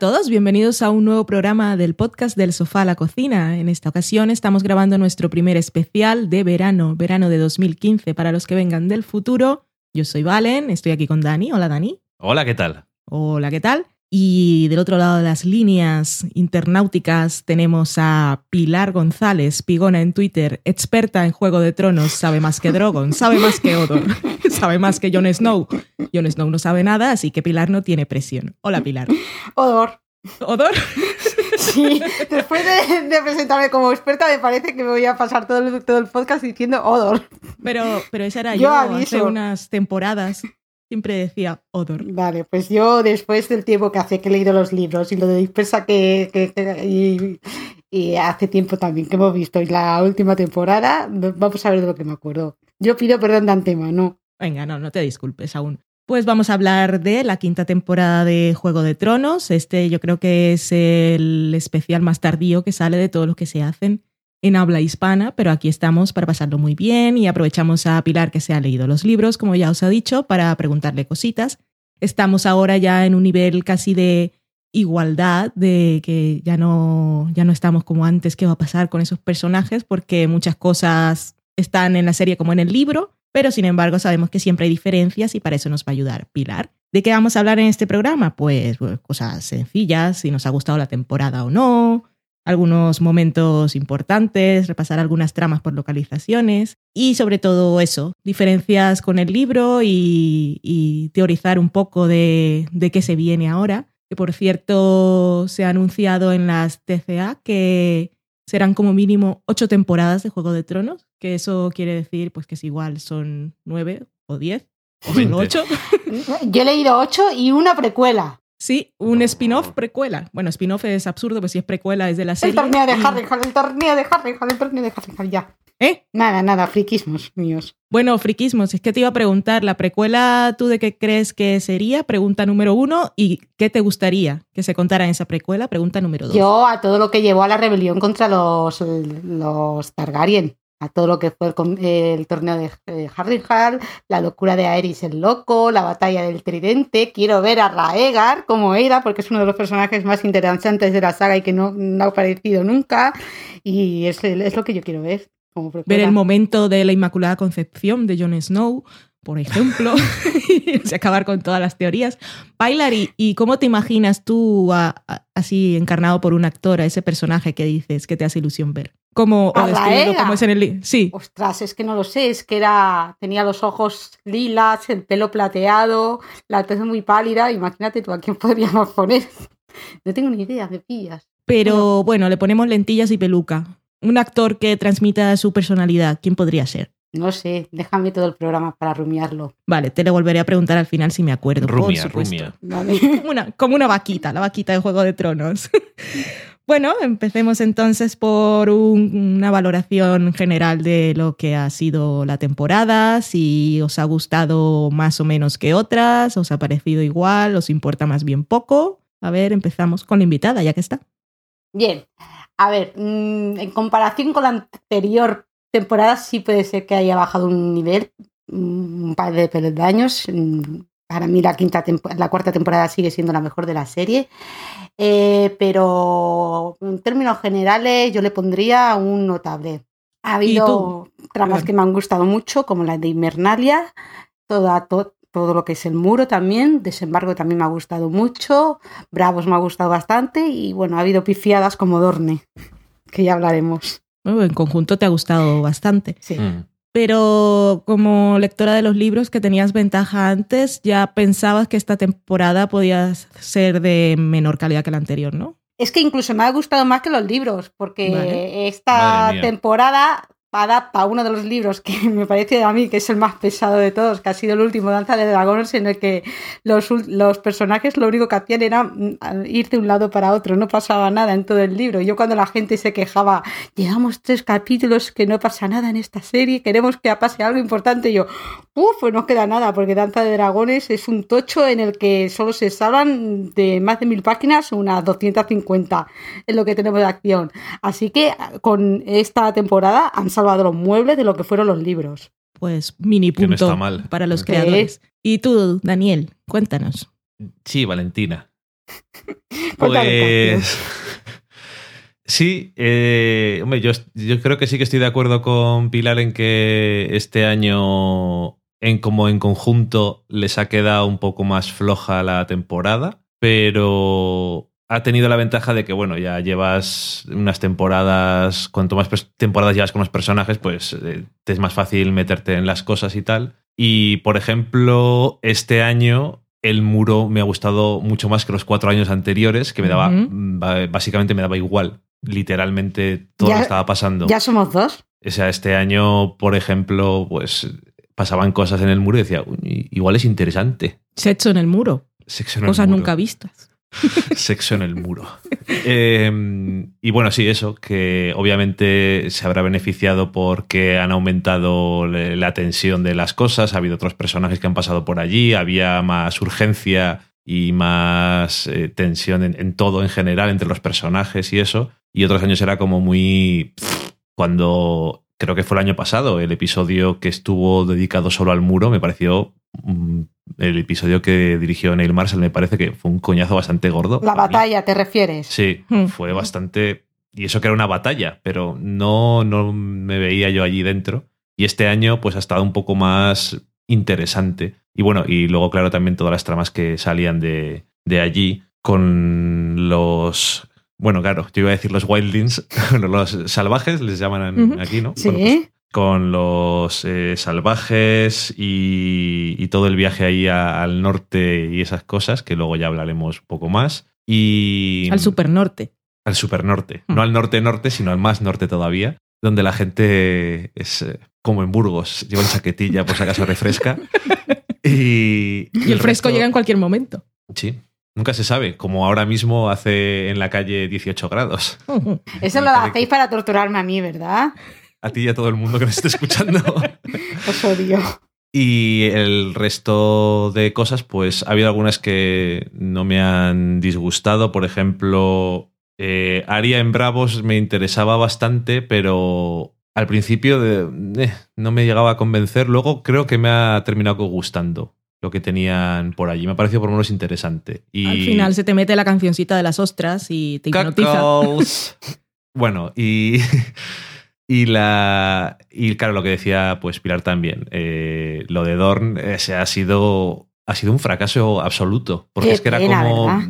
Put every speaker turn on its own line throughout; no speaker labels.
Hola a todos, bienvenidos a un nuevo programa del podcast del sofá a la cocina. En esta ocasión estamos grabando nuestro primer especial de verano, verano de 2015 para los que vengan del futuro. Yo soy Valen, estoy aquí con Dani. Hola Dani.
Hola, ¿qué tal?
Hola, ¿qué tal? Y del otro lado de las líneas internauticas tenemos a Pilar González, pigona en Twitter, experta en Juego de Tronos, sabe más que Drogon, sabe más que Odor, sabe más que Jon Snow. Jon Snow no sabe nada, así que Pilar no tiene presión. Hola, Pilar.
Odor.
¿Odor?
Sí, después de, de presentarme como experta me parece que me voy a pasar todo el, todo el podcast diciendo Odor.
Pero, pero esa era yo,
Yo
hace unas temporadas. Siempre decía Odor.
Vale, pues yo después del tiempo que hace que he leído los libros y lo de dispersa que, que- que- y, y hace tiempo también que hemos visto y la última temporada, vamos a ver de lo que me acuerdo. Yo pido perdón de antemano.
Venga, no, no te disculpes aún. Pues vamos a hablar de la quinta temporada de Juego de Tronos. Este yo creo que es el especial más tardío que sale de todos los que se hacen en habla hispana, pero aquí estamos para pasarlo muy bien y aprovechamos a Pilar que se ha leído los libros, como ya os ha dicho, para preguntarle cositas. Estamos ahora ya en un nivel casi de igualdad, de que ya no, ya no estamos como antes, qué va a pasar con esos personajes, porque muchas cosas están en la serie como en el libro, pero sin embargo sabemos que siempre hay diferencias y para eso nos va a ayudar Pilar. ¿De qué vamos a hablar en este programa? Pues, pues, cosas sencillas, si nos ha gustado la temporada o no, algunos momentos importantes, repasar algunas tramas por localizaciones y sobre todo eso, diferencias con el libro y, y teorizar un poco de, de qué se viene ahora. Que por cierto se ha anunciado en las TCA que serán como mínimo ocho temporadas de Juego de Tronos, que eso quiere decir pues que es igual son nueve o diez o solo
20.
ocho.
Yo he leído ocho y una precuela.
Sí, un spin-off precuela. Bueno, spin-off es absurdo, pues si es precuela es de la
El
serie.
torneo de
y-
Harrenhal, el torneo de Harrenhal, el torneo de Harrenhal, ya.
¿Eh?
Nada, nada, friquismos míos.
Bueno, friquismos, es que te iba a preguntar, ¿la precuela tú de qué crees que sería? Pregunta número uno. ¿Y qué te gustaría que se contara en esa precuela? Pregunta número dos.
Yo a todo lo que llevó a la rebelión contra los, los Targaryen, a todo lo que fue el, el torneo de eh, Harrenhal, la locura de Aerys el Loco, la batalla del Tridente. Quiero ver a Raegar como era, porque es uno de los personajes más interesantes de la saga y que no, no ha aparecido nunca. Y es, es lo que yo quiero ver.
Ver el momento de la Inmaculada Concepción de Jon Snow, por ejemplo, y acabar con todas las teorías. Bailar, ¿y, cómo te imaginas tú así encarnado por un actor a ese personaje que dices que te hace ilusión ver? ¿Cómo, o como es en el Sí,
Ostras, es que no lo sé, es que era, tenía los ojos lilas, el pelo plateado, la tez muy pálida, imagínate tú a quién podríamos poner. No tengo ni idea, me pillas.
pero bueno, le ponemos lentillas y peluca. Un actor que transmita su personalidad, ¿quién podría ser?
No sé, déjame todo el programa para rumiarlo.
Vale, te lo volveré a preguntar al final si me acuerdo. por
Rumia,
supuesto.
rumia.
Vale.
Como una, como una vaquita, la vaquita de Juego de Tronos. bueno, empecemos entonces por un- una valoración general de lo que ha sido la temporada, si os ha gustado más o menos que otras, os ha parecido igual, os importa más bien poco. A ver, empezamos con la invitada, ya que está.
Bien, a ver, mm, en comparación con la anterior temporada sí puede ser que haya bajado un nivel, mm, un par de peldaños. Para mí la, quinta la cuarta temporada sigue siendo la mejor de la serie, Eh, pero en términos generales yo le pondría un notable. Ha habido tramas que me han gustado mucho, como la de Invernalia, toda, to- todo lo que es el muro también, Desembarco también me ha gustado mucho, Bravos me ha gustado bastante y bueno, ha habido pifiadas como Dorne, que ya hablaremos.
Bueno, en conjunto te ha gustado bastante.
Sí.
Mm.
Pero como lectora de los libros que tenías ventaja antes, ya pensabas que esta temporada podía ser de menor calidad que la anterior, ¿no?
Es que incluso me ha gustado más que los libros, porque
Vale.
esta temporada adapta uno de los libros que me parece a mí que es el más pesado de todos, que ha sido el último Danza de Dragones, en el que los, los personajes lo único que hacían era mm, ir de un lado para otro, no pasaba nada en todo el libro. Yo cuando la gente se quejaba, llevamos tres capítulos que no pasa nada en esta serie, queremos que pase algo importante, yo, uff, pues no queda nada, porque Danza de Dragones es un tocho en el que solo se salvan de más de mil páginas unas 250 en lo que tenemos de acción. Así que con esta temporada han salvado los muebles de lo que fueron los libros.
Pues mini
Que no
punto
está mal.
para los creadores. Y tú, Daniel, cuéntanos.
Sí, Valentina. Pues. Sí, eh, hombre, yo, yo, creo que sí que estoy de acuerdo con Pilar en que este año, en como en conjunto, les ha quedado un poco más floja la temporada, pero ha tenido la ventaja de que, bueno, ya llevas unas temporadas, cuanto más temporadas llevas con los personajes, pues eh, te es más fácil meterte en las cosas y tal. Y, por ejemplo, este año el muro me ha gustado mucho más que los cuatro años anteriores, que me daba, básicamente me daba igual literalmente todo lo que estaba pasando.
¿Ya somos dos?
O sea, este año, por ejemplo, pues pasaban cosas en el muro y decía, igual es interesante.
Sexo en el muro.
Sexo en
cosas
el
muro. nunca vistas.
Sexo en el muro. Em, y bueno, sí, eso, que obviamente se habrá beneficiado porque han aumentado la tensión de las cosas, ha habido otros personajes que han pasado por allí, había más urgencia y más eh, tensión en, todo en general entre los personajes y eso. Y otros años era como muy... Cuando creo que fue el año pasado, el episodio que estuvo dedicado solo al muro me pareció... Mm, el episodio que dirigió Neil Marshall me parece que fue un coñazo bastante gordo.
La batalla, ¿te refieres?
Sí, hmm. fue bastante... Y eso que era una batalla, pero no, no me veía yo allí dentro. Y este año pues ha estado un poco más interesante. Y bueno, y luego, claro, también todas las tramas que salían de, de allí con los. Bueno, claro, yo iba a decir los wildlings, los salvajes les llaman aquí, ¿no?
Sí.
Pues, con los eh, salvajes y, todo el viaje ahí al norte y esas cosas, que luego ya hablaremos un poco más. Y.
Al super norte.
Al super norte. No al norte-norte, sino al más norte todavía donde la gente es eh, como en Burgos, llevan chaquetilla por si acaso refresca. y,
y, el, fresco llega en cualquier momento.
Sí, Nunca se sabe, como ahora mismo hace en la calle 18 grados.
Eso lo hacéis para torturarme a mí, ¿verdad?
A ti y a todo el mundo que nos esté escuchando.
Os odio.
Y el resto de cosas, pues ha habido algunas que no me han disgustado. Por ejemplo, eh, Aria en Bravos me interesaba bastante, pero al principio eh, no me llegaba a convencer. Luego creo que me ha terminado gustando lo que tenían por allí. Me ha parecido por lo menos interesante. Y...
Al final se te mete la cancioncita de las ostras y te hipnotiza.
bueno, y, y la. Y claro, lo que decía pues Pilar también. Eh, lo de Dorn se ha sido ha sido un fracaso absoluto. Porque es que era como.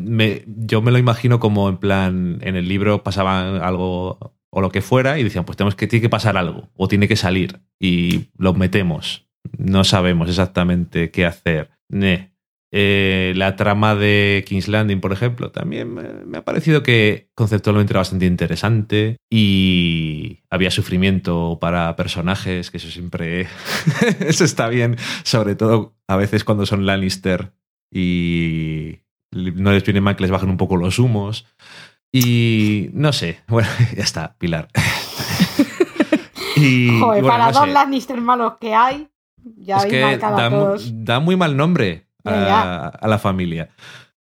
yo me lo imagino como en plan. En el libro pasaba algo o lo que fuera y decían, pues tenemos que, tiene que pasar algo o tiene que salir y lo metemos. No sabemos exactamente qué hacer. Eh, la trama de King's Landing, por ejemplo, también me, ha parecido que conceptualmente era bastante interesante y había sufrimiento para personajes, que eso siempre eso está bien, sobre todo a veces cuando son Lannister y no les viene mal que les bajen un poco los humos. Y no sé, bueno, ya está, Pilar.
y, Joder, para dos Lannister malos que hay, ya es que
da, da muy mal nombre a, la familia.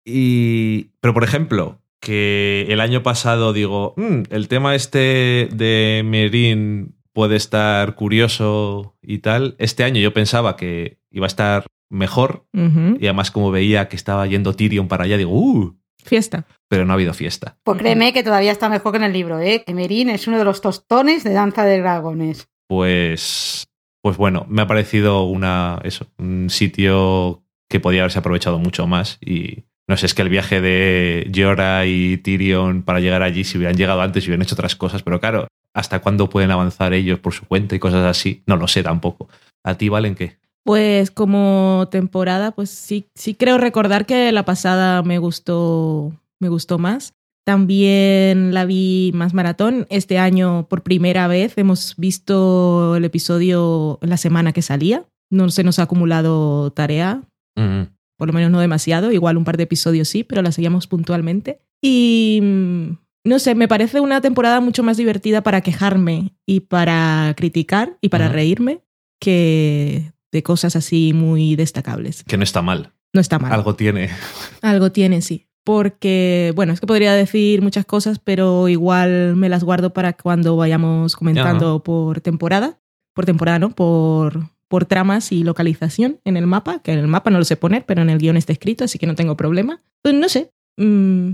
Y, pero, por ejemplo, que el año pasado digo, mm, el tema este de Merin puede estar curioso y tal. Este año yo pensaba que iba a estar mejor y además como veía que estaba yendo Tyrion para allá, digo, ¡uh!
Fiesta.
Pero no ha habido fiesta.
Pues créeme que todavía está mejor que en el libro, ¿eh? Que Merin es uno de los tostones de Danza de Dragones.
Pues, pues bueno, me ha parecido una, eso, un sitio que podía haberse aprovechado mucho más y no sé, es que el viaje de Jorah y Tyrion para llegar allí, si hubieran llegado antes y hubieran hecho otras cosas, pero claro, ¿hasta cuándo pueden avanzar ellos por su cuenta y cosas así? No lo sé tampoco. ¿A ti valen qué?
Pues como temporada, pues sí, sí creo recordar que la pasada me gustó, me gustó más. También la vi más maratón. Este año, por primera vez, hemos visto el episodio la semana que salía. No se nos ha acumulado tarea por lo menos no demasiado, igual un par de episodios sí, pero la seguíamos puntualmente. Y mm, no sé, me parece una temporada mucho más divertida para quejarme y para criticar y para reírme que de cosas así muy destacables.
Que no está mal.
No está mal.
Algo tiene.
Algo tiene, sí. Porque, bueno, es que podría decir muchas cosas, pero igual me las guardo para cuando vayamos comentando por temporada. Por temporada, ¿no? Por, por tramas y localización en el mapa, que en el mapa no lo sé poner, pero en el guion está escrito, así que no tengo problema. Pues no sé, mm,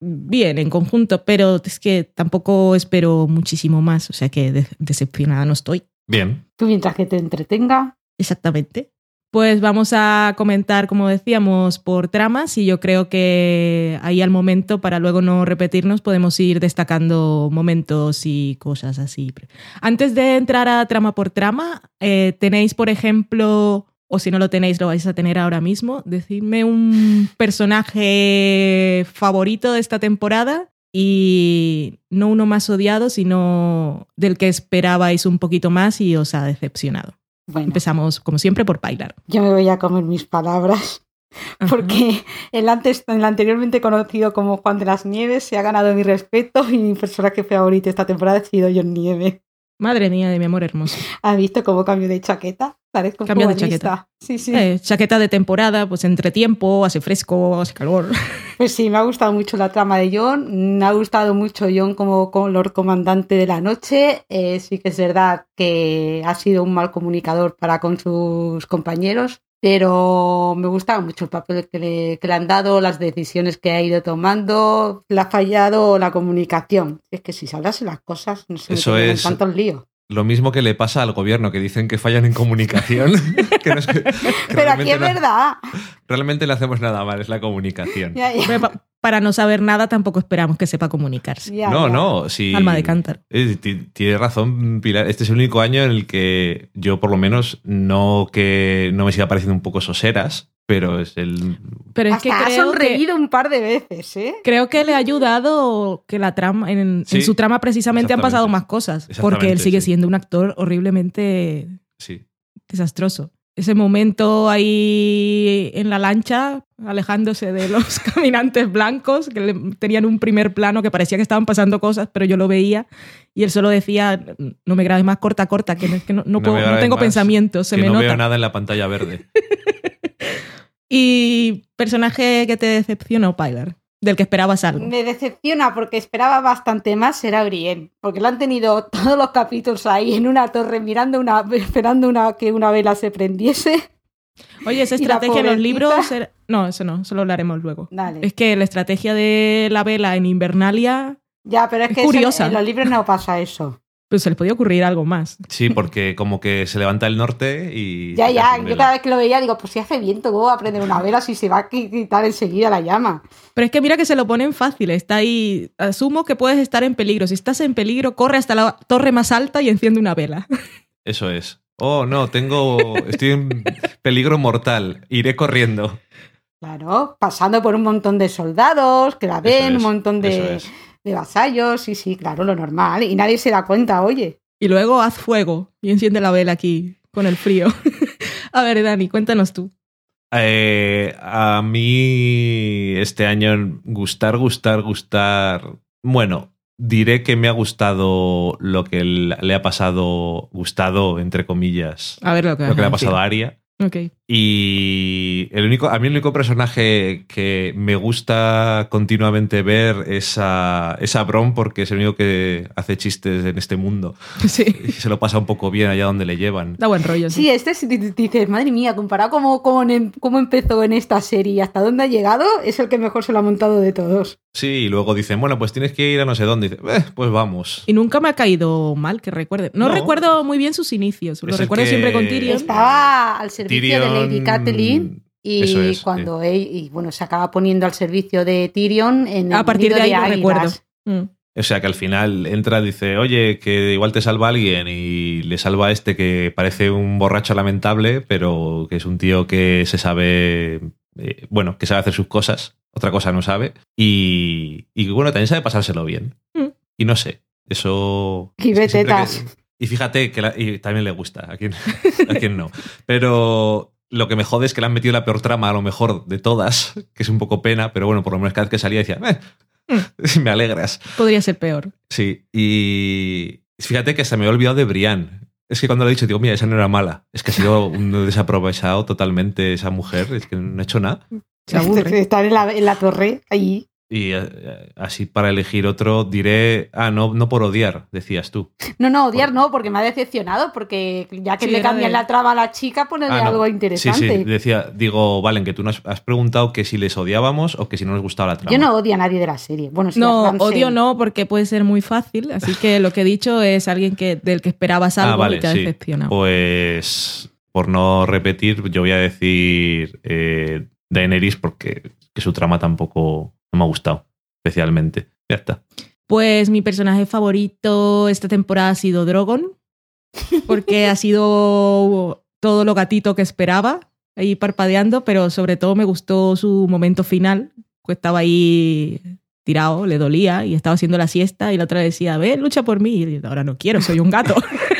bien en conjunto, pero es que tampoco espero muchísimo más, o sea que de- decepcionada no estoy.
Bien.
Tú mientras que te entretenga.
Exactamente. Pues vamos a comentar, como decíamos, por tramas y yo creo que ahí al momento, para luego no repetirnos, podemos ir destacando momentos y cosas así. Antes de entrar a trama por trama, eh, tenéis, por ejemplo, o si no lo tenéis, lo vais a tener ahora mismo, decidme un personaje favorito de esta temporada y no uno más odiado, sino del que esperabais un poquito más y os ha decepcionado.
Bueno,
Empezamos, como siempre, por Pilar.
yo me voy a comer mis palabras. Porque el, antes, el anteriormente conocido como Juan de las Nieves se ha ganado mi respeto y mi personaje favorito esta temporada ha sido John Nieve.
Madre mía de mi amor hermoso.
¿Has visto cómo cambio de chaqueta? Parezco
Cambio de
futbolista. Sí, sí.
Eh, chaqueta de temporada, pues entre tiempo, hace fresco, hace calor.
Pues sí, me ha gustado mucho la trama de John. Me ha gustado mucho John como, como Lord Comandante de la Noche. Eh, sí que es verdad que ha sido un mal comunicador para con sus compañeros, pero me gustaba mucho el papel que le, que le han dado, las decisiones que ha ido tomando. Le ha fallado la comunicación. Es que si se hablase las cosas, no se
Eso es-
tantos líos.
Lo mismo que le pasa al gobierno, que dicen que fallan en comunicación. que no es que- que
Pero aquí es
no-
verdad.
Realmente le hacemos nada mal, es la comunicación.
Ya, ya,
para no saber nada, tampoco esperamos que sepa comunicarse.
no, no, sí.
Alma de cántaro.
Eh, ti- Tiene razón, Pilar. Este es el único año en el que yo, por lo menos, no que no me siga pareciendo un poco soseras, pero es el.
Pero es
Hasta
que
ha
que,
sonreído un par de veces, ¿eh?
creo que le ha ayudado que la trama, en, su trama precisamente han pasado más cosas. Porque él sigue
sí.
siendo un actor horriblemente
Sí.
desastroso. Ese momento ahí en la lancha, alejándose de los caminantes blancos, que le- tenían un primer plano que parecía que estaban pasando cosas, pero yo lo veía y él solo decía, no me grabes más corta, corta, que, no- que no, puedo- no tengo pensamientos, se
que
me
no
nota.
veo nada en la pantalla verde.
Y personaje que te decepcionó, Pilar, del que esperabas algo.
Me decepciona porque esperaba bastante más era Brienne, porque lo han tenido todos los capítulos ahí en una torre mirando una, esperando una, que una vela se prendiese.
Oye, esa estrategia en los libros... era- No, eso no, eso lo hablaremos luego.
Dale.
Es que la estrategia de la vela en Invernalia,
ya, pero es
es
que eso-
curiosa.
en los libros no pasa eso.
Pues se les podía ocurrir algo más.
Sí, porque como que se levanta el norte y.
Ya, ya, yo cada vez que lo veía digo, pues si hace viento, ¿cómo va a prender una vela si se va a qui- quitar enseguida la llama?
Pero es que mira que se lo ponen fácil. Está ahí. Asumo que puedes estar en peligro. Si estás en peligro, corre hasta la torre más alta y enciende una vela.
Eso es. Oh, no, tengo. Estoy en peligro mortal. Iré corriendo.
Claro, pasando por un montón de soldados que la ven, un montón
eso
de,
es.
De vasallos, sí, sí, claro, lo normal. Y nadie se da cuenta, oye.
Y luego haz fuego y enciende la vela aquí con el frío. A ver, Dani, cuéntanos tú.
Eh, a mí este año gustar, gustar, gustar. Bueno, diré que me ha gustado lo que le ha pasado, gustado, entre comillas,
A ver lo que,
lo que le ha pasado a Aria.
decir.
Y el único, a mí el único personaje que me gusta continuamente ver es a, es a Bron porque es el único que hace chistes en este mundo.
Sí.
Y se lo pasa un poco bien allá donde le llevan.
Da buen rollo.
Sí, este sí, di- dices, madre mía, comparado como cómo, cómo empezó en esta serie y hasta dónde ha llegado, es el que mejor se lo ha montado de todos.
Sí, y luego dicen, bueno, pues tienes que ir a no sé dónde. Y dice, "Eh, pues vamos.
Y nunca me ha caído mal que recuerde. No,
No.
recuerdo muy bien sus inicios. Lo
Es
recuerdo
que-
siempre con Tyrion.
Estaba al servicio de Lady Catelyn y
es,
cuando él, y bueno, se acaba poniendo al servicio de Tyrion en el
A partir de ahí recuerdo. Mm.
O sea que al final entra, dice, oye, que igual te salva alguien y le salva a este que parece un borracho lamentable, pero que es un tío que se sabe, eh, bueno, que sabe hacer sus cosas, otra cosa no sabe, y, y bueno, también sabe pasárselo bien.
Mm.
Y no sé, eso...
Y ve tetas.
que- y fíjate que la- y también le gusta, a quien, a quien no. Pero lo que me jode es que le han metido la peor trama a lo mejor de todas, que es un poco pena, pero bueno, por lo menos cada vez que salía decía, eh, me alegras.
Podría ser peor.
Sí, y fíjate que se me había olvidado de Brian. Es que cuando lo he dicho, digo, mira, esa no era mala. Es que ha sido un desaprovechado totalmente esa mujer, es que no ha hecho nada.
Se aburre.
Estar en la, en la torre, ahí.
Y eh, así para elegir otro diré, ah, no, no por odiar, decías tú.
No, no, odiar no, porque me ha decepcionado, porque ya que
Sí,
le cambian
de-
la traba a la chica, ponerle
Ah, no.
algo
Sí,
interesante.
sí, decía, digo, Valen, que tú nos has preguntado que si les odiábamos o que si no nos gustaba la trama.
Yo no odio a nadie de la serie. Bueno, sí, a
No, odio no, porque puede ser muy fácil. Así que lo que he dicho es alguien que, del que esperabas algo
ah, vale,
y te ha
sí.
decepcionado.
Pues por no repetir, yo voy a decir eh, Daenerys porque que su trama tampoco no me ha gustado especialmente. Ya está.
Pues mi personaje favorito esta temporada ha sido Drogon, porque ha sido todo lo gatito que esperaba, ahí parpadeando, pero sobre todo me gustó su momento final, que estaba ahí tirado, le dolía y estaba haciendo la siesta y la otra decía, ve, lucha por mí. Y yo, ahora no quiero, soy un gato.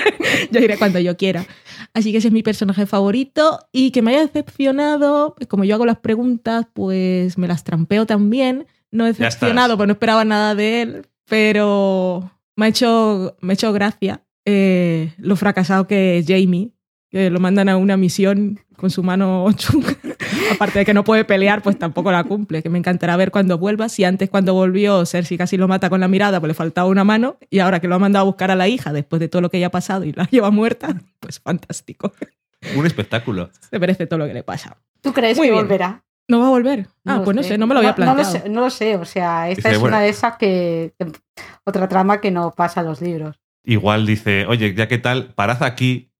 yo iré cuando yo quiera. Así que ese es mi personaje favorito y que me haya decepcionado, como yo hago las preguntas, pues me las trampeo también. No
estás.
decepcionado, pues no esperaba nada de él, pero me ha hecho, me ha hecho gracia eh, lo fracasado que es Jamie, que lo mandan a una misión con su mano chunga. Aparte de que no puede pelear, pues tampoco la cumple. Que me encantará ver cuando vuelva. Si antes, cuando volvió, Cersei casi lo mata con la mirada, pues le faltaba una mano. Y ahora que lo ha mandado a buscar a la hija, después de todo lo que ya ha pasado y la lleva muerta, pues fantástico.
Un espectáculo.
Se merece todo lo que le pasa.
¿Tú crees
Muy
que
bien.
volverá?
¿No va a volver? Ah, pues no sé, no me lo había
No, no
planteado.
lo sé, no lo sé, o sea, esta
Dice,
es
bueno.
una de esas que, que- Otra trama que no pasa en los libros.
Igual dice, oye, ya que tal, parad aquí,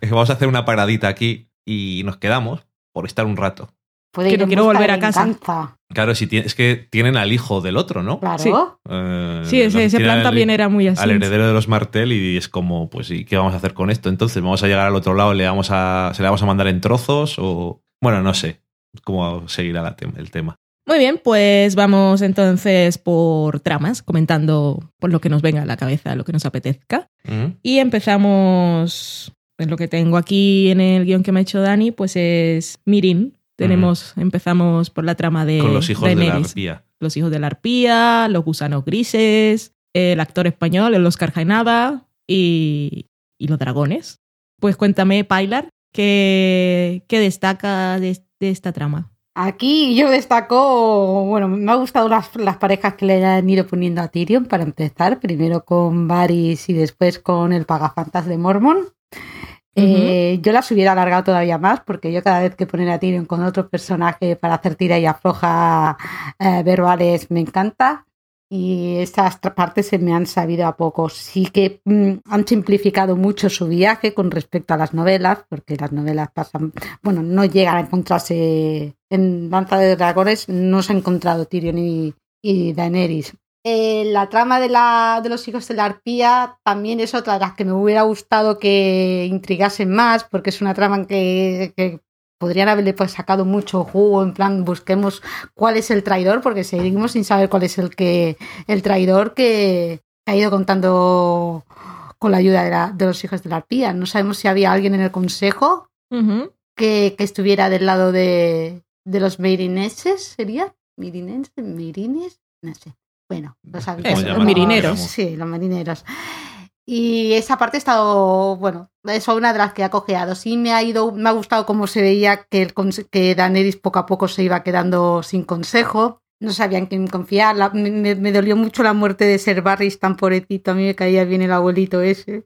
es que vamos a hacer una paradita aquí y nos quedamos por estar un rato.
Puede
Que
ir
no quiero volver a casa.
venganza,
Claro, si tiene- es que tienen al hijo del otro, ¿no?
Claro.
Sí.
Eh,
Sí, ese, ese plan
al-
también era muy así.
al heredero de los Martel y es como, pues, ¿y qué vamos a hacer con esto? Entonces, ¿vamos a llegar al otro lado le vamos a, se le vamos a mandar en trozos? O, bueno, no sé cómo seguirá el tema.
Muy bien, pues vamos entonces por tramas, comentando por lo que nos venga a la cabeza, lo que nos apetezca. Y empezamos, pues lo que tengo aquí en el guion que me ha hecho Dani, pues es Mirin. Tenemos, empezamos por la trama de
Con los hijos de la arpía.
Los hijos de la arpía, los gusanos grises, el actor español, el Oscar Jaenada y, y los dragones. Pues cuéntame, Pilar, ¿qué, qué destaca de, de esta trama?
Aquí yo destaco, bueno, me ha gustado las, las parejas que le han ido poniendo a Tyrion para empezar, primero con Varys y después con el pagafantas de Mormon. Eh, yo las hubiera alargado todavía más porque yo cada vez que ponen a Tyrion con otro personaje para hacer tira y afloja eh, verbales me encanta y estas partes se me han sabido a poco. Sí que mm, han simplificado mucho su viaje con respecto a las novelas porque las novelas pasan bueno, no llegan a encontrarse en Danza de Dragones, no se ha encontrado Tyrion y, y Daenerys. Eh, la trama de, la, de los hijos de la arpía también es otra de las que me hubiera gustado que intrigasen más, porque es una trama en que, que podrían haberle pues, sacado mucho jugo, en plan, busquemos cuál es el traidor, porque seguimos sin saber cuál es el, que, el traidor que ha ido contando con la ayuda de, la- de los hijos de la arpía. No sabemos si había alguien en el consejo que estuviera del lado de, de los merineses, ¿sería? ¿Mirinenses? ¿Mirines? No sé. Bueno, los habitantes.
Los marineros.
Sí, los marineros. Y esa parte ha estado, bueno, es una de las que ha cojeado. Sí me ha ido, me ha gustado cómo se veía que, el, que Daenerys poco a poco se iba quedando sin consejo. No sabían en quién confiar. La- me, me- me dolió mucho la muerte de Ser Barris tan pobrecito. A mí me caía bien el abuelito ese.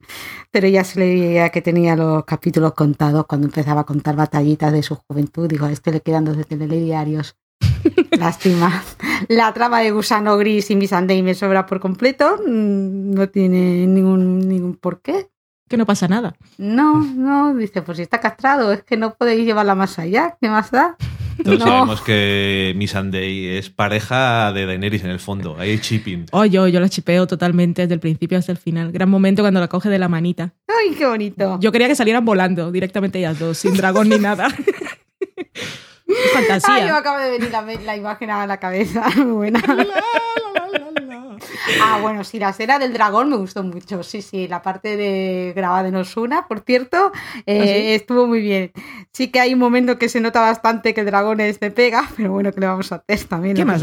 Pero ya se le veía que tenía los capítulos contados cuando empezaba a contar batallitas de su juventud. Digo, a este le quedan dos de telediarios. Lástima. La trama de Gusano Gris y Miss Sunday me sobra por completo. Mm, No tiene ningún, ningún porqué.
Que no pasa nada.
No, no, dice, pues si está castrado, es que no podéis llevarla más allá. ¿Qué más da?
Todos
No.
sabemos que Missandei es pareja de Daenerys en el fondo. Ahí hay chipping.
Oh, yo, yo la chipeo totalmente desde el principio hasta el final. Gran momento cuando la coge de la manita.
¡Ay, qué bonito!
Yo quería que salieran volando directamente ellas dos, sin dragón ni nada. Es
Ay,
fantasía.
acaba de venir la, la imagen a la cabeza. Muy buena. Ah, bueno, sí, la escena del dragón me gustó mucho. Sí, sí, la parte de grabada en Osuna, por cierto, eh, ¿Ah, estuvo muy bien. Sí que hay un momento que se nota bastante que el dragón es de pega, pero bueno, que le vamos a hacer también.
¿Qué más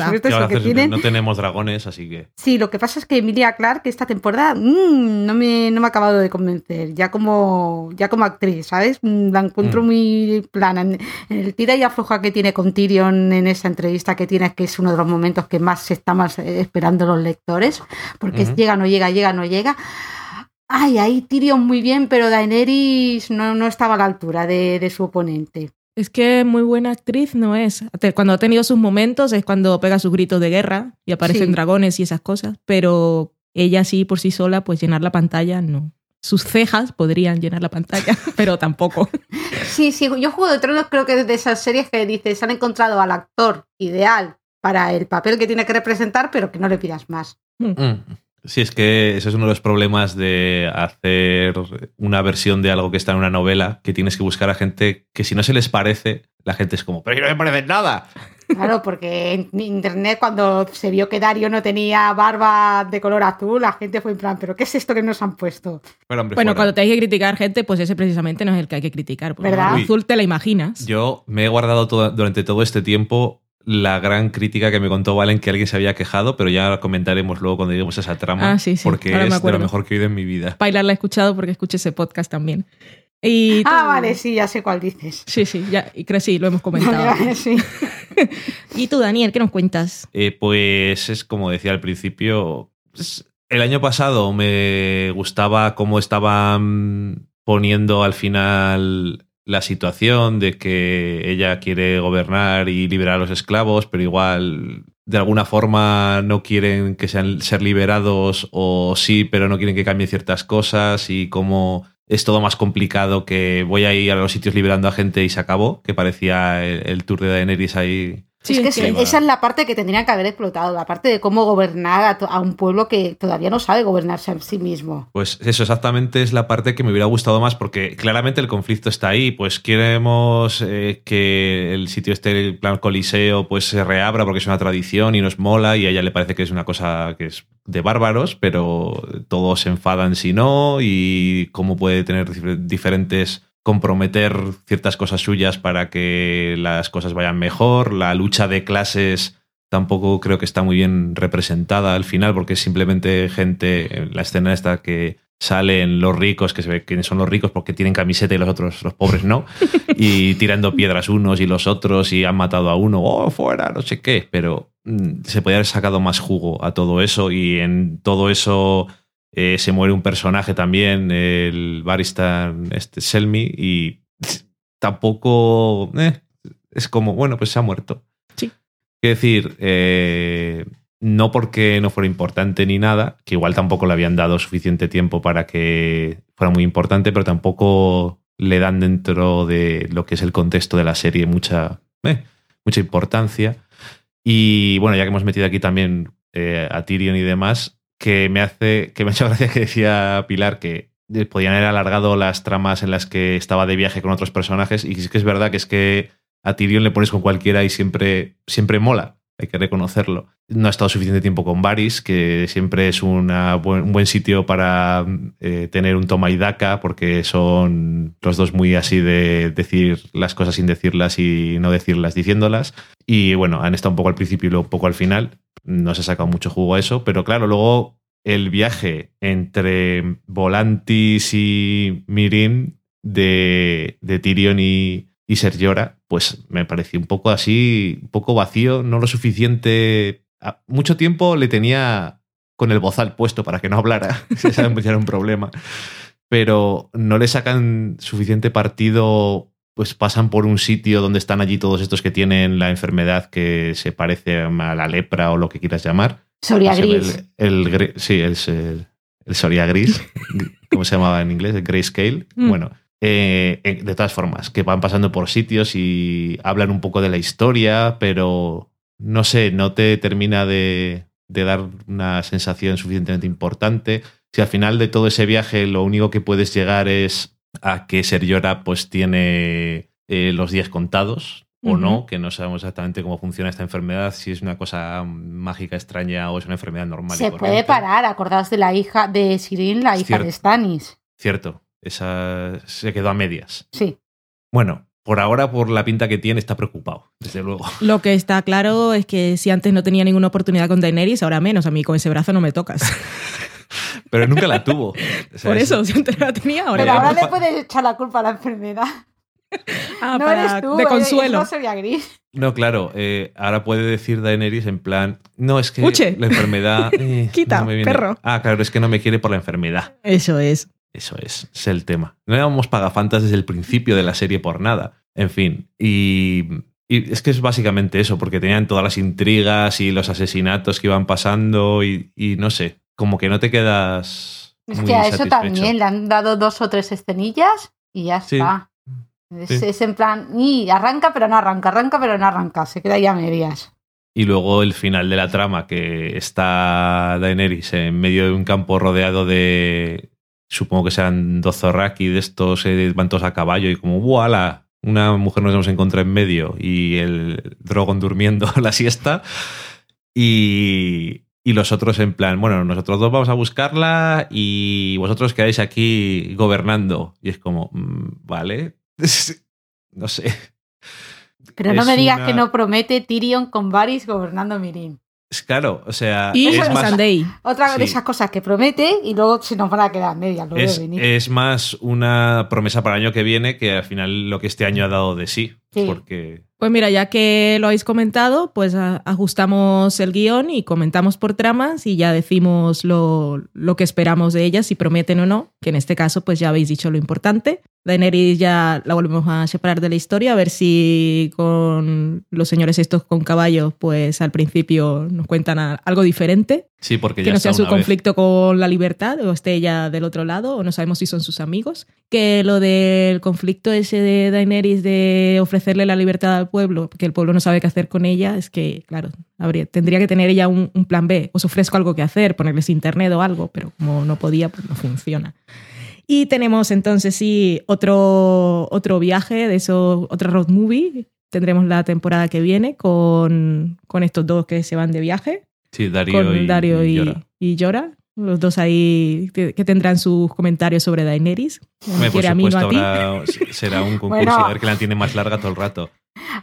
No tenemos dragones, así que...
Sí, lo que pasa es que Emilia Clarke esta temporada mmm, no, me, no me ha acabado de convencer, ya como, ya como actriz, ¿sabes? Mm, la encuentro mm. muy plana. En, el tira y afloja que tiene con Tyrion en esa entrevista que tiene, que es uno de los momentos que más se estamos esperando los lectores, porque llega, no llega, llega, no llega. Ay, ahí Tyrion muy bien, pero Daenerys no, no estaba a la altura de, su oponente.
Es que muy buena actriz no es. Cuando ha tenido sus momentos es cuando pega sus gritos de guerra y aparecen dragones y esas cosas, pero ella sí por sí sola, pues llenar la pantalla no. Sus cejas podrían llenar la pantalla, pero tampoco.
Sí, sí, yo Juego de Tronos creo que es de esas series que dices, han encontrado al actor ideal para el papel que tiene que representar, pero que no le pidas más.
Mm. Mm. Sí, es que ese es uno de los problemas de hacer una versión de algo que está en una novela, que tienes que buscar a gente que si no se les parece, la gente es como, pero no me parece nada.
Claro, porque en internet cuando se vio que Dario no tenía barba de color azul, la gente fue en plan, ¿pero qué es esto que nos han puesto?
bueno, cuando te hay que criticar gente, pues ese precisamente no es el que hay que criticar. ¿Verdad? azul te la imaginas.
Yo me he guardado durante todo este tiempo la gran crítica que me contó Valen que alguien se había quejado, pero ya comentaremos luego cuando lleguemos a esa trama,
ah, sí, sí.
porque es de lo mejor que he oído en mi vida.
Bailar la he escuchado porque escuché ese podcast también.
ah, vale, sí, ya sé cuál dices.
Sí, sí, ya, y creo sí, lo hemos comentado. ¿Y tú, Daniel, qué nos cuentas?
Eh, pues es como decía al principio, pues, el año pasado me gustaba cómo estaban poniendo al final la situación de que ella quiere gobernar y liberar a los esclavos, pero igual de alguna forma no quieren que sean ser liberados o sí, pero no quieren que cambien ciertas cosas y como es todo más complicado que voy a ir a los sitios liberando a gente y se acabó, que parecía el, el tour de Daenerys ahí
es que esa es la parte que tendrían que haber explotado, la parte de cómo gobernar a, un pueblo que todavía no sabe gobernarse a sí mismo.
Pues eso exactamente es la parte que me hubiera gustado más, porque claramente el conflicto está ahí. Pues queremos eh, que el sitio este, el plan Coliseo, pues se reabra porque es una tradición y nos mola, y a ella le parece que es una cosa que es de bárbaros, pero todos se enfadan si no, y cómo puede tener diferentes comprometer ciertas cosas suyas para que las cosas vayan mejor. La lucha de clases tampoco creo que está muy bien representada al final, porque es simplemente gente, la escena esta que salen los ricos, que se ve quiénes son los ricos porque tienen camiseta y los otros, los pobres no, y tirando piedras unos y los otros y han matado a uno, oh, fuera, no sé qué, pero mm, se podría haber sacado más jugo a todo eso y en todo eso eh, se muere un personaje también, el barista este, Selmy, y tampoco. Eh, es como, bueno, pues se ha muerto.
Sí.
Quiero decir, eh, no porque no fuera importante ni nada, que igual tampoco le habían dado suficiente tiempo para que fuera muy importante, pero tampoco le dan dentro de lo que es el contexto de la serie mucha, mucha importancia. Y bueno, ya que hemos metido aquí también a Tyrion y demás, que me hace, que me ha hecho gracia que decía Pilar que podían haber alargado las tramas en las que estaba de viaje con otros personajes y es que es verdad que es que a Tyrion le pones con cualquiera y siempre, siempre mola, hay que reconocerlo. No ha estado suficiente tiempo con Varys, que siempre es una un buen sitio para eh, tener un toma y daca, porque son los dos muy así de decir las cosas sin decirlas y no decirlas diciéndolas. Y bueno, han estado un poco al principio y un poco al final no se ha sacado mucho jugo a eso, pero claro, luego el viaje entre Volantis y Mirin de, de Tyrion y, y Sergiora, pues me pareció un poco así, un poco vacío, no lo suficiente. Mucho tiempo le tenía con el bozal puesto para que no hablara, ese era un problema. Pero no le sacan suficiente partido pues pasan por un sitio donde están allí todos estos que tienen la enfermedad que se parece a la lepra o lo que quieras llamar.
Soria gris.
El, sí, es el, Soria gris, ¿cómo se llamaba en inglés? El grayscale. Mm. Bueno, eh, eh, de todas formas, que van pasando por sitios y hablan un poco de la historia, pero no sé, no te termina de, de dar una sensación suficientemente importante. Si al final de todo ese viaje lo único que puedes llegar es a que Ser pues tiene eh, los días contados o no, que no sabemos exactamente cómo funciona esta enfermedad, si es una cosa mágica extraña o es una enfermedad normal. y
Se puede parar, acordaos de la hija de Sirin, la hija
Cierto.
de Stannis.
Cierto, esa se quedó a medias.
Sí.
Bueno, por ahora, por la pinta que tiene, está preocupado, desde luego.
Lo que está claro es que si antes no tenía ninguna oportunidad con Daenerys, ahora menos. A mí con ese brazo no me tocas.
Pero nunca la tuvo. O sea,
Por
es-
eso, si antes no la tenía, ahora
Pero ahora le puedes echar la culpa a la enfermedad.
Ah,
no
para-
eres tú,
de
eh,
consuelo.
no sería gris.
No, claro, eh, ahora puede decir Daenerys en plan, no, es que
Uche.
la enfermedad... eh,
Quita,
no me viene".
perro.
Ah, claro, es que no me quiere por la enfermedad.
Eso es.
Eso es, es el tema. No éramos pagafantas desde el principio de la serie por nada. En fin, y, y es que es básicamente eso, porque tenían todas las intrigas y los asesinatos que iban pasando y, y no sé, como que no te quedas...
Es
muy
que a eso también le han dado dos o tres escenillas y ya
Sí.
está. Es,
Sí.
es en plan, y arranca pero no arranca, arranca pero no arranca, se queda ahí a medias.
Y luego el final de la trama, que está Daenerys en medio de un campo rodeado de. Supongo que sean Dothraki de estos, eh, van todos a caballo y como, ¡voilà! Una mujer nos hemos encontrado en medio y el Drogon durmiendo la siesta. Y, y los otros en plan, bueno, nosotros dos vamos a buscarla y vosotros quedáis aquí gobernando. Y es como, mm, vale. no sé.
Pero no me digas
una-
que no promete Tyrion con Varys gobernando Mirin.
Es claro, o sea.
Y
es más,
Sunday.
Otra de esas cosas que promete y luego se nos van a quedar medias, lo
Es,
venir.
es más una promesa para el año que viene que al final lo que este año ha dado de sí.
Sí.
Porque
Pues mira, ya que lo habéis comentado, pues ajustamos el guion y comentamos por tramas y ya decimos lo, lo que esperamos de ellas, si prometen o no, que en este caso pues ya habéis dicho lo importante. Daenerys ya la volvemos a separar de la historia, a ver si con los señores estos con caballos pues al principio nos cuentan algo diferente,
sí, porque
que
ya
no
está
sea su
vez.
conflicto con la libertad o esté ella del otro lado o no sabemos si son sus amigos. Que lo del conflicto ese de Daenerys de ofrecerle la libertad al pueblo, que el pueblo no sabe qué hacer con ella, es que, claro, habría, tendría que tener ella un, un plan B. Os ofrezco algo que hacer, ponerles internet o algo, pero como no podía, pues no funciona. Y tenemos entonces sí otro, otro viaje de eso, otra road movie. Tendremos la temporada que viene con, con estos dos que se van de viaje
Sí, Darío
con
y,
Dario y, y Jorah. Los dos ahí que que tendrán sus comentarios sobre Daenerys.
Hombre, por supuesto, habrá- será un concurso
Bueno.
a ver quién la tiene más larga todo el rato.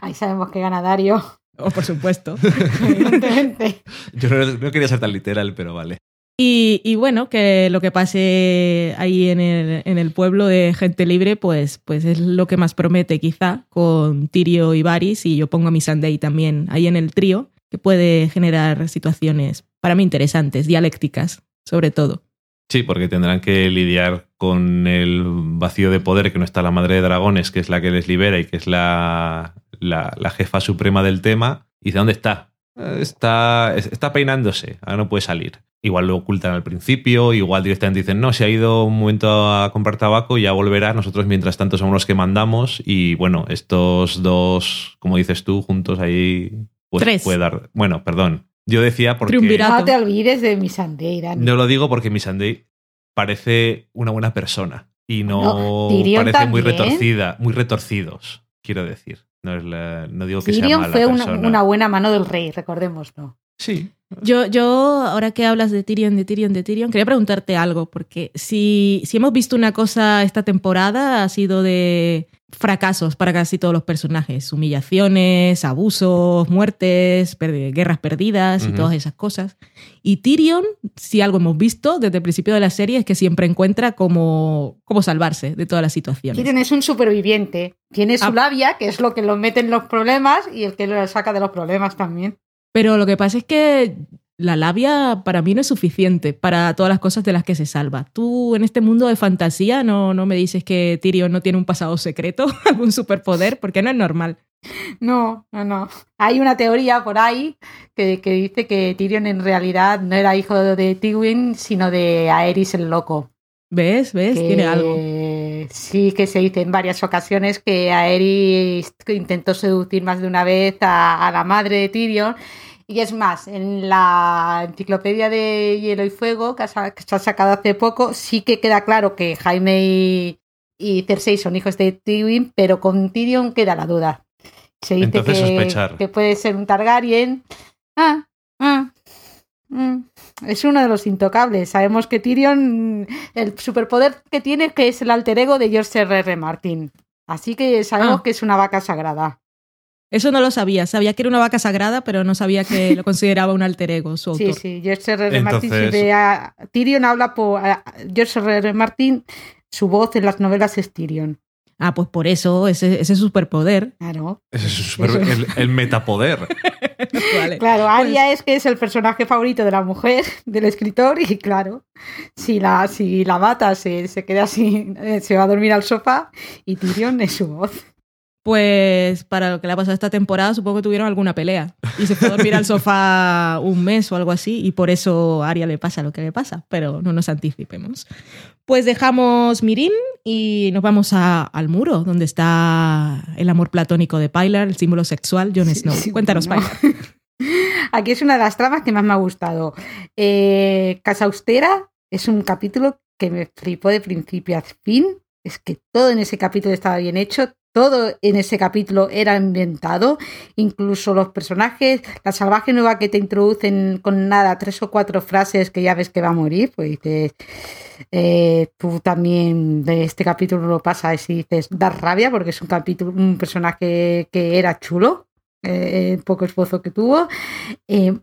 Ahí sabemos que gana Dario,
Oh, por supuesto.
evidentemente.
Yo no, no quería ser tan literal, pero vale.
Y, y bueno, que lo que pase ahí en el, en el pueblo de gente libre, pues, pues es lo que más promete quizá con Tirio y Varys. Y yo pongo a mi Sunday también ahí en el trío, que puede generar situaciones para mí interesantes, dialécticas, sobre todo.
Sí, porque tendrán que lidiar con el vacío de poder que no está la madre de dragones, que es la que les libera y que es la, la, la jefa suprema del tema. Y dice, ¿dónde está? "Eh, Está, está peinándose, ahora no puede salir. Igual lo ocultan al principio, igual directamente dicen, no, se ha ido un momento a comprar tabaco y ya volverá. Nosotros, mientras tanto, somos los que mandamos. Y bueno, estos dos, como dices tú, juntos ahí, pues
Tres.
puede dar. Bueno, perdón. Yo decía porque.
No te olvides de mi Sandeira.
No lo digo porque Missandei parece una buena persona y no parece muy retorcida, muy retorcidos, quiero decir. No, es la- no digo que sea
Tyrion
mala
fue una,
persona.
una buena mano del rey, recordémoslo.
Sí.
Yo, yo, ahora que hablas de Tyrion, de Tyrion, de Tyrion, quería preguntarte algo, porque si, si hemos visto una cosa esta temporada, ha sido de fracasos para casi todos los personajes. Humillaciones, abusos, muertes, guerras perdidas y todas esas cosas. Y Tyrion, si algo hemos visto desde el principio de la serie, es que siempre encuentra cómo, cómo salvarse de todas las situaciones.
Tyrion es un superviviente. Tiene su
Ah.
labia, que es lo que lo mete en los problemas y el que lo saca de los problemas también.
Pero lo que pasa es que la labia para mí no es suficiente para todas las cosas de las que se salva. Tú en este mundo de fantasía no, no me dices que Tyrion no tiene un pasado secreto, algún superpoder, porque no es normal.
No, no, no. Hay una teoría por ahí que, que dice que Tyrion en realidad no era hijo de Tywin, sino de Aerys el Loco.
¿Ves? ¿Ves?
que
Tiene algo.
Sí, que se dice en varias ocasiones que Aerys intentó seducir más de una vez a, a la madre de Tyrion. Y es más, en la enciclopedia de Hielo y Fuego, que, ha sa- que se ha sacado hace poco, sí que queda claro que Jaime y, y Cersei son hijos de Tywin, pero con Tyrion queda la duda. Se dice
Entonces
que,
sospechar.
que puede ser un Targaryen. Ah, ah. mm. Es uno de los intocables. Sabemos que Tyrion, el superpoder que tiene es que es el alter ego de George R. R. Martin. Así que sabemos
Ah.
que es una vaca sagrada.
Eso no lo sabía. Sabía que era una vaca sagrada, pero no sabía que lo consideraba un alter ego, su autor.
Sí, sí, George R. R. Martin.
Entonces-
siempre ha- Tyrion habla por. a- George R. R. Martin, su voz en las novelas es Tyrion.
Ah, pues por eso, ese, ese superpoder.
Claro.
Ese es súper- el, el metapoder.
Vale.
Claro, Arya es que es el personaje favorito de la mujer, del escritor, y claro, si la, si la mata, se, se queda así, eh, se va a dormir al sofá, y Tyrion es su voz.
Pues para lo que le ha pasado esta temporada, supongo que tuvieron alguna pelea. Y se fue a dormir al sofá un mes o algo así, y por eso a Aria le pasa lo que le pasa, pero no nos anticipemos. Pues dejamos Mirin y nos vamos a- al muro, donde está el amor platónico de Pilar, el símbolo sexual, Jon Snow.
sí,
Cuéntanos. Pilar.
Aquí es una de las tramas que más me ha gustado. Eh, Casa Austera es un capítulo que me flipó de principio a fin. Es que todo en ese capítulo estaba bien hecho. Todo en ese capítulo era inventado, incluso los personajes, la salvaje nueva que te introducen con nada, tres o cuatro frases que ya ves que va a morir, pues dices, eh, tú también de este capítulo lo pasas y dices, das rabia porque es un capítulo, un personaje que era chulo, eh, poco esfuerzo que tuvo. Eh,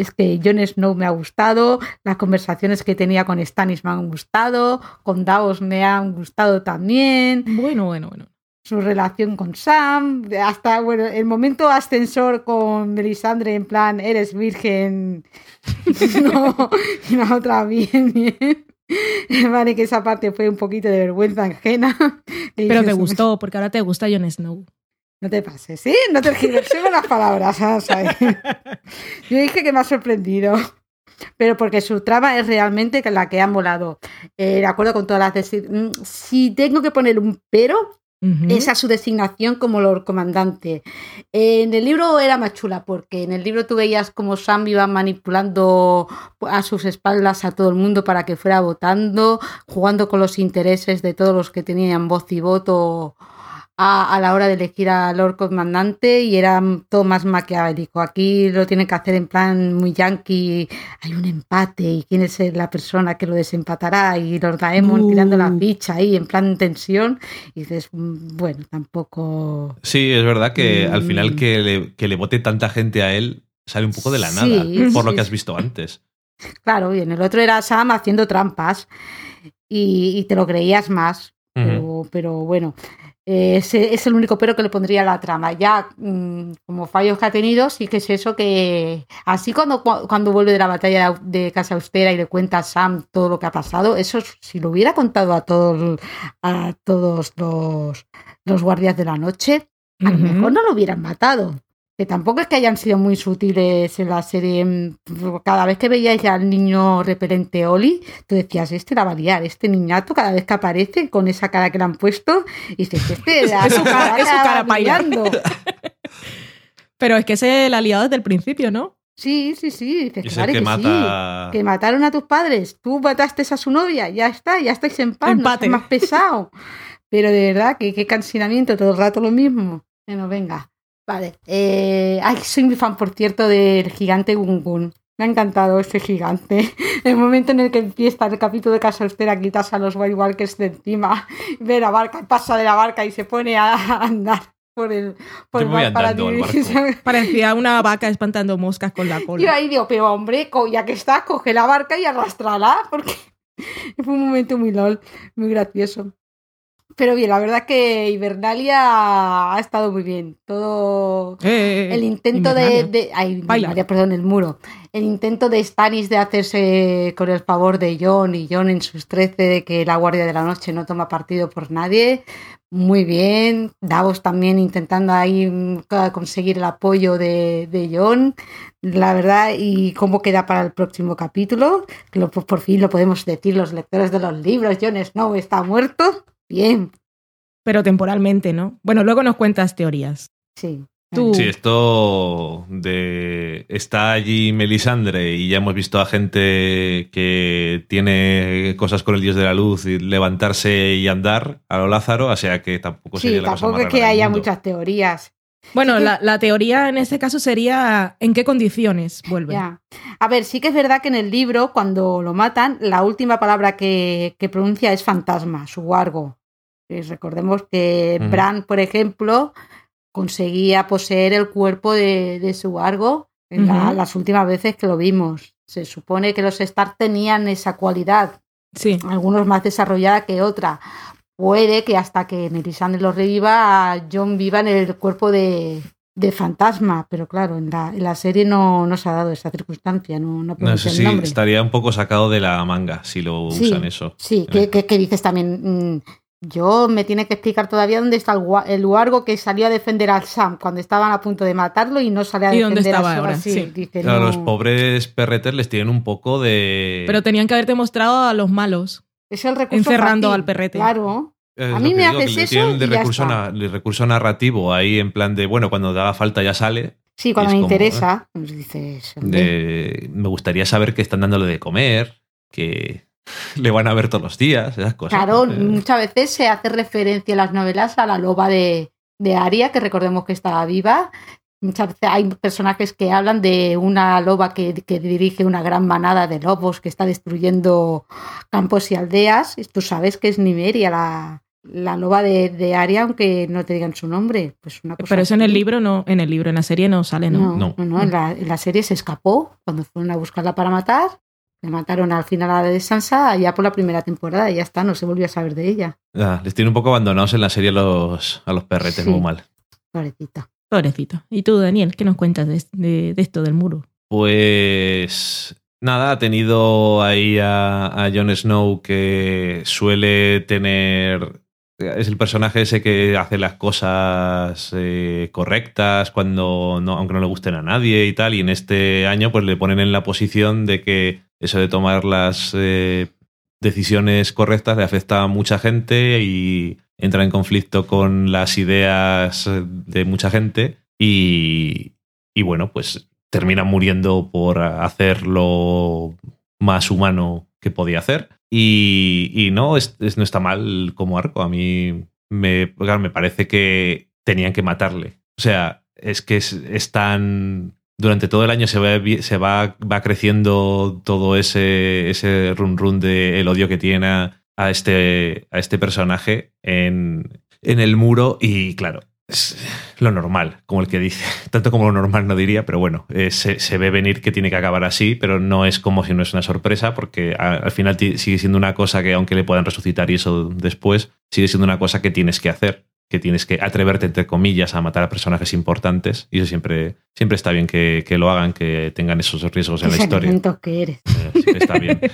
es que Jon Snow me ha gustado, las conversaciones que tenía con Stannis me han gustado, con Davos me han gustado también,
Bueno, bueno, bueno.
Su relación con Sam, hasta bueno, el momento ascensor con Melisandre en plan, eres virgen, no, y la otra bien, bien. Vale, que esa parte fue un poquito de vergüenza ajena.
Pero te gustó, porque ahora te gusta Jon Snow.
no te pases, ¿sí? No te tergiversemos las palabras, ¿sabes? Yo dije que me ha sorprendido. Pero porque su trama es realmente la que ha molado. Eh, de acuerdo con todas las... Mm, Si tengo que poner un pero, Esa es su designación como Lord Comandante. En el libro era más chula, porque en el libro tú veías como Sam iba manipulando a sus espaldas a todo el mundo para que fuera votando, jugando con los intereses de todos los que tenían voz y voto a, a la hora de elegir al Lord Comandante y era todo más maquiavélico. Aquí lo tienen que hacer en plan muy yankee, hay un empate y quién es la persona que lo desempatará y Lord Daemon
Uh.
tirando la ficha ahí en plan tensión y dices, mm, bueno, tampoco...
Sí, es verdad que al final
Mm.
que le, que le vote tanta gente a él sale un poco de la
Sí,
nada, por lo que has visto antes.
Claro, y en el otro era Sam haciendo trampas y, y te lo creías más, pero, pero bueno, eh, ese es el único pero que le pondría a la trama. Ya mm, como fallos que ha tenido, sí que es eso que así cuando, cu- cuando vuelve de la batalla de Casa Austera y le cuenta a Sam todo lo que ha pasado, eso si lo hubiera contado a todos, a todos los, los guardias de la noche, a lo mejor no lo hubieran matado. Que tampoco es que hayan sido muy sutiles en la serie. Cada vez que veíais al niño repelente Oli, tú decías, este la va a liar, este niñato cada vez que aparece con esa cara que le han puesto, y dices, este la
Es su cara- es su
la
cara
va
paila.
liando".
Pero es que se la ha liado desde el principio, ¿no?
Sí, sí, sí, dices,
Es
claro
que
que sí.
mata.
Que mataron a tus padres, tú mataste a su novia, ya está, ya estáis en paz,
Empate.
más pesado. Pero de verdad, que qué cansinamiento, todo el rato lo mismo. Bueno, venga. Vale. Eh, ay, soy muy fan, por cierto, del gigante Gungun. Me ha encantado este gigante. El momento en el que empieza el capítulo de Casa Austera, quitas a los White Walkers de encima, ve la barca, pasa de la barca y se pone a andar por el, por
Yo
el mar para.
Parecía una vaca espantando moscas con la
Yo
cola.
ahí digo, pero hombre, co- ya que está, coge la barca y arrastrala, porque fue un momento muy lol, muy gracioso. Pero bien, la verdad que Hibernalia ha estado muy bien. Todo
Eh,
el intento de, de- ay. Hibernalia, perdón, el muro. El intento de Stannis de hacerse con el favor de John y John en sus 13 de que la Guardia de la Noche no toma partido por nadie. Muy bien. Davos también intentando ahí mm, conseguir el apoyo de, de John. La verdad, y cómo queda para el próximo capítulo. Que lo- por fin lo podemos decir los lectores de los libros. John Snow está muerto. Bien,
Pero temporalmente, ¿no? Bueno, luego nos cuentas teorías.
sí.
Tú,
Sí, esto de está allí Melisandre y ya hemos visto a gente que tiene cosas con el dios de la luz y levantarse y andar a lo Lázaro, o sea que tampoco
Sí,
sería la cosa
tampoco
más
es que haya muchas teorías.
Bueno, la, la, teoría en este caso sería en qué condiciones vuelve.
Ya. A ver, sí que es verdad que en el libro, cuando lo matan, la última palabra que, que pronuncia es fantasma, su recordemos que. Bran, por ejemplo, conseguía poseer el cuerpo de, de su guargo en la- las últimas veces que lo vimos. Se supone que los Stark tenían esa cualidad,
Sí.
algunos más desarrollada que otra. Puede que hasta que Melisandre lo reviva, John viva en el cuerpo de, de fantasma, pero claro, en la, en la serie no, no se ha dado esa circunstancia, no, no
No sé si estaría un poco sacado de la manga si lo
Sí.
usan eso.
Sí, que, que- que dices también, mm, yo me tiene que explicar todavía dónde está el, el Wargo que salió a defender al Sam cuando estaban a punto de matarlo y no sale a
¿Y
defender
dónde estaba
a Sam
ahora?
así.
Sí.
Dice,
Claro,
no.
los pobres perretes les tienen un poco de.
Pero tenían que haberte mostrado a los malos.
Es el recurso
encerrando
fácil,
al perrete.
Claro.
Es
a mí me
digo,
haces eso
tienen de
y ya
recurso,
está.
na- de recurso narrativo ahí en plan de, bueno, cuando haga falta ya sale.
Sí, cuando me
como,
interesa, pues dices, hombre,
De, me gustaría saber que están dándole de comer, que le van a ver todos los días, esas cosas.
Claro, muchas veces se hace referencia en las novelas a la loba de, de Aria, que recordemos que estaba viva. Muchas veces hay personajes que hablan de una loba que, que dirige una gran manada de lobos que está destruyendo campos y aldeas. Y tú sabes que es Nimeria, la, la loba de, de Aria, aunque no te digan su nombre. Pues una cosa
Pero eso en el libro no, en el libro, en la serie no sale, ¿no?
No,
No.
no, no, En, la, en la serie se escapó cuando fueron a buscarla para matar. Le mataron al final a la de Sansa ya por la primera temporada y ya está, no se volvió a saber de ella.
ah, les tiene un poco abandonados en la serie a los, a los perretes,
Sí.
muy mal.
Pobrecita.
Pobrecito. ¿Y tú, Daniel, qué nos cuentas de, de- de esto del muro?
Pues nada, ha tenido ahí a, a Jon Snow que suele tener... Es el personaje ese que hace las cosas eh, correctas cuando no, aunque no le gusten a nadie y tal. Y en este año pues le ponen en la posición de que eso de tomar las eh, decisiones correctas le afecta a mucha gente y entra en conflicto con las ideas de mucha gente. Y, y bueno, pues termina muriendo por hacer lo más humano que podía hacer. Y, no, es, no está mal como arco. A mí me, claro, me parece que tenían que matarle. O sea, es que es, es tan... Durante todo el año se va, se va, va creciendo todo ese, ese run run de el odio que tiene a, a este, a este personaje en, en el muro. Y claro, es lo normal, como el que dice. Tanto como lo normal no diría, pero bueno, eh, se, se ve venir que tiene que acabar así, pero no es como si no es una sorpresa, porque a- al final sigue siendo una cosa que, aunque le puedan resucitar y eso después, sigue siendo una cosa que tienes que hacer, que tienes que atreverte, entre comillas, a matar a personajes importantes, y eso siempre, siempre está bien que, que lo hagan, que tengan esos riesgos en la historia.
que eres.
Eh, está bien.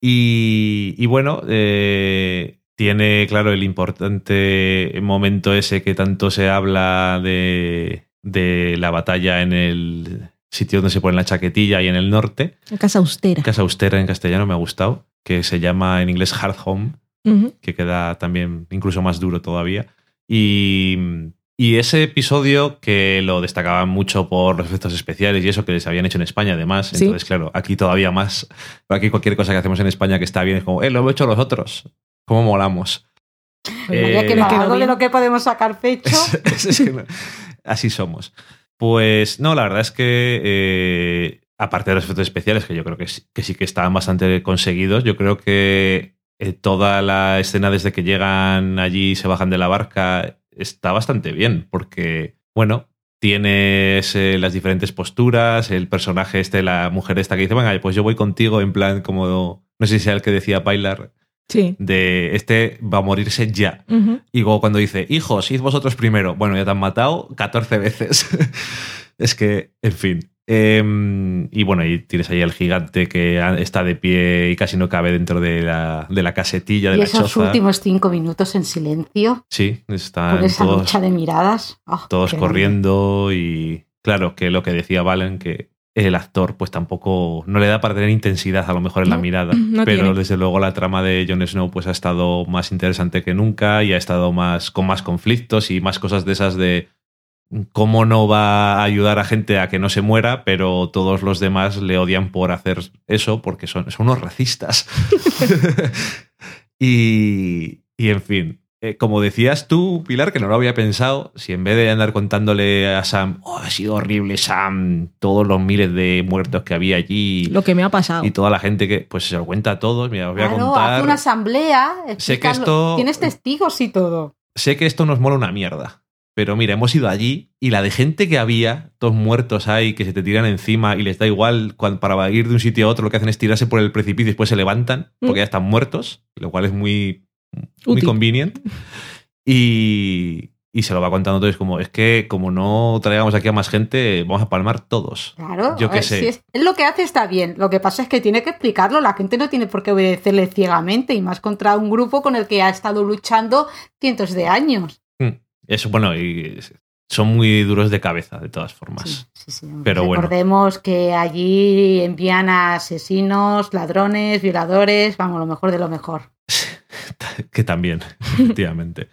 Y, y bueno, eh, tiene, claro, el importante momento ese que tanto se habla de, de la batalla en el sitio donde se pone la chaquetilla y en el norte.
La casa austera.
Casa austera en castellano me ha gustado, que se llama en inglés Hard Home,
Ujú.
que queda también incluso más duro todavía. Y, y ese episodio que lo destacaban mucho por los efectos especiales y eso que les habían hecho en España además.
Sí.
Entonces, claro, aquí todavía más. Aquí cualquier cosa que hacemos en España que está bien es como, eh, lo hemos hecho los otros. ¿Cómo molamos? Eh,
que algo de lo que podemos sacar pecho.
Es- es que no- así somos. Pues no, la verdad es que eh, aparte de los efectos especiales, que yo creo que sí que, sí que estaban bastante conseguidos, yo creo que eh, toda la escena desde que llegan allí y se bajan de la barca está bastante bien, porque, bueno, tienes eh, las diferentes posturas, el personaje este, la mujer esta que dice, venga, pues yo voy contigo, en plan como, no sé si sea el que decía Pilar,
Sí.
de este va a morirse ya. Y luego cuando dice, hijos, id vosotros primero. Bueno, ya te han matado 14 veces. es que, en fin. Em, y bueno, y tienes ahí al gigante que está de pie y casi no cabe dentro de la, de la casetilla de
Y
la
esos
choza.
últimos cinco minutos en silencio,
Sí,
con
están
esa
todos,
lucha de miradas. Oh,
todos corriendo y claro, que lo que decía Valen, que el actor pues tampoco no le da para tener intensidad a lo mejor en la mirada,
no
pero
tiene.
desde luego la trama de Jon Snow pues ha estado más interesante que nunca y ha estado más con más conflictos y más cosas de esas de cómo no va a ayudar a gente a que no se muera, pero todos los demás le odian por hacer eso porque son, son unos racistas. y, y en fin, eh, como decías tú, Pilar, que no lo había pensado, si en vez de andar contándole a Sam, oh, ha sido horrible Sam, todos los miles de muertos que había allí.
Lo que me ha pasado.
Y toda la gente que, pues se lo cuenta a todos, mira, os voy a contar.
hace una asamblea.
Sé que esto-
Tienes testigos y todo.
Sé que esto nos mola una mierda. Pero mira, hemos ido allí y la de gente que había, todos muertos ahí, que se te tiran encima y les da igual para ir de un sitio a otro, lo que hacen es tirarse por el precipicio y después se levantan porque
Mm.
ya están muertos, lo cual es muy, muy convenient. Y, y se lo va contando todo. Es como, es que como no traigamos aquí a más gente, vamos a palmar todos.
Claro,
Yo qué sé.
si es, lo que hace está bien. Lo que pasa es que tiene que explicarlo. La gente no tiene por qué obedecerle ciegamente y más contra un grupo con el que ha estado luchando cientos de años.
Eso, bueno, y son muy duros de cabeza, de todas formas.
Sí, sí, sí.
Pero bueno.
Recordemos que allí envían a asesinos, ladrones, violadores, vamos, lo mejor de lo mejor.
que también, efectivamente.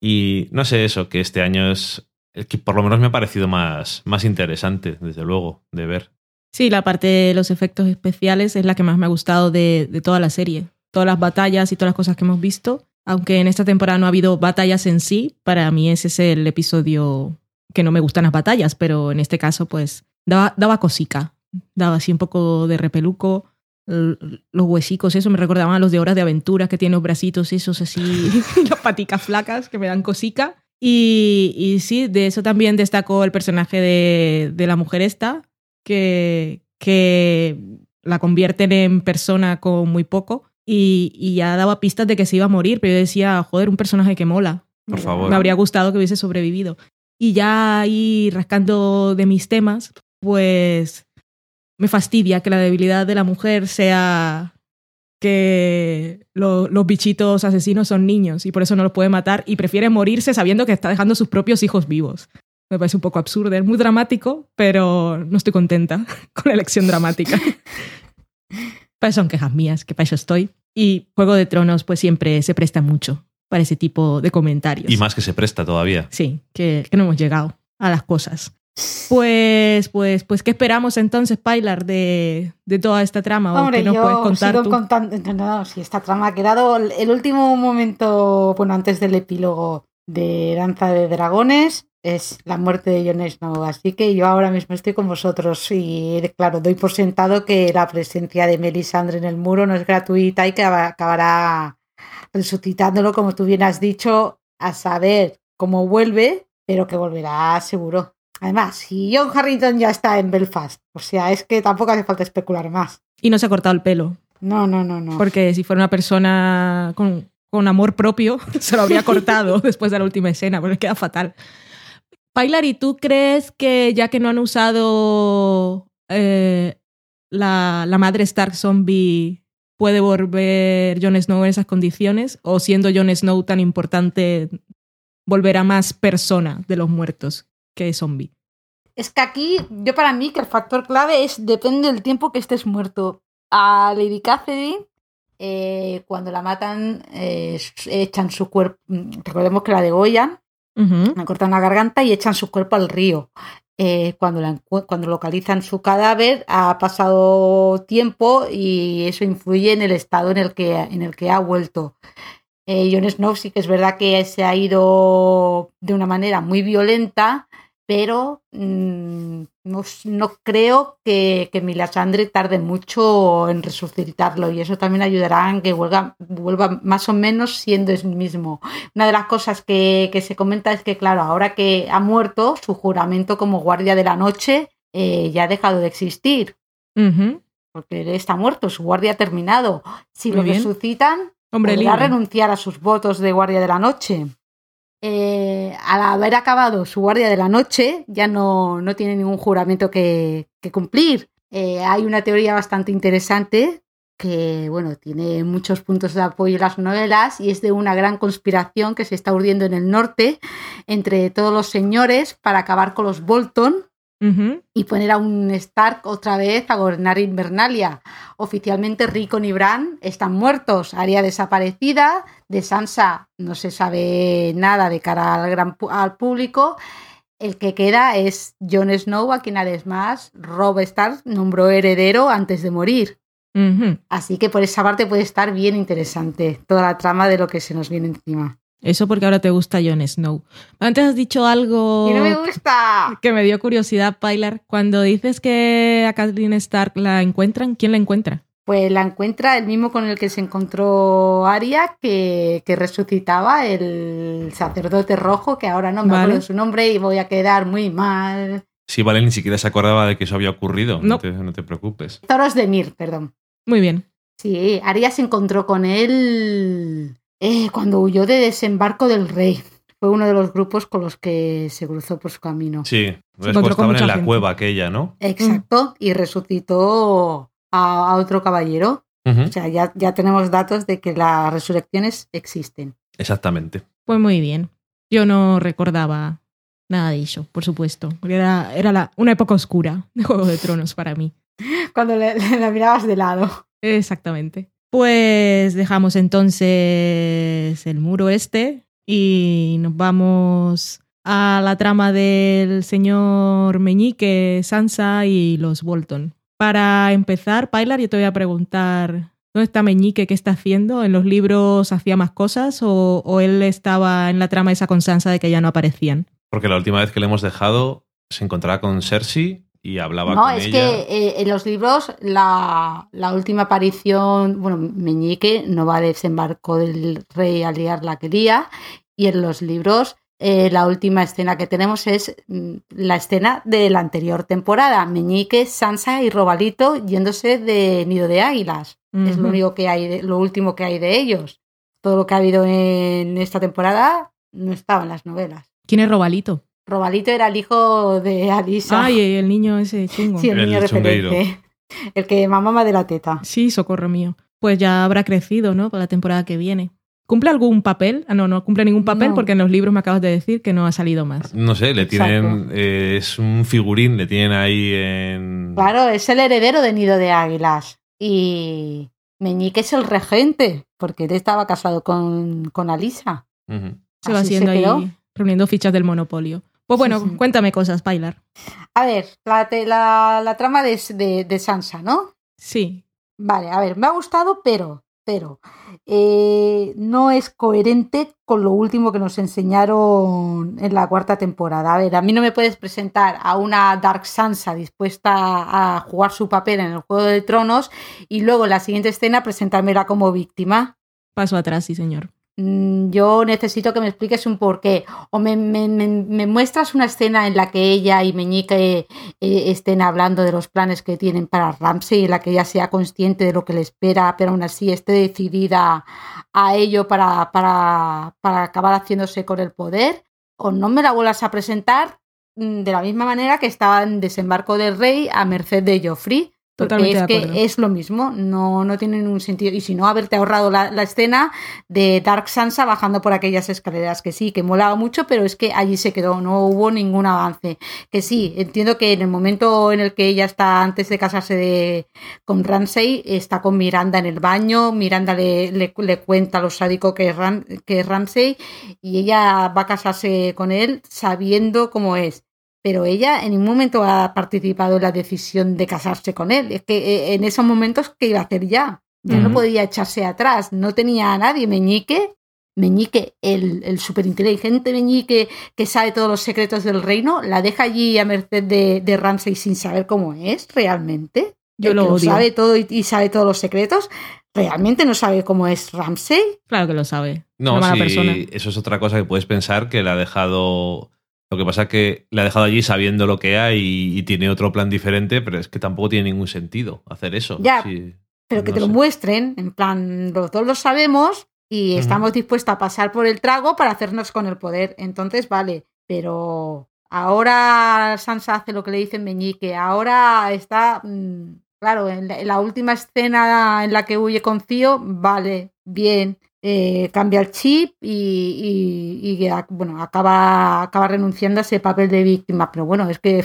Y no sé eso, que este año es el que por lo menos me ha parecido más, más interesante, desde luego, de ver.
Sí, la parte de los efectos especiales es la que más me ha gustado de, de toda la serie. Todas las batallas y todas las cosas que hemos visto. Aunque en esta temporada no ha habido batallas en sí, para mí ese es el episodio que no me gustan las batallas, pero en este caso pues daba, daba cosica. Daba así un poco de repeluco. Los huesicos, eso me recordaban a los de Horas de Aventura, que tienen los bracitos esos así, las paticas flacas que me dan cosica. Y, y sí, de eso también destacó el personaje de, de la mujer esta, que, que la convierten en persona con muy poco y, y ya daba pistas de que se iba a morir, pero yo decía, joder, un personaje que mola.
Por favor.
Me habría gustado que hubiese sobrevivido. Y ya ahí rascando de mis temas, pues me fastidia que la debilidad de la mujer sea que lo- los bichitos asesinos son niños y por eso no los puede matar y prefiere morirse sabiendo que está dejando sus propios hijos vivos. Me parece un poco absurdo, es muy dramático, pero no estoy contenta con la elección dramática. Pero son quejas mías, que para eso estoy. Y Juego de Tronos pues siempre se presta mucho para ese tipo de comentarios.
Y más que se presta todavía.
Sí, que, que no hemos llegado a las cosas. Pues, pues, pues, ¿qué esperamos entonces, Pilar, de, de toda esta trama? ¿O
Hombre,
nos
yo
puedes contar
sigo
tú?
contando. No, no, si esta trama ha quedado. El último momento, bueno, antes del epílogo de Danza de Dragones, es la muerte de Jon Snow. Así que yo ahora mismo estoy con vosotros y, claro, doy por sentado que la presencia de Melisandre en el muro no es gratuita y que aba- acabará resucitándolo, como tú bien has dicho, a saber cómo vuelve, pero que volverá seguro. Además, si John Harrington ya está en Belfast, o sea, es que tampoco hace falta especular más.
Y no se ha cortado el pelo,
No, no, no, no.
porque si fuera una persona con, con amor propio, se lo habría cortado después de la última escena, porque queda fatal. Pilar, ¿y tú crees que ya que no han usado eh, la, la madre Stark zombie, puede volver Jon Snow en esas condiciones? ¿O siendo Jon Snow tan importante, volverá más persona de los muertos que zombie?
Es que aquí, yo para mí, que el factor clave es depende del tiempo que estés muerto. A Lady Catherine, eh, cuando la matan, eh, echan su cuerpo. Recordemos que la degollan, le cortan la garganta y echan su cuerpo al río. Eh, cuando, la cuando localizan su cadáver, ha pasado tiempo y eso influye en el estado en el que, en el que ha vuelto. Jon Snow sí que es verdad que se ha ido de una manera muy violenta, pero mm, no, no creo que, que Melisandre tarde mucho en resucitarlo y eso también ayudará en que vuelva, vuelva más o menos siendo el mismo. Una de las cosas que, que se comenta es que, claro, ahora que ha muerto, su juramento como guardia de la noche eh, ya ha dejado de existir, porque él está muerto, su guardia ha terminado. Si
Muy
lo
bien.
resucitan,
Hombre
podrá
libre.
renunciar a sus votos de guardia de la noche. Eh, al haber acabado su guardia de la noche, ya no, no tiene ningún juramento que, cumplir. Eh, hay una teoría bastante interesante que, bueno, tiene muchos puntos de apoyo en las novelas y es de una gran conspiración que se está urdiendo en el norte entre todos los señores para acabar con los Bolton Y poner a un Stark otra vez a gobernar Invernalia. Oficialmente Rickon y Bran están muertos, Arya desaparecida, de Sansa no se sabe nada de cara al, gran, al público. El que queda es Jon Snow, a quien además Robb Stark nombró heredero antes de morir. Así que por esa parte puede estar bien interesante toda la trama de lo que se nos viene encima.
Eso porque ahora te gusta Jon Snow. Antes has dicho algo
¡Y no me gusta!
que me dio curiosidad, Pilar. Cuando dices que a Kathleen Stark la encuentran, ¿quién la encuentra?
Pues la encuentra el mismo con el que se encontró Arya, que, que resucitaba el sacerdote rojo, que ahora no me
Vale.
acuerdo su nombre y voy a quedar muy mal.
Sí, vale, ni siquiera se acordaba de que eso había ocurrido. No,
No.
te, no te preocupes.
Thoros de Mir, perdón.
Muy bien.
Sí, Arya se encontró con él eh, cuando huyó de desembarco del rey. Fue uno de los grupos con los que se cruzó por su camino.
Sí,
Se con
estaban en la
gente.
cueva aquella, ¿no?
Exacto, y resucitó a, a otro caballero. O sea, ya, ya tenemos datos de que las resurrecciones existen.
Exactamente.
Pues muy bien. Yo no recordaba nada de ello, por supuesto. porque Era, era la- una época oscura de Juego de Tronos para mí.
Cuando le, le- la mirabas de lado.
Exactamente. Pues dejamos entonces el muro este y nos vamos a la trama del señor Meñique, Sansa y los Bolton. Para empezar, Pilar, yo te voy a preguntar, ¿dónde está Meñique? ¿Qué está haciendo? ¿En los libros hacía más cosas o, él estaba en la trama esa con Sansa de que ya no aparecían?
Porque la última vez que le hemos dejado se encontraba con Cersei y hablaba
No,
con
es
ella.
que eh, en los libros la, la última aparición, bueno, Meñique no va a desembarco del rey a liar la que lía, y en los libros eh, la última escena que tenemos es mm, la escena de la anterior temporada, Meñique, Sansa y Robalito yéndose de Nido de Águilas. Es lo único que hay, de- lo último que hay de ellos. Todo lo que ha habido en esta temporada no estaba en las novelas.
¿Quién es Robalito?
Robalito era el hijo de Alisa.
Ay, el niño ese chungo.
Sí, el
El
niño
chungueiro.
referente. El que mamaba de la teta.
Sí, socorro mío. Pues ya habrá crecido, ¿no? Para la temporada que viene. ¿Cumple algún papel? Ah, no, no cumple ningún papel
No.
porque en los libros me acabas de decir que no ha salido más.
No sé, le tienen. eh, es un figurín, le tienen ahí en.
Claro, es el heredero de Nido de Águilas. Y Meñique es el regente, porque él estaba casado con, con Alisa.
Se va haciendo ahí, reuniendo fichas del Monopolio. Pues bueno, cuéntame cosas, Pilar.
A ver, la, la, la trama de, de, de Sansa, ¿no?
Sí.
Vale, a ver, me ha gustado, pero, pero eh, no es coherente con lo último que nos enseñaron en la cuarta temporada. A ver, a mí no me puedes presentar a una Dark Sansa dispuesta a jugar su papel en el Juego de Tronos y luego en la siguiente escena presentármela como víctima.
Paso atrás, sí, señor.
Mm, Yo necesito que me expliques un porqué. O me, me- me- muestras una escena en la que ella y Meñique eh, estén hablando de los planes que tienen para Ramsey, en la que ella sea consciente de lo que le espera, pero aún así esté decidida a ello para, para, para acabar haciéndose con el poder. O no me la vuelvas a presentar mm, de la misma manera que estaba en Desembarco del Rey a merced de Joffrey.
Totalmente
es que es lo mismo, no, no tiene ningún sentido. Y si no, haberte ahorrado la, la escena de Dark Sansa bajando por aquellas escaleras, que sí, que molaba mucho, pero es que allí se quedó, no hubo ningún avance. Que sí, entiendo que en el momento en el que ella está antes de casarse de, con Ramsay, está con Miranda en el baño, Miranda le, le, le cuenta lo sádico que es, Ram, que es Ramsay y ella va a casarse con él sabiendo cómo es pero ella en ningún momento ha participado en la decisión de casarse con él. Es que eh, en esos momentos, ¿qué iba a hacer ya? Ya no podía echarse atrás, no tenía a nadie. Meñique, Meñique, el, el superinteligente Meñique que sabe todos los secretos del reino, la deja allí a merced de, de Ramsay sin saber cómo es realmente.
Yo
El
lo
que
odio.
sabe todo y, y sabe todos los secretos, realmente no sabe cómo es Ramsay.
Claro que lo sabe.
No,
Una mala
sí,
persona.
eso es otra cosa que puedes pensar que le ha dejado. Lo que pasa es que le ha dejado allí sabiendo lo que hay y, y tiene otro plan diferente, pero es que tampoco tiene ningún sentido hacer eso.
Ya,
Sí.
pero que
No
te lo muestren, en plan, los dos lo sabemos y estamos dispuestos a pasar por el trago para hacernos con el poder. Entonces, vale, pero ahora Sansa hace lo que le dice Meñique, ahora está, mm, claro, en la, en la última escena en la que huye con Cío, vale, bien. Eh, cambia el chip y, bueno, acaba, acaba renunciando a ese papel de víctima. Pero bueno, es que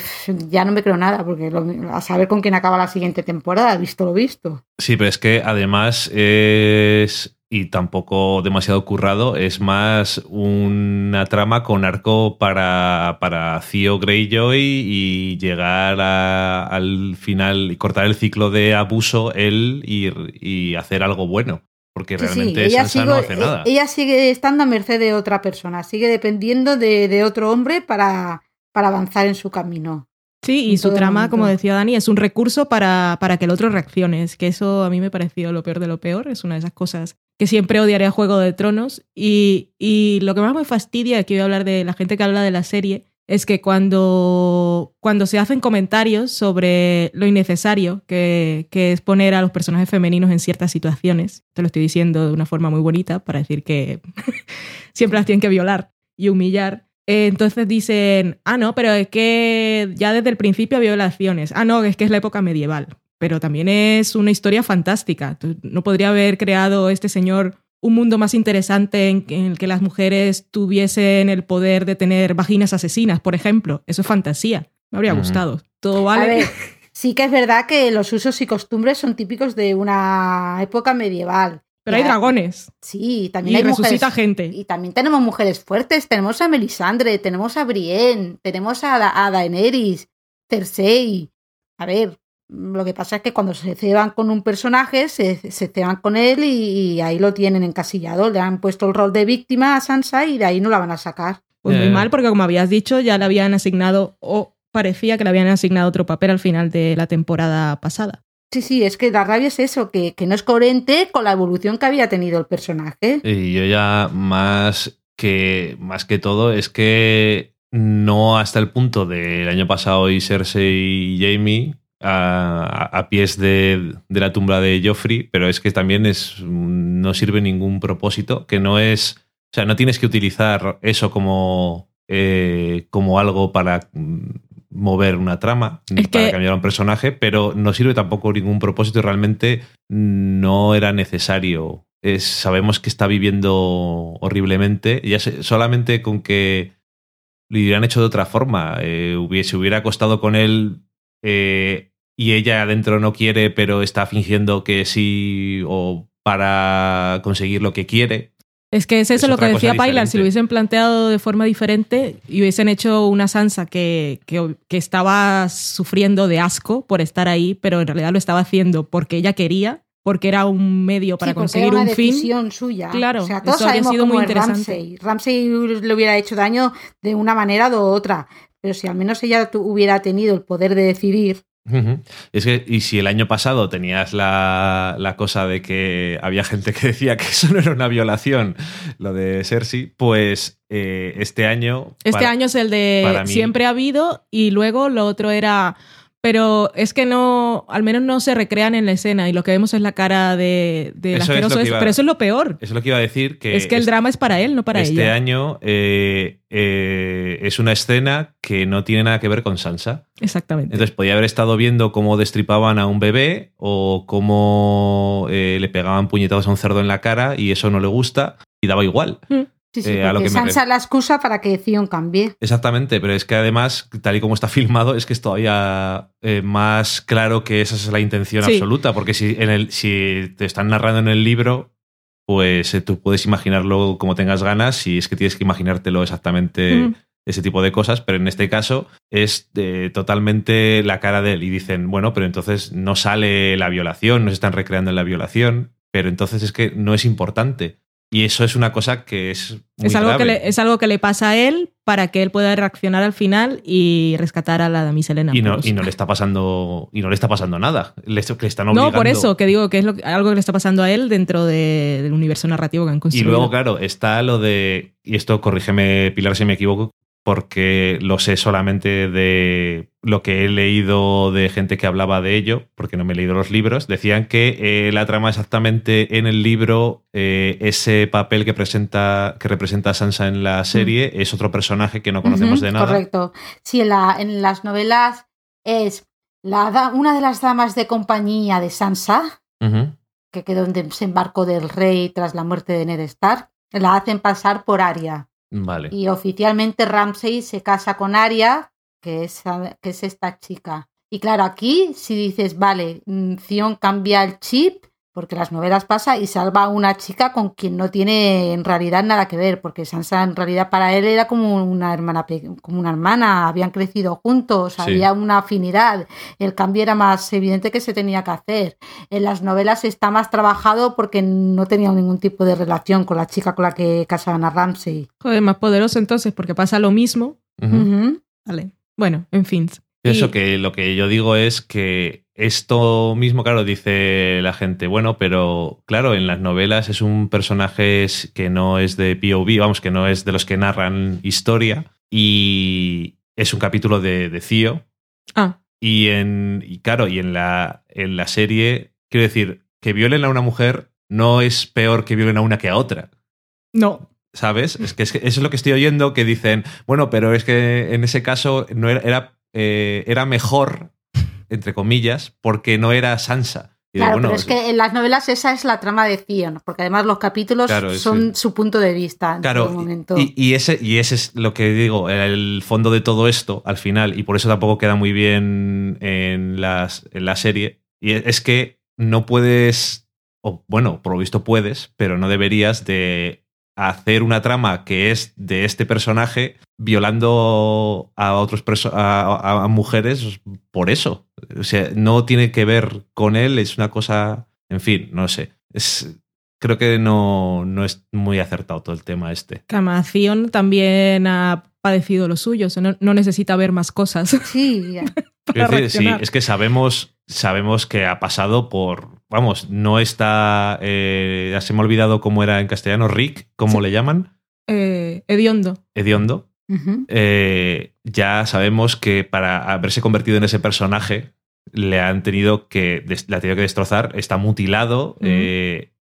ya no me creo nada, porque a saber con quién acaba la siguiente temporada, visto lo visto.
Sí, pero es que además es. Y tampoco demasiado currado, es más una trama con arco para, para Theo Greyjoy y llegar a- al final y cortar el ciclo de abuso él y hacer algo bueno. Porque
Sí, sí,
realmente
ella,
Sansa
sigue,
no hace nada.
ella sigue estando a merced de otra persona, sigue dependiendo de, de otro hombre para, para avanzar en su camino.
Sí, y su trama,
momento.
como decía Dani, es un recurso para, para que el otro reaccione. Es que eso a mí me pareció lo peor de lo peor. Es una de esas cosas que siempre odiaré a Juego de Tronos. Y, y lo que más me fastidia, aquí voy a hablar de la gente que habla de la serie, es que cuando, cuando se hacen comentarios sobre lo innecesario que, que es poner a los personajes femeninos en ciertas situaciones, te lo estoy diciendo de una forma muy bonita para decir que siempre las tienen que violar y humillar. Eh, entonces dicen, ah, no, pero es que ya desde el principio había violaciones. Ah, no, es que es la época medieval. Pero también es una historia fantástica. No podría haber creado este señor un mundo más interesante en, en el que las mujeres tuviesen el poder de tener vaginas asesinas, por ejemplo. Eso es fantasía. Me habría gustado. Todo
A
vale.
ver, sí que es verdad que los usos y costumbres son típicos de una época medieval.
pero hay dragones
Sí, también
y
hay
resucita
mujeres.
gente.
Y también tenemos mujeres fuertes. Tenemos a Melisandre, tenemos a Brienne, tenemos a, Da- a Daenerys, Cersei. A ver, lo que pasa es que cuando se ceban con un personaje, se, se ceban con él y, y ahí lo tienen encasillado. Le han puesto el rol de víctima a Sansa y de ahí no la van a sacar.
Pues muy
Eh.
mal, porque como habías dicho, ya le habían asignado, o parecía que le habían asignado otro papel al final de la temporada pasada.
Sí, sí, es que la rabia es eso, que, que no es coherente con la evolución que había tenido el personaje.
Y yo ya más que, más que todo es que no hasta el punto del año pasado y Cersei y Jamie a, a pies de, de la tumba de Joffrey, pero es que también es, no sirve ningún propósito, que no es, o sea, no tienes que utilizar eso como, eh, como algo para mm, mover una trama,
Es
para
que-
cambiar a un personaje, pero no sirve tampoco ningún propósito y realmente no era necesario. Es- sabemos que está viviendo horriblemente. Ya sé- solamente con que lo hubieran hecho de otra forma, eh, hubiese, hubiera acostado con él eh, y ella adentro no quiere, pero está fingiendo que sí o para conseguir lo que quiere.
Es que es eso
Es
lo que decía Pailar, si lo hubiesen planteado de forma diferente y hubiesen hecho una Sansa que, que, que estaba sufriendo de asco por estar ahí, pero en realidad lo estaba haciendo porque ella quería, porque era un medio para
Sí,
conseguir
era una
un fin.
decisión suya.
Claro,
o sea, todos
eso habría
sabemos
sido
cómo
muy
es
interesante.
Ramsey. Ramsey le hubiera hecho daño de una manera u otra, pero si al menos ella hubiera tenido el poder de decidir,
Es que, y si el año pasado tenías la, la cosa de que había gente que decía que eso no era una violación, lo de Cersei, pues eh, este año.
Este
para-
año es el de siempre ha habido y luego lo otro era... Pero es que no, al menos no se recrean en la escena y lo que vemos es la cara de, de
Eso es iba-
Pero eso es lo peor.
Eso es lo que iba a decir. Que
es que el drama es para él, no para
este
ella.
año eh, eh, es una escena que no tiene nada que ver con Sansa.
Exactamente.
Entonces podía haber estado viendo cómo destripaban a un bebé o cómo eh, le pegaban puñetazos a un cerdo en la cara y eso no le gusta y daba igual.
Sí, sí,
Eh, a lo que
Sansa la excusa para que Theon cambie.
Exactamente, pero es que además, tal y como está filmado, es que es todavía eh, más claro que esa es la intención
Sí.
absoluta, porque si, en el, si te están narrando en el libro, pues eh, tú puedes imaginarlo como tengas ganas y es que tienes que imaginártelo exactamente
Mm.
ese tipo de cosas, pero en este caso es eh, totalmente la cara de él y dicen, bueno, pero entonces no sale la violación, no se están recreando en la violación, pero entonces es que no es importante. Y eso es una cosa que es... Muy
Es algo, que le, es algo que le pasa a él para que él pueda reaccionar al final y rescatar a la damisela en
y no, y no le está pasando y no le está pasando nada. Le, le están
No, por eso, que digo que es lo algo que le está pasando a él dentro de- del universo narrativo que han
y
construido.
luego claro está lo de y esto corrígeme Pilar si me equivoco porque lo sé solamente de lo que he leído de gente que hablaba de ello porque no me he leído los libros decían que eh, la trama exactamente en el libro eh, ese papel que presenta que representa a Sansa en la serie es otro personaje que no conocemos de nada
Correcto. Sí, en, la- en las novelas es la, una de las damas de compañía de Sansa, que quedó en desembarco del rey tras la muerte de Ned Stark, la hacen pasar por Arya.
Vale
Y oficialmente Ramsay se casa con Arya, que es, que es esta chica. Y claro, aquí si dices, vale, mm, Theon cambia el chip, porque las novelas pasa y salva a una chica con quien no tiene en realidad nada que ver, porque Sansa en realidad para él era como una hermana, como una hermana, habían crecido juntos, había una afinidad, el cambio era más evidente que se tenía que hacer. En las novelas está más trabajado porque no tenía ningún tipo de relación con la chica con la que casaban a Ramsey.
Joder, más poderoso entonces, porque pasa lo mismo. Vale. Bueno, en fin.
Eso que lo que yo digo es que esto mismo, claro, dice la gente, bueno, pero claro, en las novelas es un personaje que no es de POV, vamos, que no es de los que narran historia, y es un capítulo de, de Cío.
Ah.
Y en, y claro, y en la, en la serie, quiero decir, que violen a una mujer no es peor que violen a una que a otra.
No.
¿Sabes? Es que, es que eso es lo que estoy oyendo, que dicen, bueno, pero es que en ese caso no era, era, eh, era mejor entre comillas, porque no era Sansa.
claro, pero es que en las novelas esa es la trama de Theon, porque además los capítulos son su punto de vista en
claro, momento. Y, ese, y ese es lo que digo, el fondo de todo esto al final, y por eso tampoco queda muy bien en, las, en la serie, y es que no puedes, o bueno, por lo visto puedes, pero no deberías de hacer una trama que es de este personaje violando a otros a, mujeres por eso. O sea, no tiene que ver con él, es una cosa, en fin, no sé. Es, creo que no, no es muy acertado todo el tema este.
Camación también ha padecido lo suyo, no, no necesita ver más cosas.
Sí,
sí, es que sabemos, sabemos que ha pasado por, vamos, no está. Eh, ya se me ha olvidado cómo era en castellano, Rick, ¿cómo le llaman?
Eh, hediondo.
Hediondo. Eh, ya sabemos que para haberse convertido en ese personaje le han tenido que, la ha tenido que destrozar, está mutilado,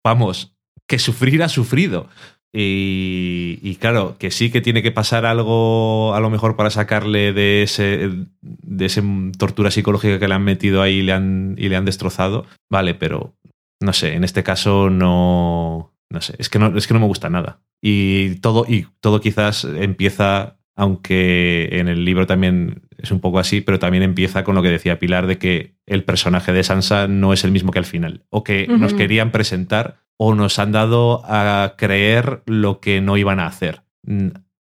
vamos, que sufrir ha sufrido. Y, claro, que sí que tiene que pasar algo a lo mejor para sacarle de ese de esa tortura psicológica que le han metido ahí y le han, y le han destrozado. Vale, pero no sé, en este caso no. No sé, es que no, es que no me gusta nada. Y todo, y todo quizás empieza, aunque en el libro también es un poco así, pero también empieza con lo que decía Pilar de que el personaje de Sansa no es el mismo que al final. O que nos querían presentar o nos han dado a creer lo que no iban a hacer.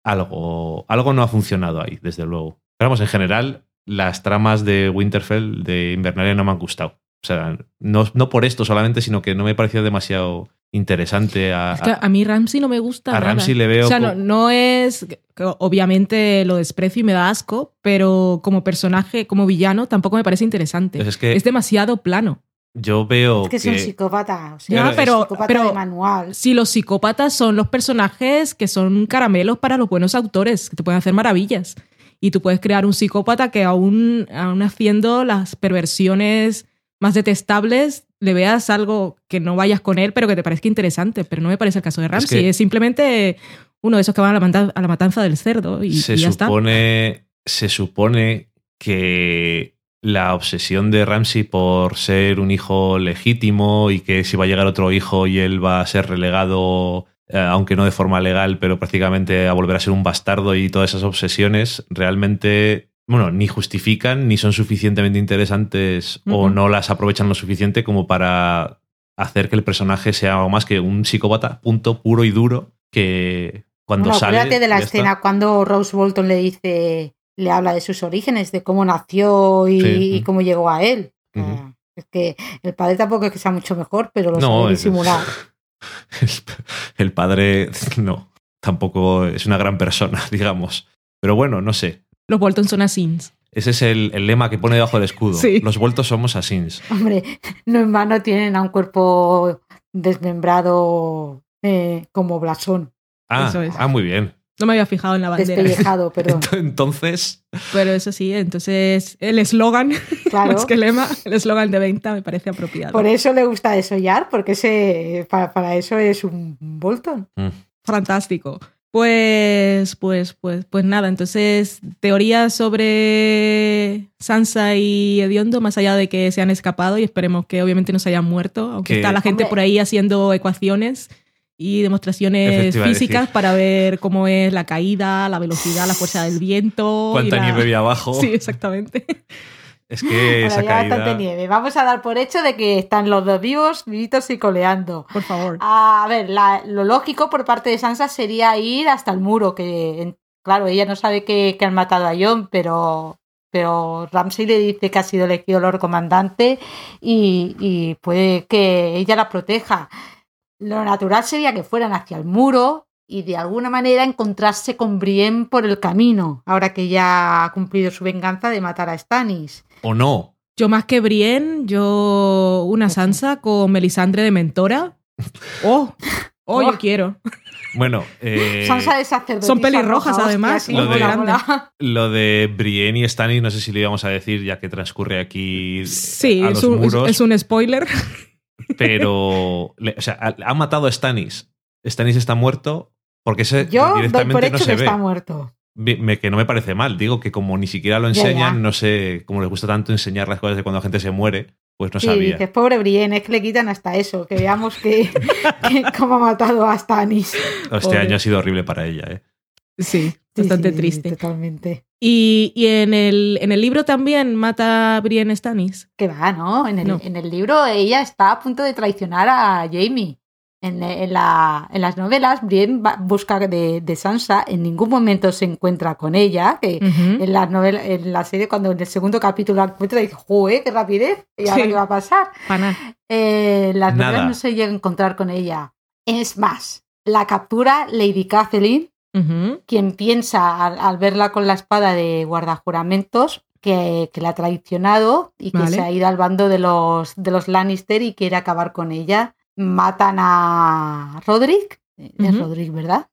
Algo, algo no ha funcionado ahí, desde luego. Pero vamos, en general, las tramas de Winterfell, de Invernalia, no me han gustado. O sea, no, no por esto solamente, sino que no me pareció demasiado interesante. A,
a, mí Ramsey no me gusta.
A Ramsey le veo.
O sea, no, es. Obviamente lo desprecio y me da asco, pero como personaje, como villano, tampoco me parece interesante.
Es, que,
es demasiado plano.
Yo veo.
Es que, es un psicópata.
pero,
psicópata de manual.
Si los psicópatas son los personajes que son caramelos para los buenos autores, que te pueden hacer maravillas. Y tú puedes crear un psicópata que aún, aún haciendo las perversiones más detestables, le veas algo que no vayas con él, pero que te parezca interesante. Pero no me parece el caso de Ramsey. Es, simplemente uno de esos que van a la, a la matanza del cerdo y,
se
ya
supone, está. Se supone que la obsesión de Ramsey por ser un hijo legítimo y que si va a llegar otro hijo y él va a ser relegado, eh, aunque no de forma legal, pero prácticamente a volver a ser un bastardo y todas esas obsesiones, realmente, bueno, ni justifican ni son suficientemente interesantes o no las aprovechan lo suficiente como para hacer que el personaje sea algo más que un psicópata, punto, puro y duro, que cuando bueno, sale...
Acuérdate de la escena cuando Rose Bolton le dice le habla de sus orígenes, de cómo nació y, cómo llegó a él. Es que el padre tampoco es que sea mucho mejor, pero lo no, sabe disimular.
El, padre, no, tampoco es una gran persona, digamos. Pero bueno, no sé.
Los Bolton son asins.
Ese es el, lema que pone debajo del escudo. Los Bolton somos asins.
Hombre, no en vano tienen a un cuerpo desmembrado eh, como blasón.
Ah, ah, muy bien.
No me había fijado en la bandera.
Despellejado, perdón.
Entonces.
Pero eso sí, entonces el eslogan, claro. es que lema, el eslogan de venta me parece apropiado.
Por eso le gusta desollar, porque ese, para, eso es un Bolton.
Mm. Fantástico. Pues, pues, pues, pues nada, entonces, teorías sobre Sansa y Ediondo, más allá de que se han escapado y esperemos que obviamente no se hayan muerto, aunque está la gente por ahí haciendo ecuaciones y demostraciones físicas para ver cómo es la caída, la velocidad, la fuerza del viento.
Cuánta nieve había abajo.
Sí, exactamente.
Es que esa
Bueno, ya
caída...
bastante nieve. Vamos a dar por hecho de que están los dos vivos, vivitos y coleando.
Por favor.
A ver, la- lo lógico por parte de Sansa sería ir hasta el muro, que en- claro, ella no sabe que, que han matado a Jon, pero, pero Ramsay le dice que ha sido elegido Lord Comandante y, y puede que ella la proteja. Lo natural sería que fueran hacia el muro y de alguna manera encontrarse con Brienne por el camino, ahora que ya ha cumplido su venganza de matar a Stannis.
¿O no?
Yo más que Brienne, yo una Sansa con Melisandre de mentora. Oh, oh, yo
Oh.
quiero.
Bueno, eh,
Sansa de sacerdotisa
son pelirrojas,
roja,
además,
hostia, sí,
lo de- lo Brienne y Stannis, no sé si lo íbamos a decir ya que transcurre aquí
Sí,
a
es un, es-
muros,
es un spoiler.
pero o sea, ha, ha matado a Stannis. Stannis está muerto porque ese
Yo doy por
directamente
hecho
no
que
se ve.
está muerto.
Me- que no me parece mal. Digo que como ni siquiera lo enseñan,
ya.
no sé, como les gusta tanto enseñar las cosas de cuando la gente se muere, pues no
sí,
sabía.
dices, pobre Brienne, es que le quitan hasta eso, que veamos que, que cómo ha matado a Stannis.
Este
Pobre.
año ha sido horrible para ella. ¿eh?
Sí,
Sí,
bastante
sí,
triste.
Totalmente.
Y, y en, el, en el libro también mata a Brienne Stannis.
Que va, ¿no? En el,
No.
en el libro ella está a punto de traicionar a Jamie. En, en la- en las novelas, Brienne va- busca de, de Sansa, en ningún momento se encuentra con ella, que en la novela, en la serie, cuando en el segundo capítulo la encuentra, dice, ¡joder, qué rapidez! ¿Y ahora
Sí.
qué va a pasar? Eh, las
Nada.
novelas no se llega a encontrar con ella. Es más, la captura Lady Kathleen, quien piensa al, al verla con la espada de guardajuramentos que, que la ha traicionado y que
Vale.
se ha ido al bando de los, de los Lannister y quiere acabar con ella. Matan a Roderick. Es
Ujú.
Roderick, ¿verdad?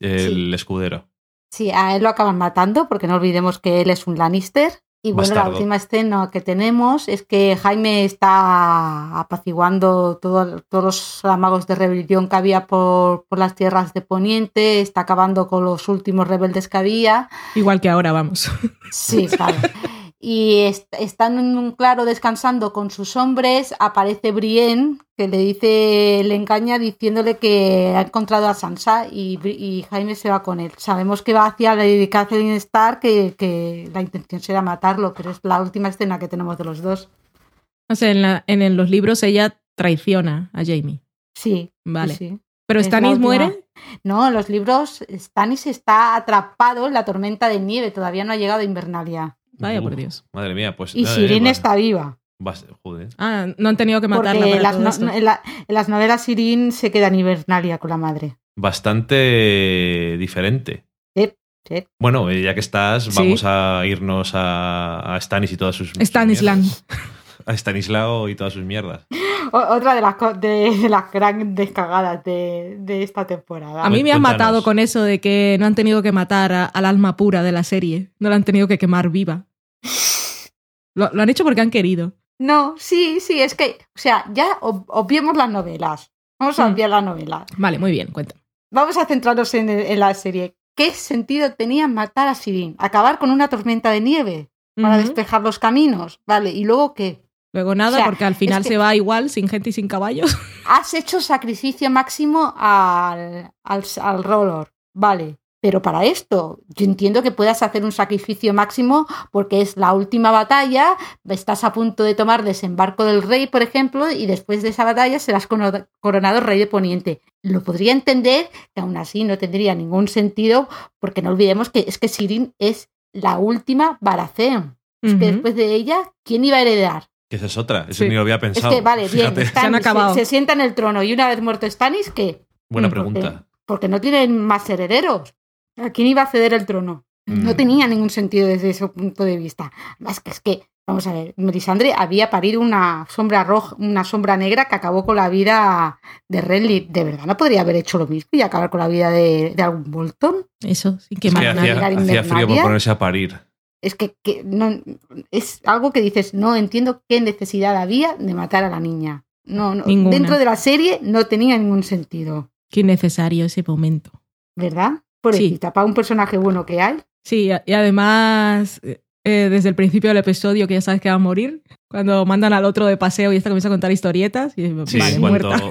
El escudero.
Sí, a él lo acaban matando porque no olvidemos que él es un Lannister. Y bueno, la última escena que tenemos es que Jaime está apaciguando todo- todos los amagos de rebelión que había por, por las tierras de Poniente, está acabando con los últimos rebeldes que había.
Igual que ahora, vamos.
Sí, claro. Y est- están en un claro descansando con sus hombres, aparece Brienne, que le dice, le engaña diciéndole que ha encontrado a Sansa y, Jaime se va con él. Sabemos que va hacia Lady Catherine Stark, que, que la intención será matarlo, pero es la última escena que tenemos de los dos.
O sea, en, la- en, los libros ella traiciona a Jamie.
Sí,
Vale.
sí.
Pero
Es la
Stannis muere.
No, en los libros Stannis está atrapado en la tormenta de nieve, todavía no ha llegado a Invernalia.
Vaya por Dios.
Madre mía, pues.
Y
eh,
está viva.
Joder.
Ah, no han tenido que matarla
Porque
para
las
todo
no-
esto.
en, la- en las novelas Sirin se queda en Invernalia con la madre.
Bastante diferente.
Sí, sí.
Bueno, eh, ya que estás,
Sí.
vamos a irnos a, a Stanis y todas sus. sus
Stanislan.
mierdas. A Stanislao y todas sus mierdas.
Otra de las, de, de las grandes cagadas de, de esta temporada.
A mí me han
Cuéntanos.
matado con eso de que no han tenido que matar a- al alma pura de la serie. No la han tenido que quemar viva. Lo, lo han hecho porque han querido.
No, sí, sí, es que, o sea, ya ob- obviemos las novelas. Vamos a
Mm.
obviar las novelas.
Vale, muy bien, cuenta.
Vamos a centrarnos en, la serie. ¿Qué sentido tenía matar a Sirin? ¿Acabar con una tormenta de nieve para despejar los caminos? Vale, ¿y luego qué?
Luego nada,
O sea,
porque al final
es que-
se va igual, sin gente y sin caballos.
Has hecho sacrificio máximo al, al, al roller. Vale. Pero para esto, yo entiendo que puedas hacer un sacrificio máximo porque es la última batalla, estás a punto de tomar desembarco del rey, por ejemplo, y después de esa batalla serás coronado rey de Poniente. Lo podría entender, que aún así no tendría ningún sentido, porque no olvidemos que es que Sirin es la última Baratheon. Es que después de ella, ¿quién iba a heredar?
Que esa es otra. Eso
Sí.
ni lo había
Es
pensado.
que, vale, bien. Stannis
Se han acabado.
Se, se sienta en el trono y una vez muerto Stannis, ¿qué?
Buena pregunta.
Porque no tienen más herederos. ¿A quién iba a ceder el trono? No
Mm.
tenía ningún sentido desde ese punto de vista. Más que es que, vamos a ver, Melisandre había parido una sombra roja, una sombra negra que acabó con la vida de Renly. ¿De verdad no podría haber hecho lo mismo y acabar con la vida de, de algún Bolton?
Eso, sin
Es que
Invernalia.
nadie.
hacía, hacía frío por ponerse a parir.
Es que, que no, es algo que dices, no entiendo qué necesidad había de matar a la niña. No, no. Dentro de la serie no tenía ningún sentido,
Qué innecesario ese momento.
¿verdad? Pobrecita, para un personaje bueno que hay.
Sí, y además, eh, desde el principio del episodio, que ya sabes que va a morir, cuando mandan al otro de paseo y esta comienza a contar historietas, y
Sí,
vale,
cuando,
muerta.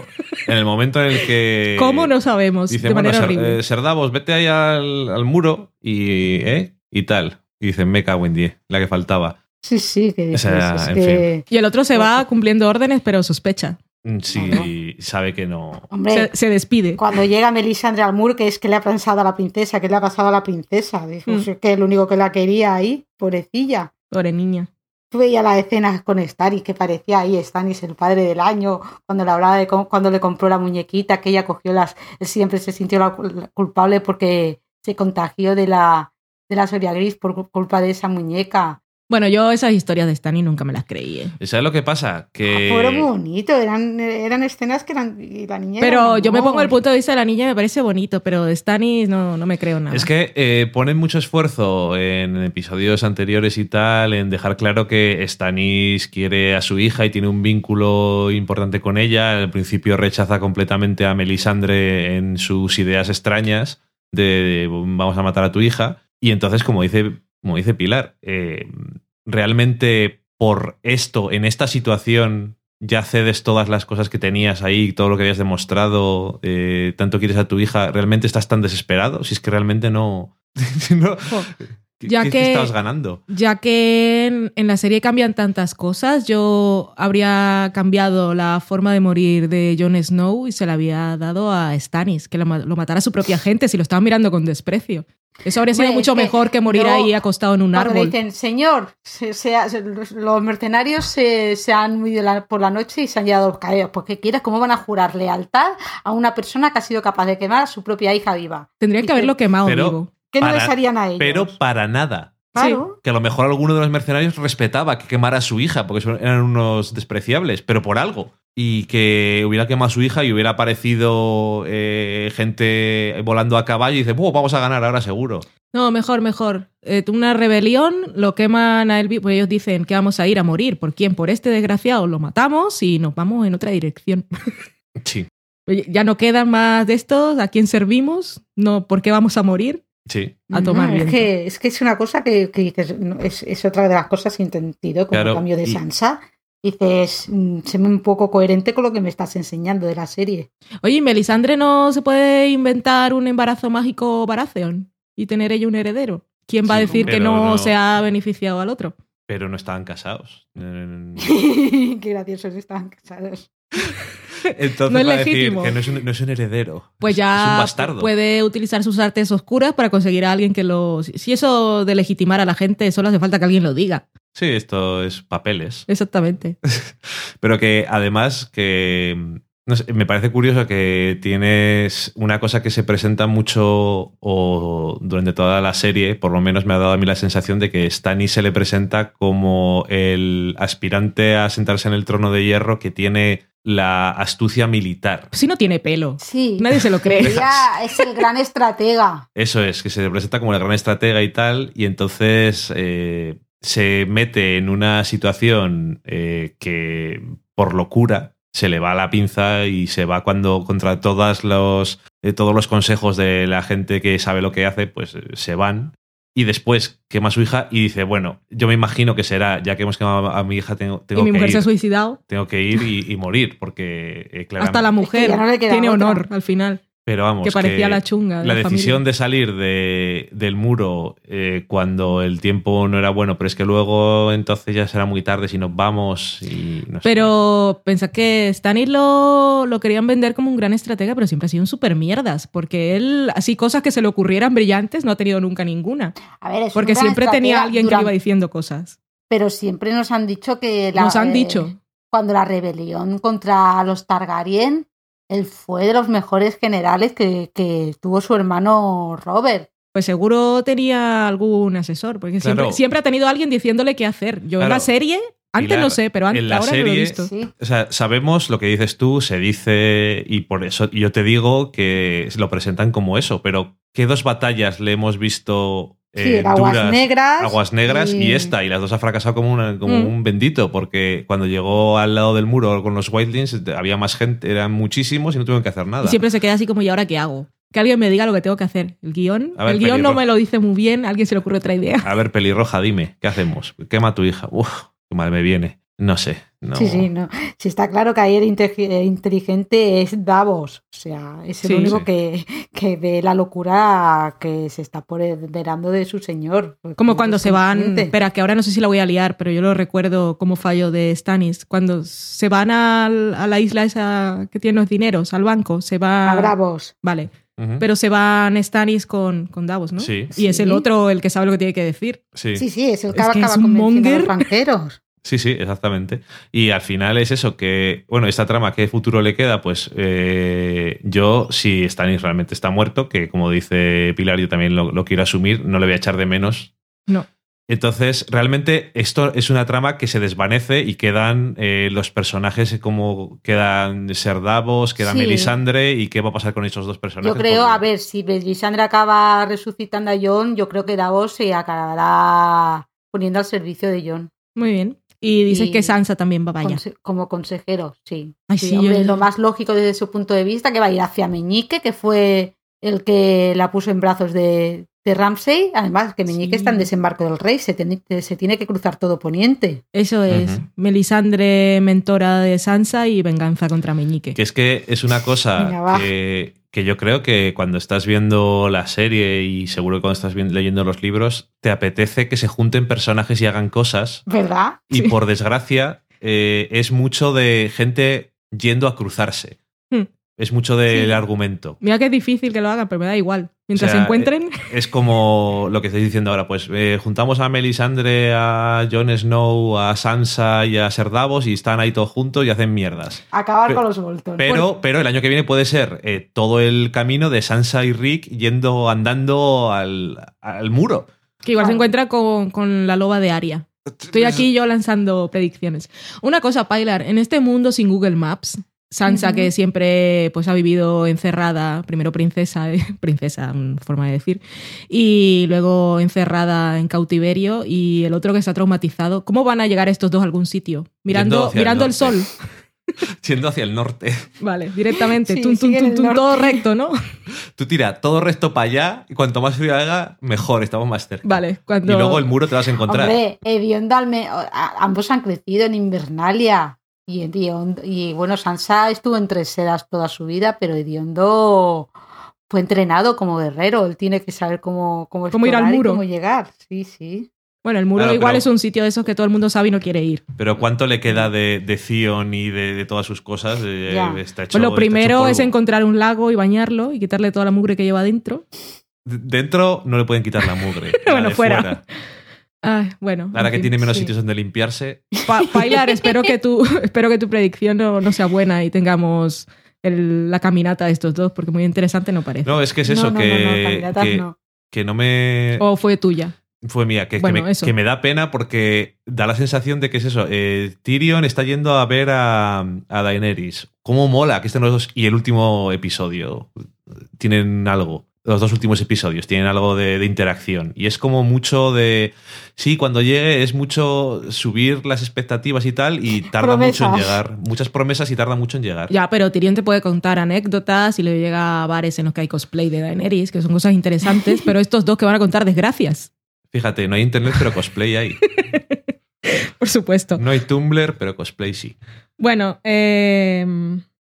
en el momento en el que.
¿Cómo no sabemos?
Dice,
de
bueno,
manera
Ser-
horrible.
eh, Serdavos, vete ahí al, al muro y, ¿eh? y tal. Y dicen, me cago en 10, la que faltaba.
Sí, sí, que dices,
O sea,
es
en
que-
Y el otro se va cumpliendo órdenes, pero sospecha.
Mm, Sí, sabe que no.
Hombre,
Se, se despide.
cuando llega Melisandre al muro, que es que le ha pensado a la princesa, que le ha pasado a la princesa. Dijo,
Mm.
"Si es que el único que la quería ahí, pobrecilla.
Pobre niña.
Tú veías las escenas con Stannis, que parecía ahí Stannis el padre del año, cuando le hablaba de cómo- cuando le compró la muñequita, que ella cogió las, él siempre se sintió la culpable porque se contagió de la, de la Soria Gris por cu- culpa de esa muñeca.
Bueno, yo esas historias de Stanny nunca me las creí. ¿eh?
¿Sabes lo que pasa? Que.
Ah, Fueron muy bonitos, eran, eran escenas que eran, y la niña
Pero yo me pongo el punto de vista de la niña y me parece bonito, pero de Stannis no, no me creo nada.
Es que eh, ponen mucho esfuerzo en episodios anteriores y tal en dejar claro que Stannis quiere a su hija y tiene un vínculo importante con ella. Al principio rechaza completamente a Melisandre en sus ideas extrañas de, de, vamos a matar a tu hija. Y entonces, como dice, como dice Pilar, eh, realmente por esto, en esta situación, ya cedes todas las cosas que tenías ahí, todo lo que habías demostrado, eh, tanto quieres a tu hija, ¿realmente estás tan desesperado? Si es que realmente no... no ¿qué-
Ya
qué-
que-
estabas ganando?
Ya que en, en la serie cambian tantas cosas, yo habría cambiado la forma de morir de Jon Snow y se la había dado a Stannis, que lo, ma- lo matara a su propia gente si lo estaban mirando con desprecio. Eso habría sido mucho mejor que morir
yo-
ahí acostado en un árbol.
dicen, señor, se- se- se- los- mercenarios se, se han huido la- por la noche y se han llevado los caballos. ¿Por qué quieres? ¿Cómo van a jurar lealtad a una persona que ha sido capaz de quemar a su propia hija viva?
Tendrían que haberlo quemado,
Pero-
digo.
¿Qué no les harían a ellos?
Pero para nada.
Claro.
Que a lo mejor alguno de los mercenarios respetaba que quemara a su hija, porque eran unos despreciables, pero por algo. Y que hubiera quemado a su hija y hubiera aparecido eh, gente volando a caballo y dice, "Buah, vamos a ganar ahora seguro.
No, mejor, mejor. Eh, una rebelión, lo queman a él, pues ellos dicen que vamos a ir a morir. ¿Por quién? Por este desgraciado. Lo matamos y nos vamos en otra dirección.
Sí,
Ya no quedan más de estos. ¿A quién servimos? No, ¿por qué vamos a morir?
Sí.
A tomar
No, es, que, es que es una cosa que, que dices, no, es, es otra de las cosas sin sentido, como
Claro,
el cambio de
y-
Sansa. Dices, mm, se me un poco coherente con lo que me estás enseñando de la serie.
Oye, ¿y Melisandre no se puede inventar un embarazo mágico Baratheon y tener ella un heredero. ¿Quién va a decir que no,
no-
se ha beneficiado al otro?
Pero no estaban casados.
Qué graciosos estaban casados.
Entonces
No es
va a decir
legítimo.
que no es, un, no es un heredero.
Pues
Es-
ya
es un bastardo.
puede utilizar sus artes oscuras para conseguir a alguien que lo... Si eso de legitimar a la gente, solo hace falta que alguien lo diga.
Sí, esto es papeles.
Exactamente.
Pero que además que no sé, me parece curioso que tienes una cosa que se presenta mucho o durante toda la serie, por lo menos me ha dado a mí la sensación de que Stannis se le presenta como el aspirante a sentarse en el trono de hierro que tiene la astucia militar.
Si no tiene pelo.
Sí.
Nadie se lo cree.
Ella es el gran estratega.
Eso es, que se le presenta como el gran estratega y tal, y entonces eh, se mete en una situación eh, que por locura se le va la pinza y se va cuando contra todas los, eh, todos los consejos de la gente que sabe lo que hace, pues eh, se van. Y después quema a su hija y dice, bueno, yo me imagino que será, ya que hemos quemado a mi hija, tengo, tengo
y mi
que
mujer se ha
ir.
suicidado.
Tengo que ir y, y morir, porque eh, claramente-
Hasta la mujer
no
tiene
otra.
honor al final.
Pero vamos,
que parecía la chunga de
la
la
decisión
familia.
de salir de, del muro eh, cuando el tiempo no era bueno, pero es que luego entonces ya será muy tarde si nos vamos y no sé.
Pero pensad que Stannis lo, lo querían vender como un gran estratega, pero siempre ha sido un super mierdas. Porque él, así cosas que se le ocurrieran brillantes, no ha tenido nunca ninguna.
A ver, es
Porque
un gran
siempre tenía alguien que le iba
durante-
diciendo cosas.
Pero siempre nos han dicho que la,
Nos han
eh,
dicho.
cuando la rebelión contra los Targaryen, él fue de los mejores generales que, que tuvo su hermano Robert.
Pues seguro tenía algún asesor, porque siempre,
Claro.
siempre ha tenido alguien diciéndole qué hacer. Yo en la serie, antes
Pilar,
no sé, pero antes,
en la
ahora no lo he
serie-
visto.
Sí.
O sea, sabemos lo que dices tú, se dice, y por eso yo te digo que lo presentan como eso, pero ¿qué dos batallas le hemos visto
Sí,
eh,
Aguas
duras?
Negras.
Aguas Negras y... esta, y las dos ha fracasado como, una- como
Mm.
un bendito, porque cuando llegó al lado del muro con los Wildlings había más gente, eran muchísimos y no tuvieron que hacer nada.
Y siempre se queda así como, ¿y ahora qué hago? Que alguien me diga lo que tengo que hacer. El
guion, ver,
el guion no me lo dice muy bien, a alguien se le ocurre otra idea.
A ver, pelirroja, dime, ¿qué hacemos? Quema a tu hija. Uf, qué mal me viene. No sé. No.
Sí, sí, no. Si está claro que ahí el inteligente es Davos. O sea, es el
Sí.
único
Sí.
que, que ve la locura que se está apoderando de su señor. Porque
Como cuando se van, espera, que ahora no sé si la voy a liar, pero yo lo recuerdo como fallo de Stannis. Cuando se van al- a la isla esa que tiene los dineros, al banco, se va...
A Bravos.
Vale, pero se van Stannis con, con Davos, ¿no?
Sí.
Y es el
Sí.
otro el que sabe lo que tiene que decir.
Sí.
Sí, sí, es el que
Es que
acaba
es un
convenciendo a los banqueros.
Sí, sí, exactamente. Y al final es eso, que, bueno, esta trama, ¿qué futuro le queda? Pues eh, yo, si Stannis realmente está muerto, que como dice Pilar, yo también lo, lo quiero asumir, no le voy a echar de menos.
No.
Entonces, realmente esto es una trama que se desvanece y quedan eh, los personajes como quedan Ser Davos, queda
Sí.
Melisandre y qué va a pasar con esos dos personajes.
Yo creo,
Porque-
a ver, si Melisandre acaba resucitando a Jon, yo creo que Davos se acabará poniendo al servicio de Jon.
Muy bien. Y dices
Y-
que Sansa también va para allá.
Como consejero, sí.
Ay,
Sí,
sí,
hombre,
yo-
Lo más lógico desde su punto de vista que va a ir hacia Meñique, que fue el que la puso en brazos de, de Ramsey. Además, que Meñique
Sí.
está en desembarco del rey, se, tiene- se tiene que cruzar todo poniente.
Eso es. Melisandre, mentora de Sansa y venganza contra Meñique.
Que es que es una cosa que, que yo creo que cuando estás viendo la serie y seguro que cuando estás leyendo los libros, te apetece que se junten personajes y hagan cosas.
¿Verdad?
Y
Sí.
por desgracia, eh, es mucho de gente yendo a cruzarse. Es mucho del
Sí.
argumento.
Mira que es difícil que lo hagan, pero me da igual. Mientras
O sea,
se encuentren.
Es como lo que estáis diciendo ahora, pues eh, juntamos a Melisandre, a Jon Snow, a Sansa y a Ser Davos y están ahí todos juntos y hacen mierdas.
Acabar con los Bolton.
Pero, pero el año que viene puede ser eh, todo el camino de Sansa y Rick yendo andando al, al muro.
Que igual se encuentra con, con la loba de Aria. Estoy aquí yo lanzando predicciones. Una cosa, Pilar, en este mundo sin Google Maps, Sansa, que siempre pues, ha vivido encerrada, primero princesa, eh, princesa, una forma de decir, y luego encerrada en cautiverio, y el otro que está traumatizado, ¿cómo van a llegar estos dos a algún sitio? Mirando,
el
mirando el, sol.
Yendo hacia el norte.
Vale, directamente.
Sí,
Tum, tum,
sigue en
tum,
el
tum, todo recto, ¿no?
Tú tira todo recto para allá y cuanto más frío haga, mejor, estamos más cerca.
Vale, cuando...
Y luego el muro te vas a encontrar.
Hombre, Hediondo Alme- a- ambos han crecido en Invernalia. Y, Hediondo- y bueno, Sansa estuvo en tres sedas toda su vida, pero Hediondo fue entrenado como guerrero. Él tiene que saber cómo, cómo,
Cómo ir al muro.
cómo llegar. Sí, sí.
Bueno, el muro
Claro,
igual
pero-
es un sitio de esos que todo el mundo sabe y no quiere ir.
Pero ¿cuánto le queda de, de y de, de todas sus cosas? Eh, está hecho-
Pues lo
está
primero
hecho
es encontrar un lago y bañarlo y quitarle toda la mugre que lleva dentro.
D- Dentro no le pueden quitar la mugre. la
Bueno, fuera. Ay, bueno.
Ahora que
fin.
tiene menos
sí.
sitios donde limpiarse.
Pa- Pailar, espero que tu, espero que tu predicción no, no sea buena y tengamos el- la caminata de estos dos, porque muy interesante no parece.
No, es que es eso,
no, no,
que,
no,
que,
no.
que no me.
O fue tuya.
Fue mía, que, que
Bueno,
me,
eso.
que me da pena porque da la sensación de que es eso. eh, Tyrion está yendo a ver a, a Daenerys. ¿Cómo mola que estén los dos? Y el último episodio tienen algo. Los dos últimos episodios tienen algo de, de interacción. Y es como mucho de. Sí, cuando llegue es mucho subir las expectativas y tal, y tarda mucho en llegar. Muchas promesas y tarda mucho en llegar.
Ya, pero Tyrion te puede contar anécdotas y le llega a bares en los que hay cosplay de Daenerys, que son cosas interesantes, pero estos dos que van a contar desgracias,
Fíjate, no hay internet, pero cosplay hay.
por supuesto.
No hay Tumblr, pero cosplay sí.
Bueno, eh,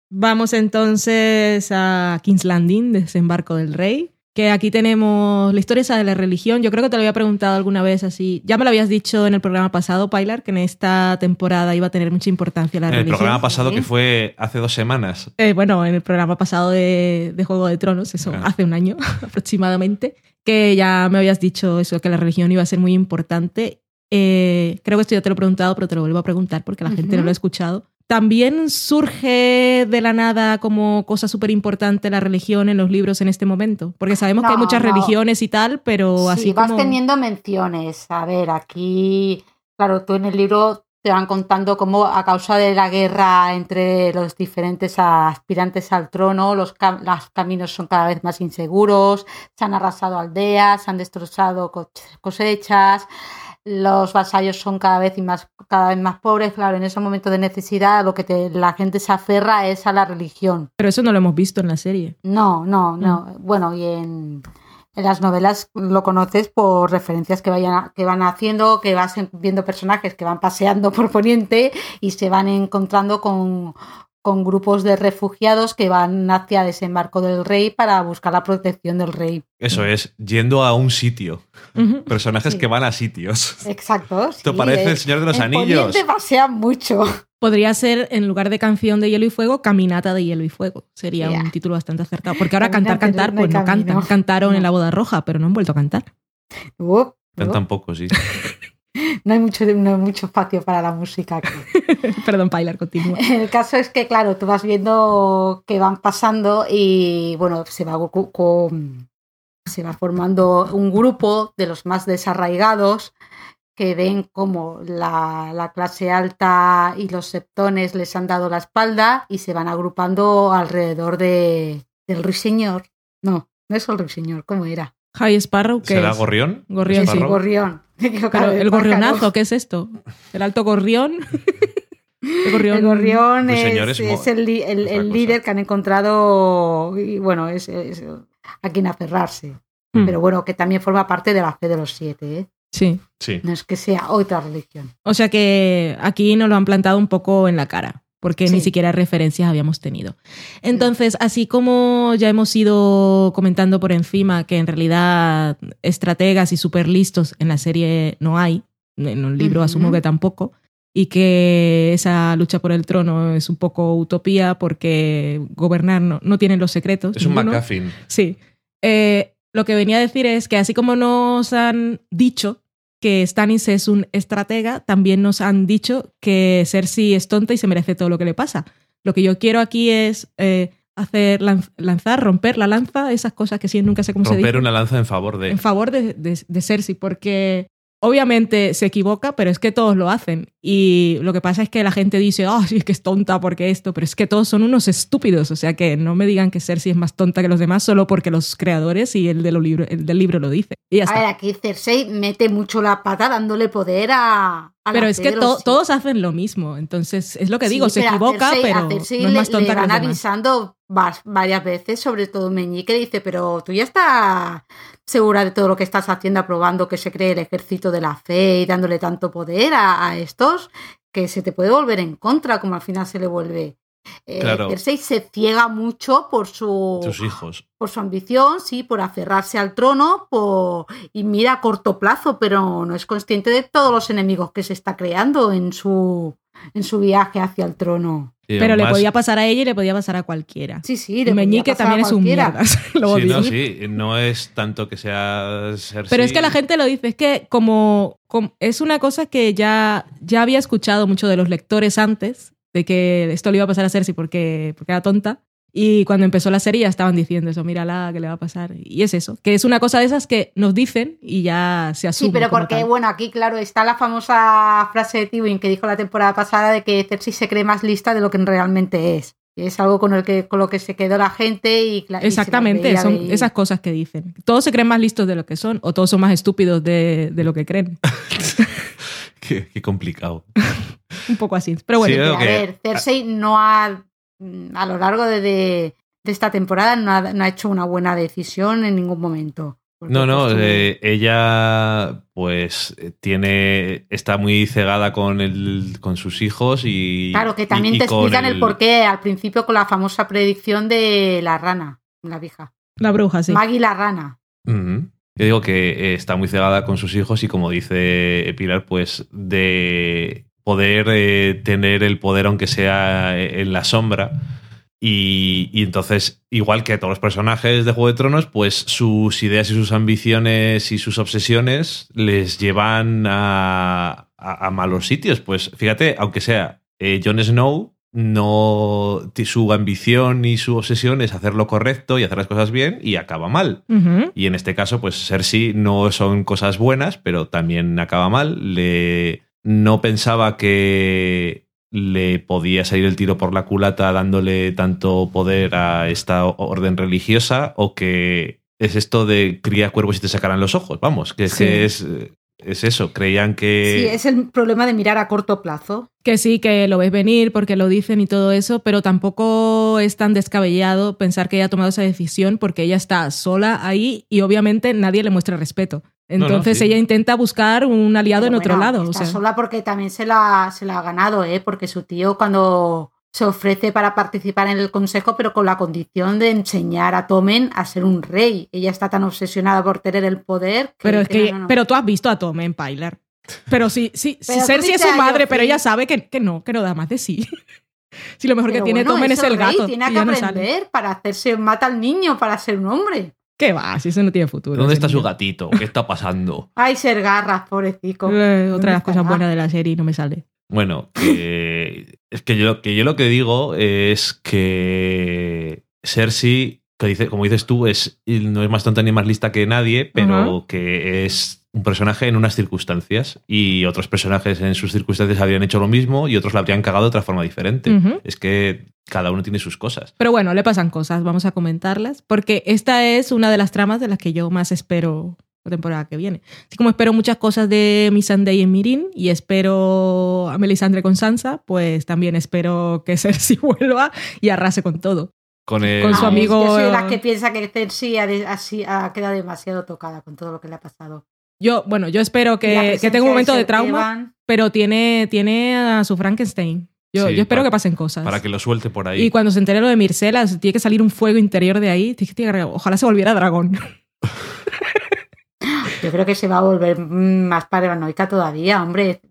vamos entonces a King's Landing, desembarco del rey. Que aquí tenemos la historia esa de la religión. Yo creo que te lo había preguntado alguna vez así. Ya me lo habías dicho en el programa pasado, Pilar, que en esta temporada iba a tener mucha importancia la
En el
religión.
programa pasado,
sí.
que fue hace dos semanas.
Eh, bueno, en el programa pasado de, de Juego de Tronos, eso
Ah.
hace un año aproximadamente, que ya me habías dicho eso, que la religión iba a ser muy importante. Eh, creo que esto ya te lo he preguntado, pero te lo vuelvo a preguntar porque la gente no lo ha escuchado. También surge de la nada como cosa súper importante la religión en los libros en este momento, porque sabemos que hay muchas
no.
religiones y tal, pero
Sí,
así
vas
como...
teniendo menciones. A ver, aquí, claro, tú en el libro te van contando cómo a causa de la guerra entre los diferentes aspirantes al trono, los, cam- los caminos son cada vez más inseguros, se han arrasado aldeas, se han destrozado co- cosechas, los vasallos son cada vez, y más, cada vez más pobres. Claro, en ese momento de necesidad lo que te- la gente se aferra es a la religión.
Pero eso no lo hemos visto en la serie.
No, no, no. Bueno, y en, En las novelas lo conoces por referencias que, vayan que van haciendo, que vas viendo personajes que van paseando por Poniente y se van encontrando con, con grupos de refugiados que van hacia desembarco del rey para buscar la protección del rey.
Eso es, yendo a un sitio. Personajes que van a sitios.
Exacto.
Esto parece el Señor de los Anillos.
Poniente pasean mucho.
Podría ser, en lugar de canción de hielo y fuego, caminata de hielo y fuego. Sería un título bastante acertado. Porque ahora cantar, cantar, pues no cantan. Cantaron en la boda roja, pero no han vuelto a cantar.
Cantan poco, sí.
no hay mucho, no mucho espacio para la música aquí.
Perdón, Pilar, continúa.
El caso es que, claro, tú vas viendo que van pasando y, bueno, se va, se va formando un grupo de los más desarraigados que ven como la, la, clase alta y los septones les han dado la espalda y se van agrupando alrededor de, del ruiseñor. No, no es el ruiseñor, ¿cómo era?
High Sparrow, ¿qué
¿Será gorrión?
Gorrión,
sí. Gorrión.
El gorrionazo, ¿qué es esto? ¿El alto gorrión?
El gorrión, es, el, líder que han encontrado y bueno, es, a quien aferrarse. Hmm. Pero bueno, que también forma parte de la fe de los siete. ¿eh?
Sí.
sí.
No es que sea otra religión.
O sea que aquí nos lo han plantado un poco en la cara porque ni siquiera referencias habíamos tenido. Entonces, así como ya hemos ido comentando por encima que en realidad estrategas y súper listos en la serie no hay, en un libro asumo que tampoco, y que esa lucha por el trono es un poco utopía porque gobernar no, no tienen los secretos.
Es un McCaffin.
Sí. Eh, lo que venía a decir es que así como nos han dicho que Stannis es un estratega, también nos han dicho que Cersei es tonta y se merece todo lo que le pasa. Lo que yo quiero aquí es eh, hacer lanzar, romper la lanza, esas cosas que sí nunca sé cómo se dice.
Romper una lanza en favor de.
En favor de, de Cersei, porque Obviamente se equivoca, pero es que todos lo hacen. Y lo que pasa es que la gente dice, oh, sí, es que es tonta porque esto, pero es que todos son unos estúpidos. O sea que no me digan que Cersei es más tonta que los demás solo porque los creadores y el, de libro, el del libro lo dice. Y a
ver, aquí Cersei mete mucho la pata dándole poder a.
pero es que todos hacen lo mismo. Entonces, es lo que digo, se equivoca, pero no es más tonta
le, van
que
avisando varias veces, sobre todo Meñique, dice, pero tú ya estás segura de todo lo que estás haciendo, aprobando que se cree el ejército de la fe y dándole tanto poder a, estos, que se te puede volver en contra, como al final se le vuelve. Eh, Cersei se ciega mucho por su,
hijos.
por su ambición, sí, por aferrarse al trono, por, y mira a corto plazo, pero no es consciente de todos los enemigos que se está creando en su, en su viaje hacia el trono.
Pero le podía pasar a ella y le podía pasar a cualquiera.
Sí, sí.
y Meñique también es un mierda.
sí, no, sí, no es tanto que sea
Pero es que la gente lo dice, es que como, es una cosa que ya, ya había escuchado mucho de los lectores antes, de que esto le iba a pasar a Cersei porque, porque era tonta. Y cuando empezó la serie ya estaban diciendo eso, mírala, ¿qué le va a pasar? Y es eso, que es una cosa de esas que nos dicen y ya se asume.
Sí, pero porque, bueno, aquí, claro, está la famosa frase de Tywin que dijo la temporada pasada de que Cersei se cree más lista de lo que realmente es. Es algo con, el que, con lo que se quedó la gente y
Exactamente, son esas cosas que dicen. Todos se creen más listos de lo que son o todos son más estúpidos de, lo que creen.
qué, complicado.
Un poco así. Pero bueno,
a ver, Cersei no ha a lo largo de, esta temporada no ha, hecho una buena decisión en ningún momento.
No, no, eh, ella pues tiene está muy cegada con el, con sus hijos y
claro que también te explican el... porqué al principio con la famosa predicción de la rana, la vieja,
la bruja, sí,
Maggie la rana.
Yo digo que está muy cegada con sus hijos y como dice Pilar, pues de poder eh, tener el poder aunque sea eh, en la sombra. Y, entonces, igual que todos los personajes de Juego de Tronos, pues sus ideas y sus ambiciones y sus obsesiones les llevan a, malos sitios. Pues fíjate, aunque sea eh, Jon Snow, no su ambición y su obsesión es hacer lo correcto y hacer las cosas bien y acaba mal. Y en este caso, pues Cersei no son cosas buenas, pero también acaba mal. Le, no pensaba que le podía salir el tiro por la culata dándole tanto poder a esta orden religiosa o que es esto de cría cuervos y te sacarán los ojos. Vamos, que es que es, es eso, creían que...
Sí, es el problema de mirar a corto plazo.
Que sí, que lo ves venir porque lo dicen y todo eso, pero tampoco es tan descabellado pensar que ella ha tomado esa decisión porque ella está sola ahí y obviamente nadie le muestra respeto.
No,
Entonces
sí.
ella intenta buscar un aliado
Pero
en otro
bueno,
lado. o
Está
sea.
sola porque también se la, se la ha ganado, ¿eh? Porque su tío cuando se ofrece para participar en el consejo, pero con la condición de enseñar a Tomen a ser un rey. Ella está tan obsesionada por tener el poder. Que,
Pero es que,
no, no, no.
pero tú has visto a Tom en Pilar. Pero sí, sí,
Pero
Cersei es su madre, pero ella sabe que, que no, que no da más de sí. Si lo mejor que tiene
bueno,
Tommen es el
rey,
gato.
Tiene que
no
aprender para hacerse, mata al niño para ser un hombre.
¿Qué va? Si eso no tiene futuro.
¿Dónde está su gatito? ¿Qué está pasando?
Ay, ser garras, pobrecito.
Eh, otra de
¿Dónde
las cosas buenas de la serie y no me sale.
Bueno, que- es que yo, que yo lo que digo es que Cersei, que dice, como dices tú, es, no es más tonta ni más lista que nadie, pero que es un personaje en unas circunstancias y otros personajes en sus circunstancias habrían hecho lo mismo y otros la habrían cagado de otra forma diferente. Es que cada uno tiene sus cosas.
Pero bueno, le pasan cosas, vamos a comentarlas, porque esta es una de las tramas de las que yo más espero la temporada que viene. Así como espero muchas cosas de Missandei en Mirin y espero a Melisandre con Sansa, pues también espero que Cersei vuelva y arrase con todo.
Con, el-
Con su
Ah,
amigo-
Yo soy de las que piensa que Cersei ha, de- así, ha quedado demasiado tocada con todo lo que le ha pasado.
Yo, bueno, yo espero que, que tenga un momento de trauma,
Evan,
pero tiene, tiene a su Frankenstein. Yo,
Sí,
yo espero
para-
que pasen cosas.
para que lo suelte por ahí.
Y cuando se entere lo de Mircela, tiene que salir un fuego interior de ahí. Tiene que- Ojalá se volviera dragón.
Yo creo que se va a volver mm, más paranoica todavía, hombre.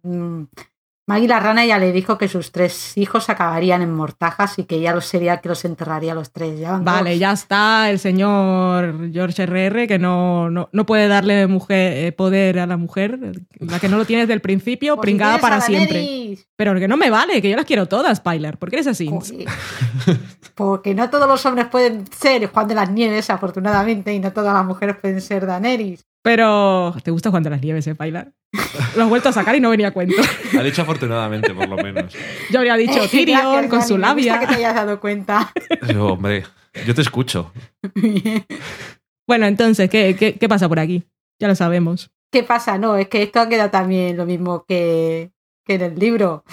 Maggie la rana ya le dijo que sus tres hijos acabarían en mortajas y que ella los sería que los enterraría a los tres. Ya
Vale,
dos.
ya está el señor George R.R. que no, no, no puede darle mujer, eh, poder a la mujer, la que no lo tiene desde el principio,
Pues
pringada para siempre. Pero que no me vale, que yo las quiero todas, Pilar. ¿Por qué eres así?
Porque no todos los hombres pueden ser Juan de las Nieves, afortunadamente, y no todas las mujeres pueden ser Daenerys.
Pero, ¿te gusta Juan de las Nieves, eh, Pilar? Lo has vuelto a sacar y no venía a cuento.
Ha dicho afortunadamente, por lo menos.
Yo habría dicho Tyrion
Gracias,
con
Dani,
su
me gusta
labia.
que te hayas dado cuenta.
Yo, hombre, yo te escucho.
Bueno, entonces, ¿qué, qué, qué pasa por aquí? Ya lo sabemos.
¿Qué pasa? No, es que esto ha quedado también lo mismo que, que en el libro.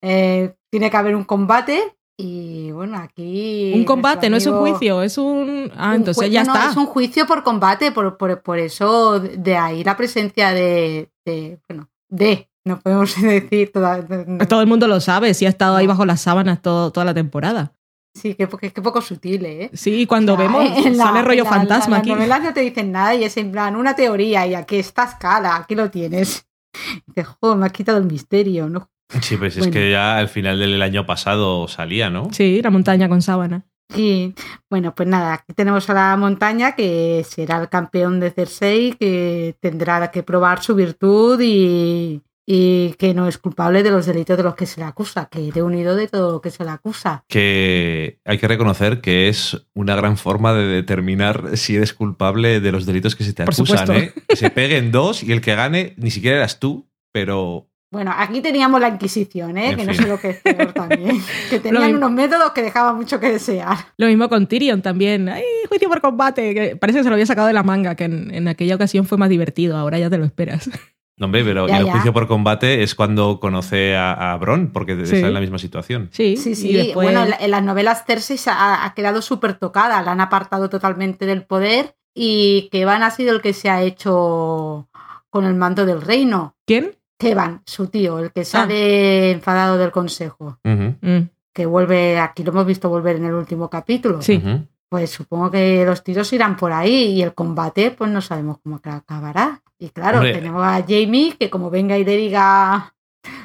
Eh, tiene que haber un combate y bueno, aquí...
Un combate, no es un juicio, es un... Ah,
un
entonces ya
no,
está.
es un juicio por combate, por, por, por eso de ahí la presencia de, de- bueno, de, no podemos decir toda,
Todo el mundo lo sabe, si ha estado ahí bajo las sábanas todo- toda la temporada.
sí, que, que, que poco sutil, ¿eh?
Sí, cuando
O sea,
vemos,
en la-
sale rollo
la-
fantasma aquí.
Las novelas no te dicen nada y es en plan una teoría y aquí está escala, aquí lo tienes. Dices, joder, me has quitado el misterio, ¿no?
Sí, pues es que ya al final del año pasado salía, ¿no?
Sí, la montaña con sábana.
Y bueno, pues nada, aquí tenemos a la montaña que será el campeón de Cersei, que tendrá que probar su virtud y, y que no es culpable de los delitos de los que se le acusa, que iré unido de todo lo que se le acusa.
Que hay que reconocer que es una gran forma de determinar si eres culpable de los delitos que se te
Por
acusan. ¿eh? Que se peguen dos y el que gane ni siquiera eras tú, pero
Bueno, aquí teníamos la Inquisición, ¿eh?
En
que no sé lo que es peor también. Que tenían
mismo.
unos métodos que dejaban mucho que desear.
Lo mismo con Tyrion también. ¡Ay, juicio por combate! Que parece que se lo había sacado de la manga, que en, en aquella ocasión fue más divertido, ahora ya te lo esperas.
no, hombre, pero
Ya,
el
ya.
juicio por combate es cuando conoce a, a Bron, porque
Sí.
está en la misma situación.
Sí,
Sí,
y
sí.
después-
Bueno, en, la- en las novelas Cersei se ha, ha quedado súper tocada, la han apartado totalmente del poder y Kevan ha sido el que se ha hecho con el mando del reino.
¿Quién?
Kevan, su tío, el que
Ah.
sale enfadado del consejo,
Mm,
que vuelve, aquí lo hemos visto volver en el último capítulo.
Sí.
Pues supongo que los tiros irán por ahí y el combate, pues no sabemos cómo acabará. Y claro,
Hombre.
tenemos a Jamie, que como venga y le diga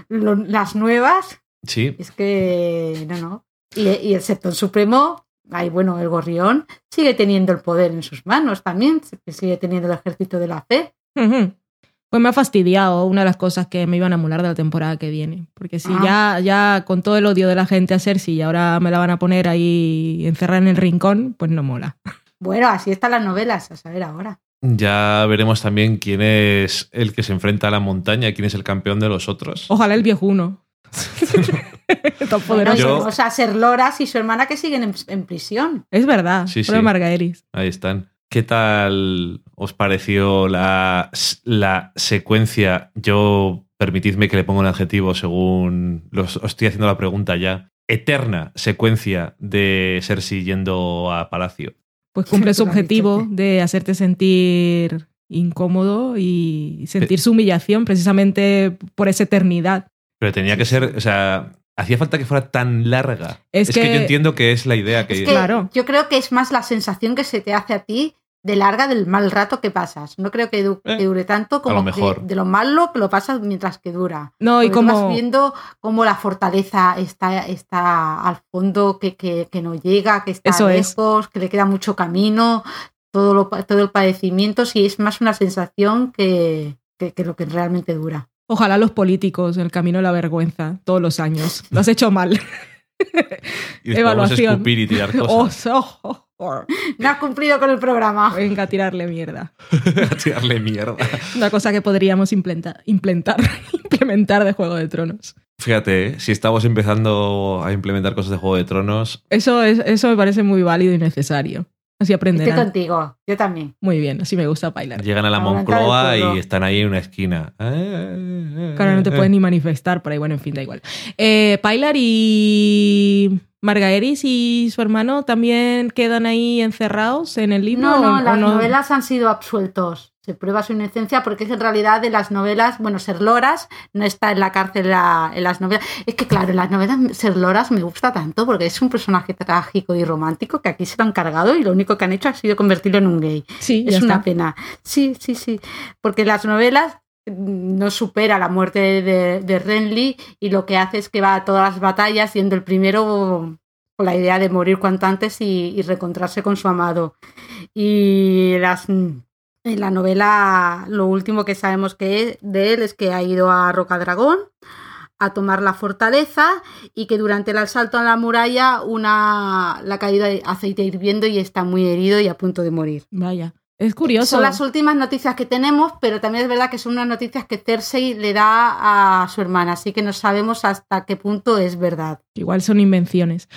lo- las nuevas,
Sí,
es que no, no. Y, y el Septón Supremo, ahí bueno, el gorrión, sigue teniendo el poder en sus manos también, sigue teniendo el ejército de la fe.
Ujú. Pues me ha fastidiado una de las cosas que me iban a emular de la temporada que viene. Porque si
Ah.
ya, ya con todo el odio de la gente a Cersei y ahora me la van a poner ahí encerrada en el rincón, pues no mola.
Bueno, así están las novelas, a saber ahora.
ya veremos también quién es el que se enfrenta a la montaña, quién es el campeón de los otros.
Ojalá el viejuno. Tan poderoso.
y
Yo-
tenemos a Ser Loras y su hermana que siguen en, en prisión.
Es verdad.
Sí, sí.
Margaeris.
Ahí están. ¿Qué tal os pareció la, la secuencia? Yo, permitidme que le ponga un adjetivo según los, os estoy haciendo la pregunta ya. Eterna secuencia de Cersei yendo a Palacio.
Pues cumple su objetivo de hacerte sentir incómodo y sentir su humillación precisamente por esa eternidad.
Pero tenía que ser, o sea, hacía falta que fuera tan larga. Es, que, yo entiendo que es la idea que...
claro. Yo creo que es más la sensación que se te hace a ti de larga del mal rato que pasas. No creo que, eh, dure tanto como De, lo malo que lo pasas mientras que dura.
No, y como...
Vas viendo cómo la fortaleza está, está al fondo, que, que, no llega, que está lejos, que le queda mucho camino, todo, lo, todo el padecimiento, si es más una sensación que, que, lo que realmente dura.
Ojalá los políticos en el camino de la vergüenza todos los años. Lo has hecho mal.
Evaluación. Y tirar cosas.
Oh, oh, oh. No has cumplido con el programa.
Venga a tirarle mierda.
a tirarle mierda.
Una cosa que podríamos implementar, implementar de Juego de Tronos.
Fíjate, ¿eh? si estamos empezando a implementar cosas de Juego de Tronos.
Eso, es, eso me parece muy válido y necesario. Así aprenderán.
Estoy contigo, yo también.
Muy bien, así me gusta bailar.
Llegan a la Moncloa y están ahí en una esquina.
Claro, no te pueden ni manifestar por ahí. Bueno, en fin, da igual. Eh, Pilar y Margaeris y su hermano también quedan ahí encerrados en el libro.
No, no, las novelas han sido absueltos se prueba su inocencia porque es en realidad de las novelas, bueno, Ser Loras no está en la cárcel en las novelas. Es que claro, en las novelas Ser Loras me gusta tanto porque es un personaje trágico y romántico que aquí se lo han cargado y lo único que han hecho ha sido convertirlo en un gay.
Sí,
es una pena. Sí, sí, sí. Porque las novelas no supera la muerte de, de Renly y lo que hace es que va a todas las batallas siendo el primero con la idea de morir cuanto antes y, y recontrarse con su amado. Y las en la novela lo último que sabemos que de él es que ha ido a Rocadragón a tomar la fortaleza y que durante el asalto a la muralla una la caída de aceite hirviendo y está muy herido y a punto de morir.
Vaya. Es curioso.
Son las últimas noticias que tenemos, pero también es verdad que son unas noticias que Cersei le da a su hermana, así que no sabemos hasta qué punto es verdad.
Igual son invenciones.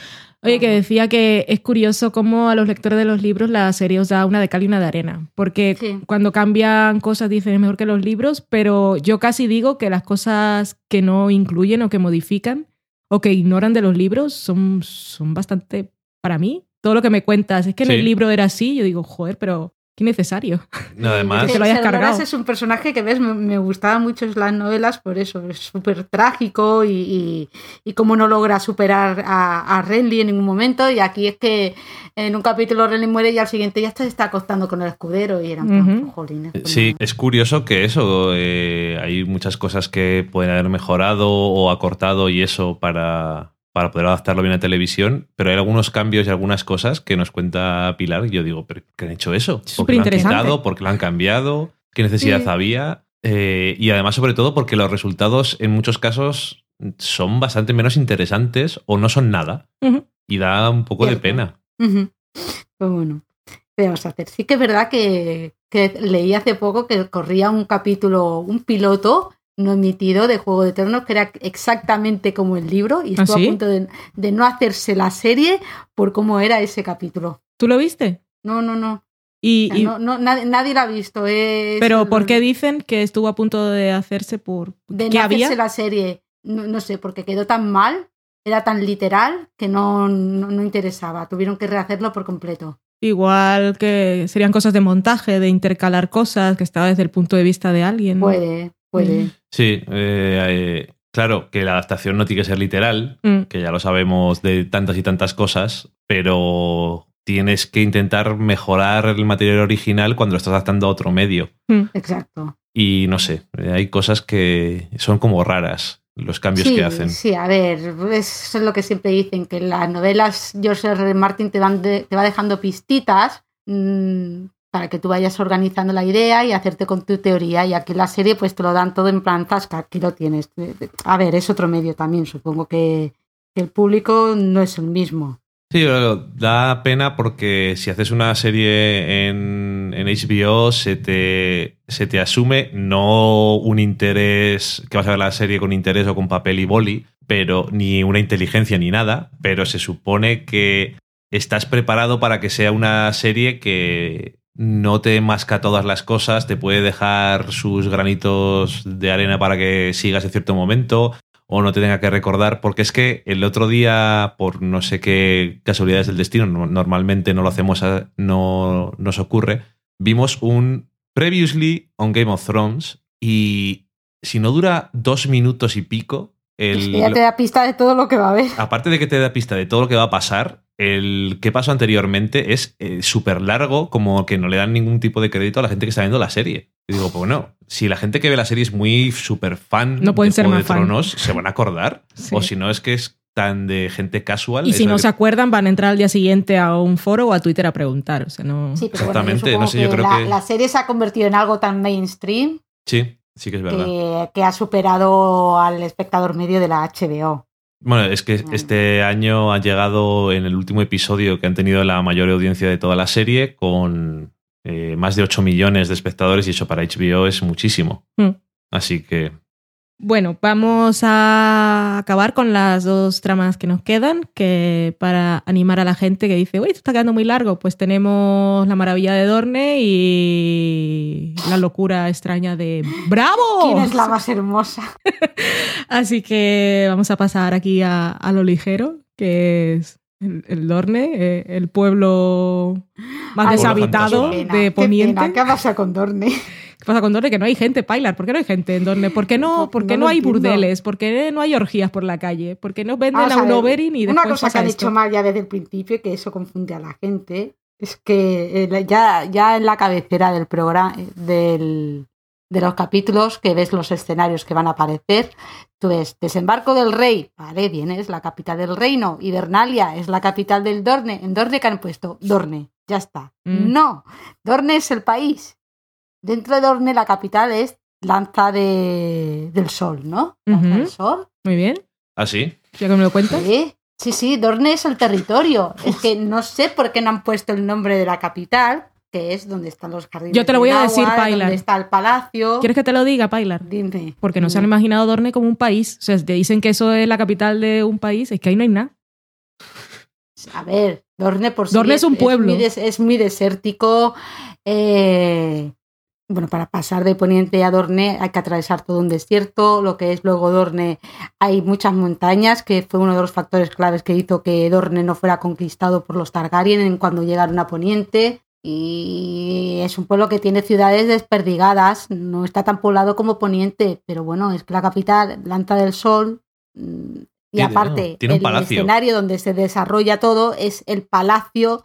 Oye, que decía que es curioso cómo a los lectores de los libros la serie os da una de cal y una de arena, porque cuando cambian cosas dicen es mejor que los libros, pero yo casi digo que las cosas que no incluyen o que modifican o que ignoran de los libros son, son bastante, para mí, todo lo que me cuentas, es que en el libro era así, yo digo, joder, pero Qué necesario.
No, además.
que lo hayas cargado. es un personaje que ves, me, me gustaban mucho las novelas por eso. Es súper trágico y, y, cómo no logra superar a, a Renly en ningún momento. Y aquí es que en un capítulo Renly muere y al siguiente ya se está acostando con el escudero y eran uh jolines.
Pues sí, es curioso que eso, eh, hay muchas cosas que pueden haber mejorado o acortado y eso para para poder adaptarlo bien a televisión, pero hay algunos cambios y algunas cosas que nos cuenta Pilar y yo digo, ¿pero qué han hecho eso?
¿Por qué lo han
quitado? ¿Por qué lo han cambiado? ¿Qué necesidad había? Eh, y además, sobre todo, porque los resultados en muchos casos son bastante menos interesantes o no son nada. Y da un poco de pena.
Pues bueno, ¿qué a hacer? Sí que es verdad que, que leí hace poco que corría un capítulo, un piloto no emitido de Juego de Tronos, que era exactamente como el libro, y ¿Ah, estuvo a punto de, no hacerse la serie por cómo era ese capítulo.
¿Tú lo viste?
No, no, no.
Y,
no, nadie, nadie, lo ha visto.
Pero ¿por qué dicen que estuvo a punto de hacerse por...
De no hacerse la serie. No, sé, porque quedó tan mal, era tan literal, que no, no interesaba. Tuvieron que rehacerlo por completo.
Igual que serían cosas de montaje, de intercalar cosas, que estaba desde el punto de vista de alguien.
Puede, puede.
Sí, eh, claro, que la adaptación no tiene que ser literal, mm. que ya lo sabemos de tantas y tantas cosas, pero tienes que intentar mejorar el material original cuando lo estás adaptando a otro medio.
Mm. Exacto.
Y no sé, hay cosas que son como raras los cambios que hacen.
Sí, a ver, eso es lo que siempre dicen, que las novelas George R. Martin te, van te va dejando pistitas, mm, para que tú vayas organizando la idea y hacerte con tu teoría. Y aquí la serie pues te lo dan todo en plan zasca, aquí lo tienes. A ver, es otro medio también, supongo que el público no es el mismo.
Sí, da pena porque si haces una serie en, en, HBO se te, se te asume no un interés, que vas a ver la serie con interés o con papel y boli, pero ni una inteligencia ni nada, pero se supone que estás preparado para que sea una serie que no te masca todas las cosas, te puede dejar sus granitos de arena para que sigas en cierto momento o no te tenga que recordar, porque es que el otro día, por no sé qué casualidades del destino, normalmente no lo hacemos, no nos ocurre, vimos un Previously on Game of Thrones y si no dura dos minutos y pico, el,
ya te da pista de todo lo que va a haber.
Aparte de que te da pista de todo lo que va a pasar, el que pasó anteriormente es eh, súper largo, como que no le dan ningún tipo de crédito a la gente que está viendo la serie. Y digo, pues bueno, si la gente que ve la serie es muy súper fan
no pueden de ser
de Tronos, se van a acordar. O si no, es que es tan de gente casual.
Y si no se acuerdan, van a entrar al día siguiente a un foro o a Twitter a preguntar. O sea, no...
Sí, pero Exactamente, no sé, yo creo que. La serie se ha convertido en algo tan mainstream.
Sí, sí que es verdad.
que ha superado al espectador medio de la HBO.
Bueno, es que mm. este año ha llegado en el último episodio que han tenido la mayor audiencia de toda la serie con eh, más de 8 millones de espectadores y eso para HBO es muchísimo. Mm. Así que
bueno, vamos a acabar con las dos tramas que nos quedan, que para animar a la gente que dice, uy, esto está quedando muy largo, pues tenemos la maravilla de Dorne y la locura extraña de ¡Bravo!
¿Quién es la más hermosa?
Así que vamos a pasar aquí a, lo ligero, que es el, Dorne, eh, el pueblo más deshabitado de Poniente.
¿Qué, ¿Qué pasa con Dorne?
¿Qué pasa con Dorne? Que no hay gente, Pilar. ¿Por qué no hay gente en Dorne? ¿Por qué no, por qué no, hay burdeles? ¿Por qué no hay orgías por la calle? ¿Por qué no venden a, un Oberyn y después
Una cosa que han hecho mal ya desde el principio, que eso confunde a la gente, es que eh, ya, ya en la cabecera del programa, del, de los capítulos, que ves los escenarios que van a aparecer, tú ves Desembarco del Rey, vale, bien, es la capital del reino, Hibernalia es la capital del Dorne, en Dorne que han puesto Dorne, ya está. Mm. No, Dorne es el país, Dentro de Dorne la capital es Lanza de, del Sol, ¿no? Lanza del Sol.
Muy bien.
¿Ah, sí?
¿Ya que me lo cuentas?
Sí, sí, sí, Dorne es el territorio. Es que no sé por qué no han puesto el nombre de la capital, que es donde están los jardines.
Yo te lo voy a decir, Pailar.
Donde está el palacio.
¿Quieres que te lo diga, Pailar?
Dime.
Porque no se han imaginado Dorne como un país. O sea, si te dicen que eso es la capital de un país, es que ahí no hay nada.
A ver, Dorne por sí
Dorne es, un pueblo.
Es muy, desértico. Eh, bueno, para pasar de Poniente a Dorne hay que atravesar todo un desierto, lo que es luego Dorne hay muchas montañas, que fue uno de los factores claves que hizo que Dorne no fuera conquistado por los Targaryen cuando llegaron a Poniente. Y es un pueblo que tiene ciudades desperdigadas, no está tan poblado como Poniente, pero bueno, es que la capital, Lanza del Sol, mm, y aparte,
el
escenario donde se desarrolla todo es el palacio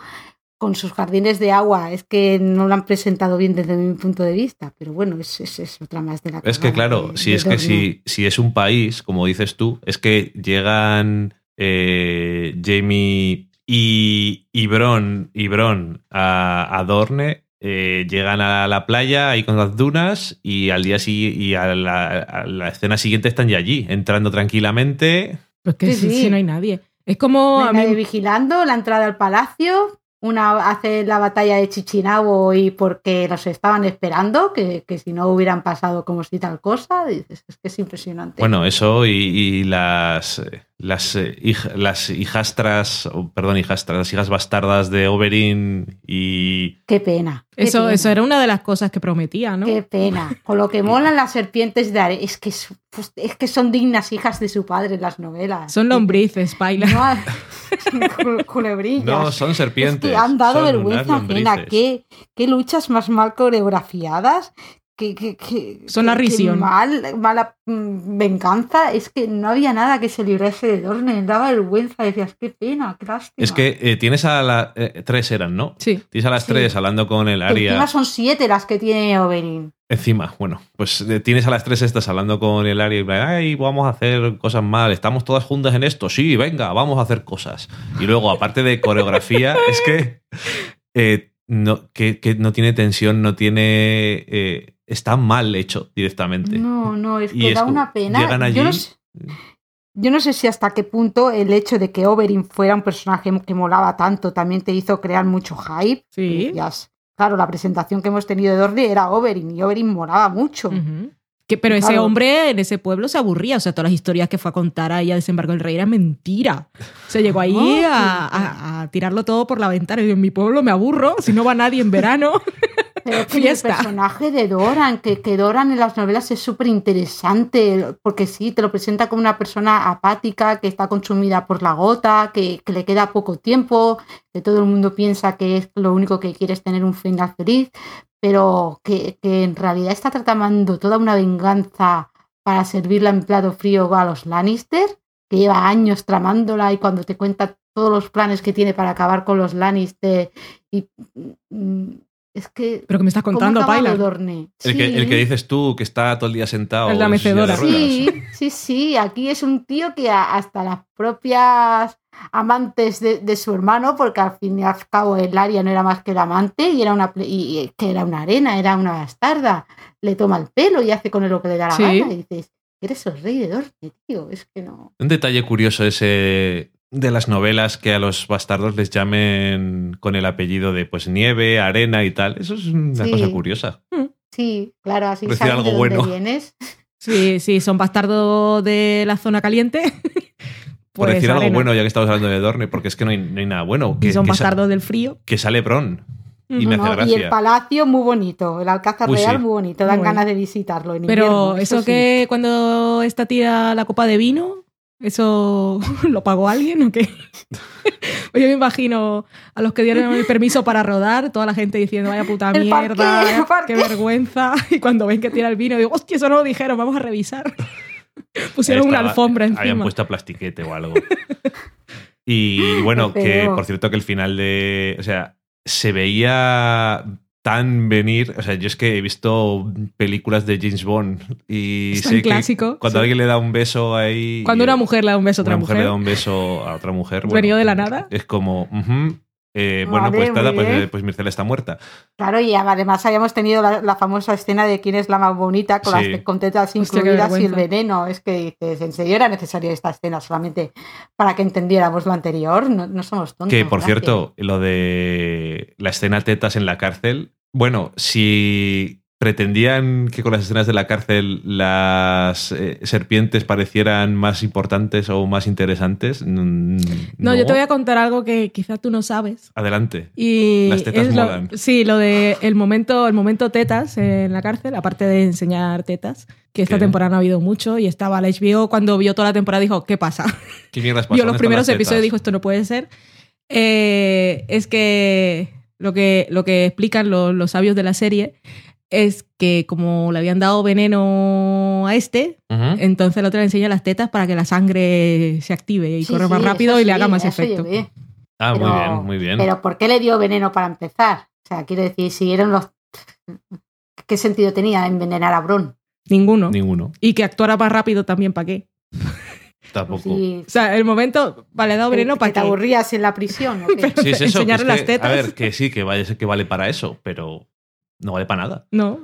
con sus jardines de agua. Es que no lo han presentado bien desde mi punto de vista, pero bueno, es, es, otra más de la
Es que claro, si es que si, si, es un país, como dices tú, es que llegan eh, Jamie y, y Bron, y Bron a, a Dorne. Eh, llegan a la playa ahí con las dunas y al día siguiente y a la, escena siguiente están ya allí, entrando tranquilamente.
Pues que si, no hay nadie. Es como.
a mí... vigilando la entrada al palacio una hace la batalla de Chichinabo y porque los estaban esperando, que, si no hubieran pasado como si tal cosa, dices, es que es impresionante.
Bueno, eso y, las, las, eh, las hijastras, perdón, hijastras, las hijas bastardas de Oberyn y...
Qué pena.
eso, eso era una de las cosas que prometía, ¿no?
Qué pena. Con lo que molan las serpientes de arena, es que, pues, es que son dignas hijas de su padre en las novelas.
Son lombrices, Paila.
No, culebrillas.
No, son serpientes.
han dado vergüenza ajena. ¿Qué, ¿Qué, luchas más mal coreografiadas. Que,
son la risión.
Mal, mala mm, venganza. Es que no había nada que se librase de Dorne. Daba vergüenza. Decías, qué pena, qué lástima.
Es que eh, tienes a las. Eh, tres eran, ¿no?
Sí.
Tienes a las tres hablando con el área.
Encima son siete las que tiene Oberyn.
Encima, bueno, pues eh, tienes a las tres estas hablando con el área y ay, vamos a hacer cosas mal, estamos todas juntas en esto, sí, venga, vamos a hacer cosas. Y luego, aparte de coreografía, es que, eh, no, que, no tiene tensión, no tiene... Eh, está mal hecho directamente.
No, no, es que da una pena. Yo no, sé, yo no sé si hasta qué punto el hecho de que Oberyn fuera un personaje que molaba tanto también te hizo crear mucho hype.
Sí.
Claro, la presentación que hemos tenido de Dorne era Oberyn y Oberyn moraba mucho.
Que, pero ese
Claro.
hombre en ese pueblo se aburría. O sea, todas las historias que fue a contar ahí a Desembarco del Rey era mentira. Se llegó ahí
Oh,
a, a- a tirarlo todo por la ventana. Y yo, en mi pueblo me aburro. Si no va nadie en verano.
Pero es que
Fiesta.
el personaje de Doran, que, que Doran en las novelas es súper interesante, porque sí, te lo presenta como una persona apática, que está consumida por la gota, que, que le queda poco tiempo, que todo el mundo piensa que es lo único que quiere es tener un final feliz, pero que, que en realidad está tramando toda una venganza para servirla en plato frío a los Lannister, que lleva años tramándola y cuando te cuenta todos los planes que tiene para acabar con los Lannister y mm, es que
Pero que me estás contando,
¿Cómo ha acabado
Paila.
Dorne?
El, que, el que dices tú, que está todo el día sentado.
En la mecedora.
Sí, sí, sí. Aquí es un tío que a- hasta las propias amantes de, de su hermano, porque al fin y al cabo el Aria no era más que el amante y era una y que era una arena, era una bastarda. Le toma el pelo y hace con él lo que le da la
Sí.
gana. Y dices, eres el rey de Dorne, tío. Es que no.
Un detalle curioso ese de las novelas que a los bastardos les llamen con el apellido de pues nieve, arena y tal. Eso es una
Sí.
cosa curiosa.
Sí, claro, así
Por decir
de
algo
dónde
bueno.
vienes.
Sí, sí, son bastardos de la zona caliente.
Por
Pues
decir algo bueno, ya que estamos hablando de Dorne, porque es que no hay, no hay nada bueno. Que,
Y son
que
bastardos del frío.
que sale Bron. Y
Ujú.
me hace
No, y
gracia.
el palacio muy bonito, el alcázar
Uy,
real
sí.
muy bonito, dan
Muy bueno.
ganas de visitarlo en
Pero
invierno,
eso
sí.
que cuando esta tira la copa de vino, ¿eso lo pagó alguien o qué? Pues Yo me imagino a los que dieron el permiso para rodar, toda la gente diciendo, vaya puta mierda,
parque, el parque".
qué vergüenza. Y cuando ven que tira el vino, digo, hostia, eso no lo dijeron, vamos a revisar. Pusieron una alfombra
Habían
encima.
puesto plastiquete o algo. y bueno, que por cierto que el final de. O sea, se veía tan venir. O sea, yo es que he visto películas de James Bond y
Es tan
sé que cuando
sí.
alguien le da un beso ahí.
Cuando una mujer le da un beso a otra
una mujer,
mujer.
le da un beso a otra mujer.
Venido de la nada.
Es como. eh, bueno, pues nada, pues, pues Mircela está muerta.
Claro, y además habíamos tenido la, la famosa escena de quién es la más bonita con
Sí.
las con tetas
Hostia, qué
incluidas y el veneno. Es que dices, ¿en serio era necesaria esta escena solamente para que entendiéramos lo anterior? No, no somos tontos.
Que por
gracias.
cierto, lo de la escena tetas en la cárcel. Bueno, si pretendían que con las escenas de la cárcel las eh, serpientes parecieran más importantes o más interesantes.
No, yo te voy a contar algo que quizás tú no sabes.
Adelante.
Y
Las tetas
lo-
molan.
sí, lo de el momento, el momento tetas en la cárcel, aparte de enseñar tetas, que esta
¿Qué?
temporada no ha habido mucho, y estaba la HBO cuando vio toda la temporada dijo, ¿qué pasa?
¿Qué mierdas pasa?
Vio
¿Dónde
los primeros episodios y dijo, esto no puede ser. Eh, es que lo que, lo que explican los, los sabios de la serie es que como le habían dado veneno a este, entonces el otro le enseña las tetas para que la sangre se active y
Sí,
corra más
sí,
rápido y le
sí,
haga más efecto.
Ah, muy
Pero-
bien, muy bien.
Pero ¿por qué le dio veneno para empezar? O sea, quiero decir, si eran los... ¿Qué sentido tenía envenenar a Bron?
Ninguno.
Ninguno.
Y que actuara más rápido también, ¿para qué?
Tampoco.
O sea, el momento, vale, he dado veneno
que
para
te
que
aburrías en la prisión. ¿o qué?
Sí, es eso. que es
las
que-
tetas.
A ver, que sí, que vale, que vale para eso, pero no vale para nada.
No.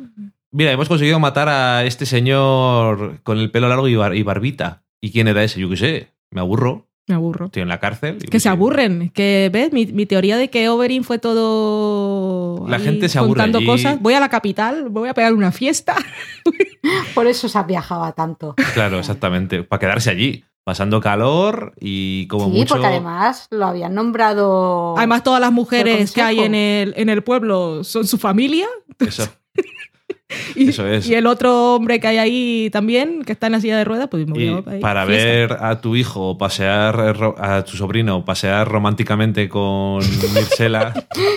Mira, hemos conseguido matar a este señor con el pelo largo y, bar- y barbita. ¿Y quién era ese? Yo qué sé. Me aburro.
Me aburro.
Estoy en la cárcel. y
Que se
sí.
aburren. Que, ¿ves? Mi, mi teoría de que Oberyn fue todo.
La gente se aburre
contando
allí.
cosas. Voy a la capital, voy a pegar una fiesta.
Por eso se viajaba tanto.
Claro, exactamente. Para quedarse allí. Pasando calor y como
sí,
mucho.
porque además lo habían nombrado.
Además, todas las mujeres que hay en el, en el pueblo son su familia.
Eso.
Y,
Eso es.
y el otro hombre que hay ahí también, que está en la silla de ruedas, pues me voy
Y
a ahí,
para
fiesta.
ver a tu hijo pasear, a tu sobrino pasear románticamente con Mircela,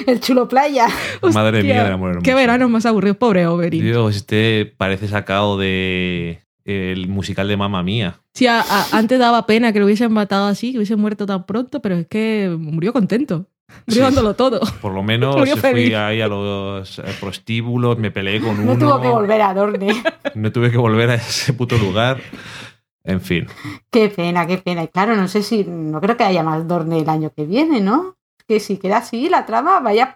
El chulo playa.
madre
Hostia,
mía del amor hermoso.
Qué veranos más aburridos, pobre Oberyn.
Dios, este parece sacado de el musical de Mamma Mía.
Sí, a- a- antes daba pena que lo hubiesen matado así, que hubiesen muerto tan pronto, pero es que murió contento. Murió
Sí.
dándolo todo.
Por lo menos
Murió
fui
feliz.
ahí a los prostíbulos, me peleé con
No
uno.
tuvo que volver a Dorne.
No tuve que volver a ese puto lugar. En fin.
qué pena, qué pena. Y claro, no sé si. No creo que haya más Dorne el año que viene, ¿no? Que si queda así la trama, vaya.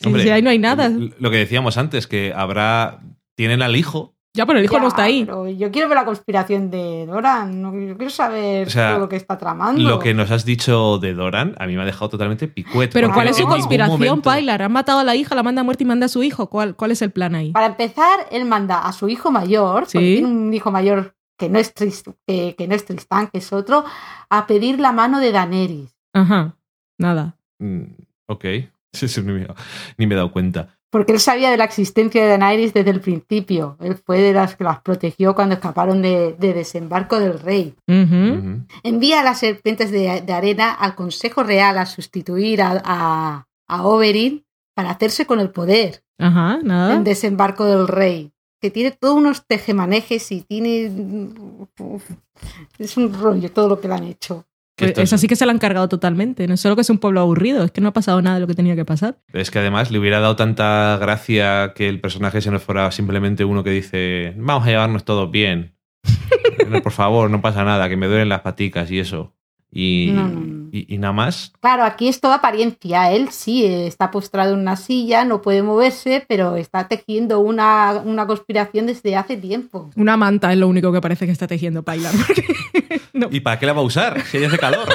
Sí, sí, ahí no hay nada.
Lo que decíamos antes, que habrá. Tienen al hijo
Ya, pero el hijo
Ya,
no está ahí.
pero yo quiero ver la conspiración de Doran. no- Yo quiero saber
O sea,
todo lo que está tramando.
Lo que nos has dicho de Doran a mí me ha dejado totalmente picuet.
Pero ¿cuál es su conspiración,
momento-
Pilar? Han matado a la hija, la manda a muerte y manda a su hijo. ¿Cuál, cuál es el plan ahí?
Para empezar, él manda a su hijo mayor,
Sí.
porque tiene un hijo mayor que no es Trist- que, que no es Tristán, que es otro, a pedir la mano de Daenerys.
Ajá, nada.
Mm, ok. Sí, sí, ni, me, ni me he dado cuenta.
Porque él sabía de la existencia de Daenerys desde el principio. Él fue de las que las protegió cuando escaparon de, de desembarco del rey. Envía a las serpientes de, de arena al Consejo Real a sustituir a, a, a Oberyn para hacerse con el poder
Ajá, nada.
en desembarco del rey. Que tiene todos unos tejemanejes y tiene. Uf, es un rollo todo lo que le han hecho.
Pues
esto
esa
es-
sí que se la han cargado totalmente. No es solo que es un pueblo aburrido, es que no ha pasado nada de lo que tenía que pasar.
Es que además le hubiera dado tanta gracia que el personaje se nos fuera simplemente uno que dice, vamos a llevarnos todos bien. No, Por favor, no pasa nada, que me duelen las paticas y eso. Y,
No, no, no.
y, y nada más.
Claro, aquí es toda apariencia. Él sí eh, está postrado en una silla, no puede moverse, pero está tejiendo una, una conspiración desde hace tiempo.
Una manta es lo único que parece que está tejiendo Pilar. no,
¿Y para qué la va a usar? Si ella hace calor.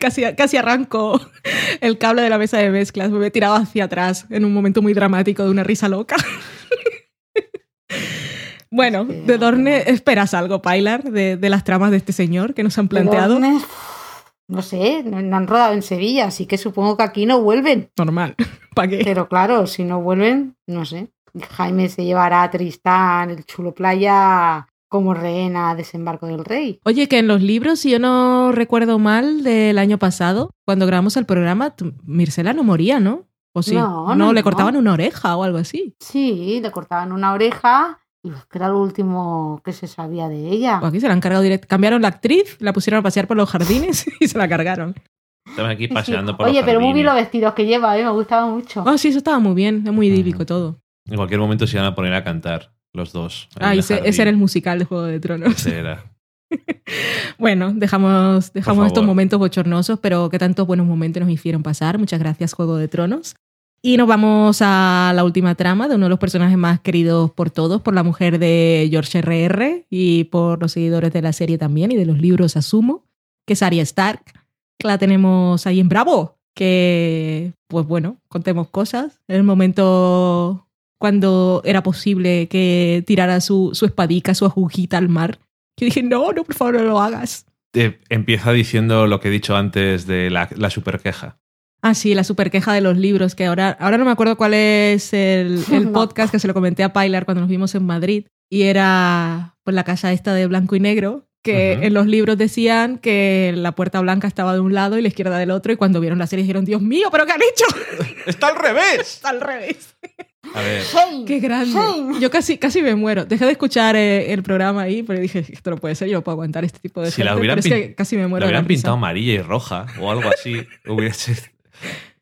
casi, casi arranco el cable de la mesa de mezclas. Me he tirado hacia atrás en un momento muy dramático de una risa loca. bueno, de Dorne, ¿esperas algo, Pilar, de, de las tramas de este señor que nos han planteado?
Eh, No sé, no, no han rodado en Sevilla, así que supongo que aquí no vuelven.
Normal. ¿Para qué?
Pero claro, si no vuelven, no sé. Jaime se llevará a Tristán, el chulo playa, como rehén a desembarco del rey.
Oye, que en los libros, si yo no recuerdo mal, del año pasado, cuando grabamos el programa, Mircela no moría, ¿no? ¿O sí?
No, no,
le
no.
cortaban una oreja o algo así.
Sí, le cortaban una oreja y que era lo último que se sabía de ella.
O aquí se la han cargado directo. Cambiaron la actriz, la pusieron a pasear por los jardines y se la cargaron.
Estamos aquí
Sí,
paseando
sí.
por
Oye,
los
pero muy bien los vestidos que lleva, ¿eh? me gustaba mucho.
Oh, sí, eso estaba muy bien. Es muy idílico
Ujú.
todo.
En cualquier momento se iban a poner a cantar los dos.
Ah, ese, era el musical de Juego de Tronos.
Ese era.
Bueno, dejamos, dejamos estos momentos bochornosos, pero que tantos buenos momentos nos hicieron pasar. Muchas gracias, Juego de Tronos. Y nos vamos a la última trama de uno de los personajes más queridos por todos, por la mujer de George R.R. y por los seguidores de la serie también y de los libros, asumo, que es Arya Stark. La tenemos ahí en Bravo, que, pues bueno, contemos cosas. En el momento cuando era posible que tirara su, su espadica, su agujita al mar, yo dije, no, no, por favor, no lo hagas.
Eh, empieza diciendo lo que he dicho antes de la, la super queja.
Ah, sí, la super queja de los libros, que ahora, ahora no me acuerdo cuál es el, el
No.
podcast que se lo comenté a Pilar cuando nos vimos en Madrid. Y era pues la casa esta de blanco y negro, que en los libros decían que la puerta blanca estaba de un lado y la izquierda del otro. Y cuando vieron la serie dijeron, Dios mío, ¿pero qué han hecho?
¡Está al revés!
Está al revés.
A ver,
Qué grande. Yo casi, casi me muero. Dejé de escuchar eh, el programa ahí, pero dije, esto no puede ser, yo no puedo aguantar este tipo de
Si la hubieran
pero es que
pin-
casi me
lo
muero. de
hubieran
la risa.
pintado amarilla y roja o algo así. hubiera sido-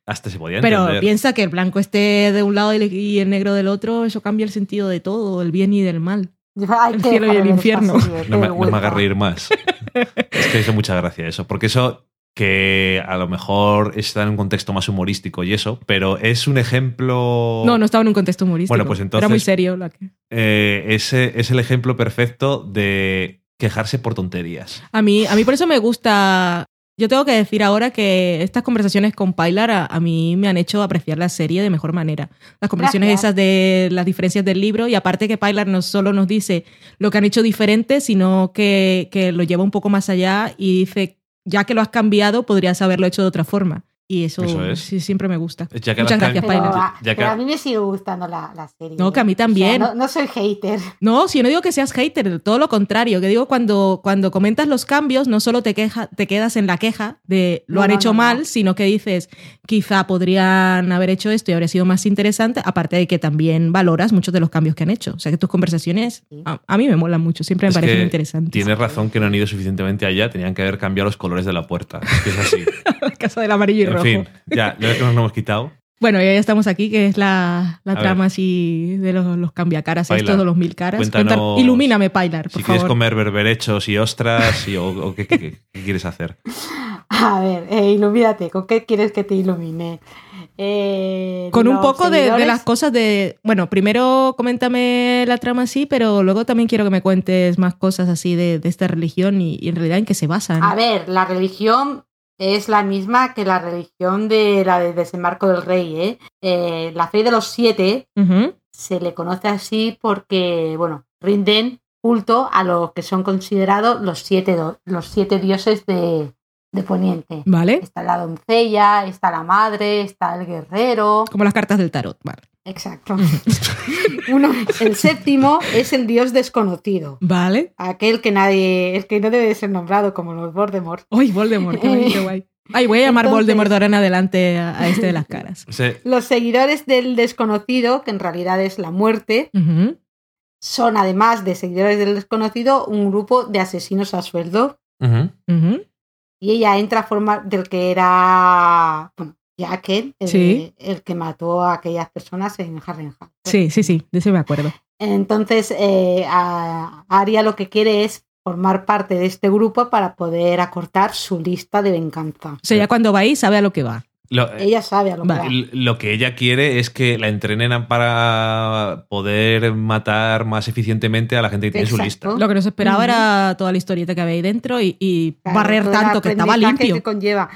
Hasta se podía
Pero
entender.
piensa que el blanco esté de un lado y el- negro del otro, eso cambia el sentido de todo, el bien y del mal. El cielo y el infierno.
No me, no me haga reír más. es que hizo mucha gracia eso. Porque eso que a lo mejor está en un contexto más humorístico y eso, pero es un ejemplo...
No, no estaba en un contexto humorístico.
Bueno, pues entonces-
Era muy serio. La que...
Eh, ese es el ejemplo perfecto de quejarse por tonterías.
a, mí, a mí por eso me gusta... Yo tengo que decir ahora que estas conversaciones con Pilar a, a mí me han hecho apreciar la serie de mejor manera. Las conversaciones
Gracias.
esas de las diferencias del libro y aparte que Pilar no solo nos dice lo que han hecho diferente, sino que, que lo lleva un poco más allá y dice, ya que lo has cambiado, podrías haberlo hecho de otra forma. Y eso,
Eso es.
sí, siempre me gusta.
Ya que
Muchas gracias,
cam-
Pero,
Pilar.
a,
Ya que-
pero a mí me sigue gustando la, la serie.
No, que a mí
O sea,
también.
no, no soy hater.
No, si no digo que seas hater, todo lo contrario. Que digo, cuando, cuando comentas los cambios, no solo te, queja, te quedas en la queja de lo
No,
han
no,
hecho
no,
mal,
no.
sino que dices, quizá podrían haber hecho esto y habría sido más interesante, aparte de que también valoras muchos de los cambios que han hecho. O sea, que tus conversaciones
Sí.
a, a mí me molan mucho, siempre me
Es
parecen interesantes.
Tienes razón que no han ido suficientemente allá, tenían que haber cambiado los colores de la puerta. Es que es así.
La casa del amarillo y
en
rojo.
fin, ya, ya que nos lo hemos quitado.
Bueno, ya estamos aquí, que es la, trama
ver.
así de los, los cambiacaras,
Pilar,
estos de los mil caras.
cuéntanos
Cuentan- ilumíname, Pilar, por
si quieres comer berberechos y ostras, y- o, o qué, qué- qué- qué quieres hacer.
A ver, eh, ilumínate, ¿con qué quieres que te ilumine? eh,
Con un poco de, las cosas de. Bueno, primero coméntame la trama así, pero luego también quiero que me cuentes más cosas así de, de esta religión y, y en realidad en qué se basan.
A ver, la religión es la misma que la religión de la de desembarco del rey, ¿eh? Eh, la fe de los siete se le conoce así porque, bueno, rinden culto a lo que son considerados los siete, los siete dioses de, de Poniente.
Vale.
Está la doncella, está la madre, está el guerrero.
Como las cartas del tarot. Vale.
Exacto. Uno, el séptimo es el dios desconocido.
Vale.
Aquel que nadie, el que no debe de ser nombrado como los Voldemort.
Uy, Voldemort, qué bonito, guay. Ay, voy a llamar
Entonces-
Voldemort de ahora en adelante a, a este de las caras.
Se-
Los seguidores del desconocido, que en realidad es la muerte, son además de seguidores del desconocido un grupo de asesinos a sueldo.
Ujú.
ujú.
Y ella entra a formar del que era bueno, Jacket, el,
Sí.
el que mató a aquellas personas en Harrenhal.
Sí, sí, sí, de eso me acuerdo.
Entonces, eh, a- Arya lo que quiere es formar parte de este grupo para poder acortar su lista de venganza.
O sea, ya cuando va ahí sabe a lo que va.
Lo,
Ella sabe a lo que va.
lo que ella quiere es que la entrenen para poder matar más eficientemente a la gente que tiene su lista.
Lo que nos esperaba era toda la historieta que había ahí dentro y, y
Claro,
barrer tanto que estaba limpio.
que conlleva.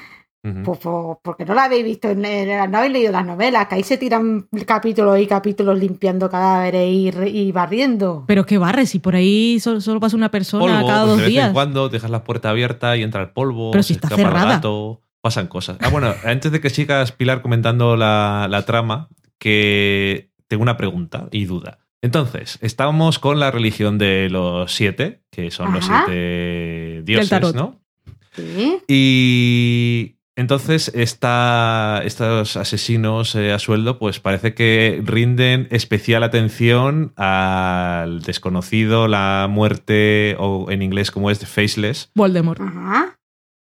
Pues, pues, porque no la habéis visto, en, en- no habéis leído las novelas, que ahí se tiran capítulos y capítulos limpiando cadáveres y, y barriendo.
Pero que barre, si por ahí solo, solo pasa una persona
polvo,
cada dos
de vez
días.
en cuando dejas la puerta abierta y entra el polvo,
Pero si
se
está
escapa el
cerrada.
gato, pasan cosas. Ah, bueno, antes de que sigas, Pilar, comentando la, la trama, que tengo una pregunta y duda. Entonces, estábamos con la religión de los siete, que son los siete dioses,
tarot.
¿no?
¿Sí?
Y entonces esta, estos asesinos eh, a sueldo, pues parece que rinden especial atención al desconocido, la muerte, o en inglés como es Faceless.
Voldemort.
Ajá.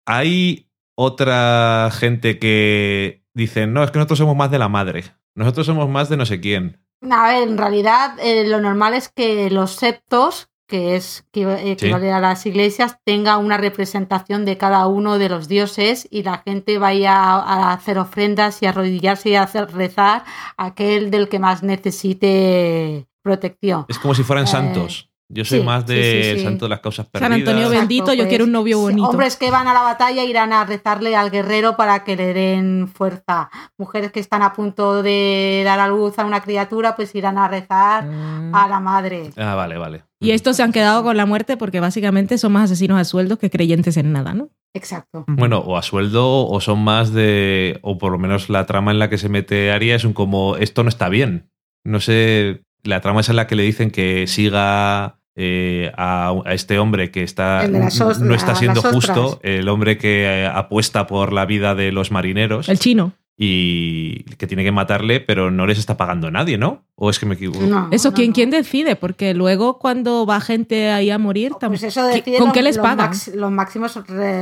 Hay otra gente que dicen, no, es que nosotros somos más de la madre. Nosotros somos más de no sé quién.
A ver, en realidad eh, lo normal es que los septos, que es que eh, equivale a las iglesias, tenga una representación de cada uno de los dioses y la gente vaya a, a hacer ofrendas y arrodillarse y a hacer rezar a aquel del que más necesite protección.
Es como si fueran
Eh,
santos. Yo soy
sí,
más
sí,
de
sí, sí.
santo de las causas
San
perdidas.
Antonio
Exacto,
bendito, yo
pues,
quiero un novio bonito.
Hombres que van a la batalla irán a rezarle al guerrero para que le den fuerza. Mujeres que están a punto de dar a luz a una criatura, pues irán a rezar a la madre.
Ah, vale, vale.
Y estos se han quedado con la muerte porque básicamente son más asesinos a sueldos que creyentes en nada, ¿no?
Exacto.
Bueno, o a sueldo o son más de. O por lo menos la trama en la que se mete Aria es un como. Esto no está bien. No sé. La trama es en la que le dicen que siga eh, a, a este hombre que está.
El de las os-
no está siendo justo. El hombre que eh, apuesta por la vida de los marineros.
El chino.
Y que tiene que matarle, pero no les está pagando nadie, ¿no? ¿O es que me equivoco?
No,
Eso,
no,
¿quién,
no.
¿quién decide? Porque luego cuando va gente ahí a morir,
Pues eso
¿qué-
deciden
¿con
los-
qué les
los
pagan?
max- los máximos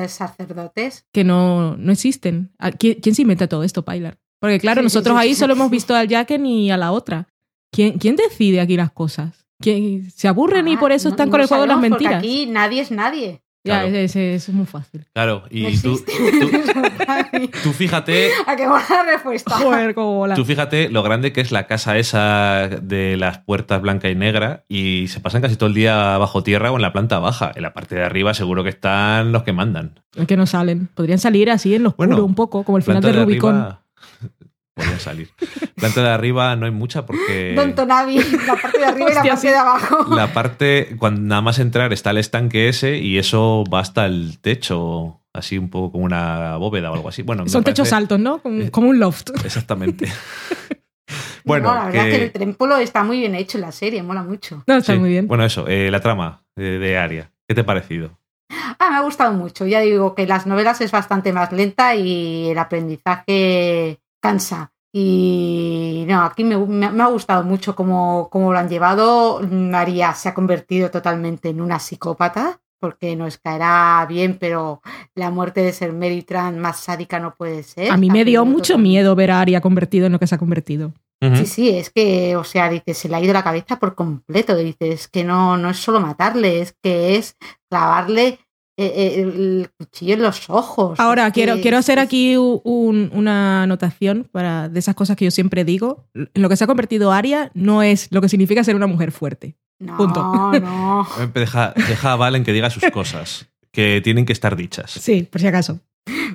sacerdotes.
Que no, no existen. ¿A- ¿Quién, quién se inventa todo esto, Pilar? Porque claro,
Sí,
nosotros
sí,
ahí
sí.
solo hemos visto al Jacken y a la otra. ¿Quién, quién decide aquí las cosas? ¿Quién, ¿Se aburren y
Ah,
por eso
no-
están con
no
el juego de las mentiras?
Aquí nadie es nadie.
Ya,
Claro.
ese- eso es muy fácil.
Claro, y
No
tú, tú, tú fíjate
¿A qué buena respuesta?
Joder, cómo bola.
Tú fíjate lo grande que es la casa esa de las puertas blanca y negra y se pasan casi todo el día bajo tierra o en la planta baja. En la parte de arriba seguro que están los que mandan.
Que no salen. Podrían salir así en lo oscuro
Bueno,
un poco, como el final de
de
Rubicon.
arriba podrían salir. Planta de arriba no hay mucha porque
Don Tonavi, la parte de arriba y la parte
sí.
de abajo.
la parte cuando nada más entrar está el estanque ese y eso va hasta el techo, así un poco como una bóveda o algo así. Bueno,
Son techos
parece-
altos, ¿no? Como,
Eh,
como un loft.
Exactamente. bueno,
No, la verdad
que-
es que el templo está muy bien hecho en la serie, mola mucho.
No, está
sí.
muy bien.
Bueno, eso, eh, la trama de, de Aria. ¿Qué te ha parecido?
Ah, me ha gustado mucho. Ya digo que las novelas es bastante más lenta y el aprendizaje cansa. Y no, aquí me, me- me ha gustado mucho cómo, cómo lo han llevado. María se ha convertido totalmente en una psicópata, porque nos caerá bien, pero la muerte de ser Meritran más sádica no puede ser.
A mí me dio mucho miedo ver a Aria convertido en lo que se ha convertido.
Sí, sí, es que, o sea, dice, se le ha ido la cabeza por completo. Dice, es que no, no es solo matarle, es que es clavarle el cuchillo en los ojos.
Ahora, quiero,
que-
quiero hacer aquí un- una anotación para, de esas cosas que yo siempre digo. En lo que se ha convertido Aria no es lo que significa ser una mujer fuerte.
No,
punto.
no.
Deja, deja a Valen que diga sus cosas, que tienen que estar dichas.
Sí, por si acaso.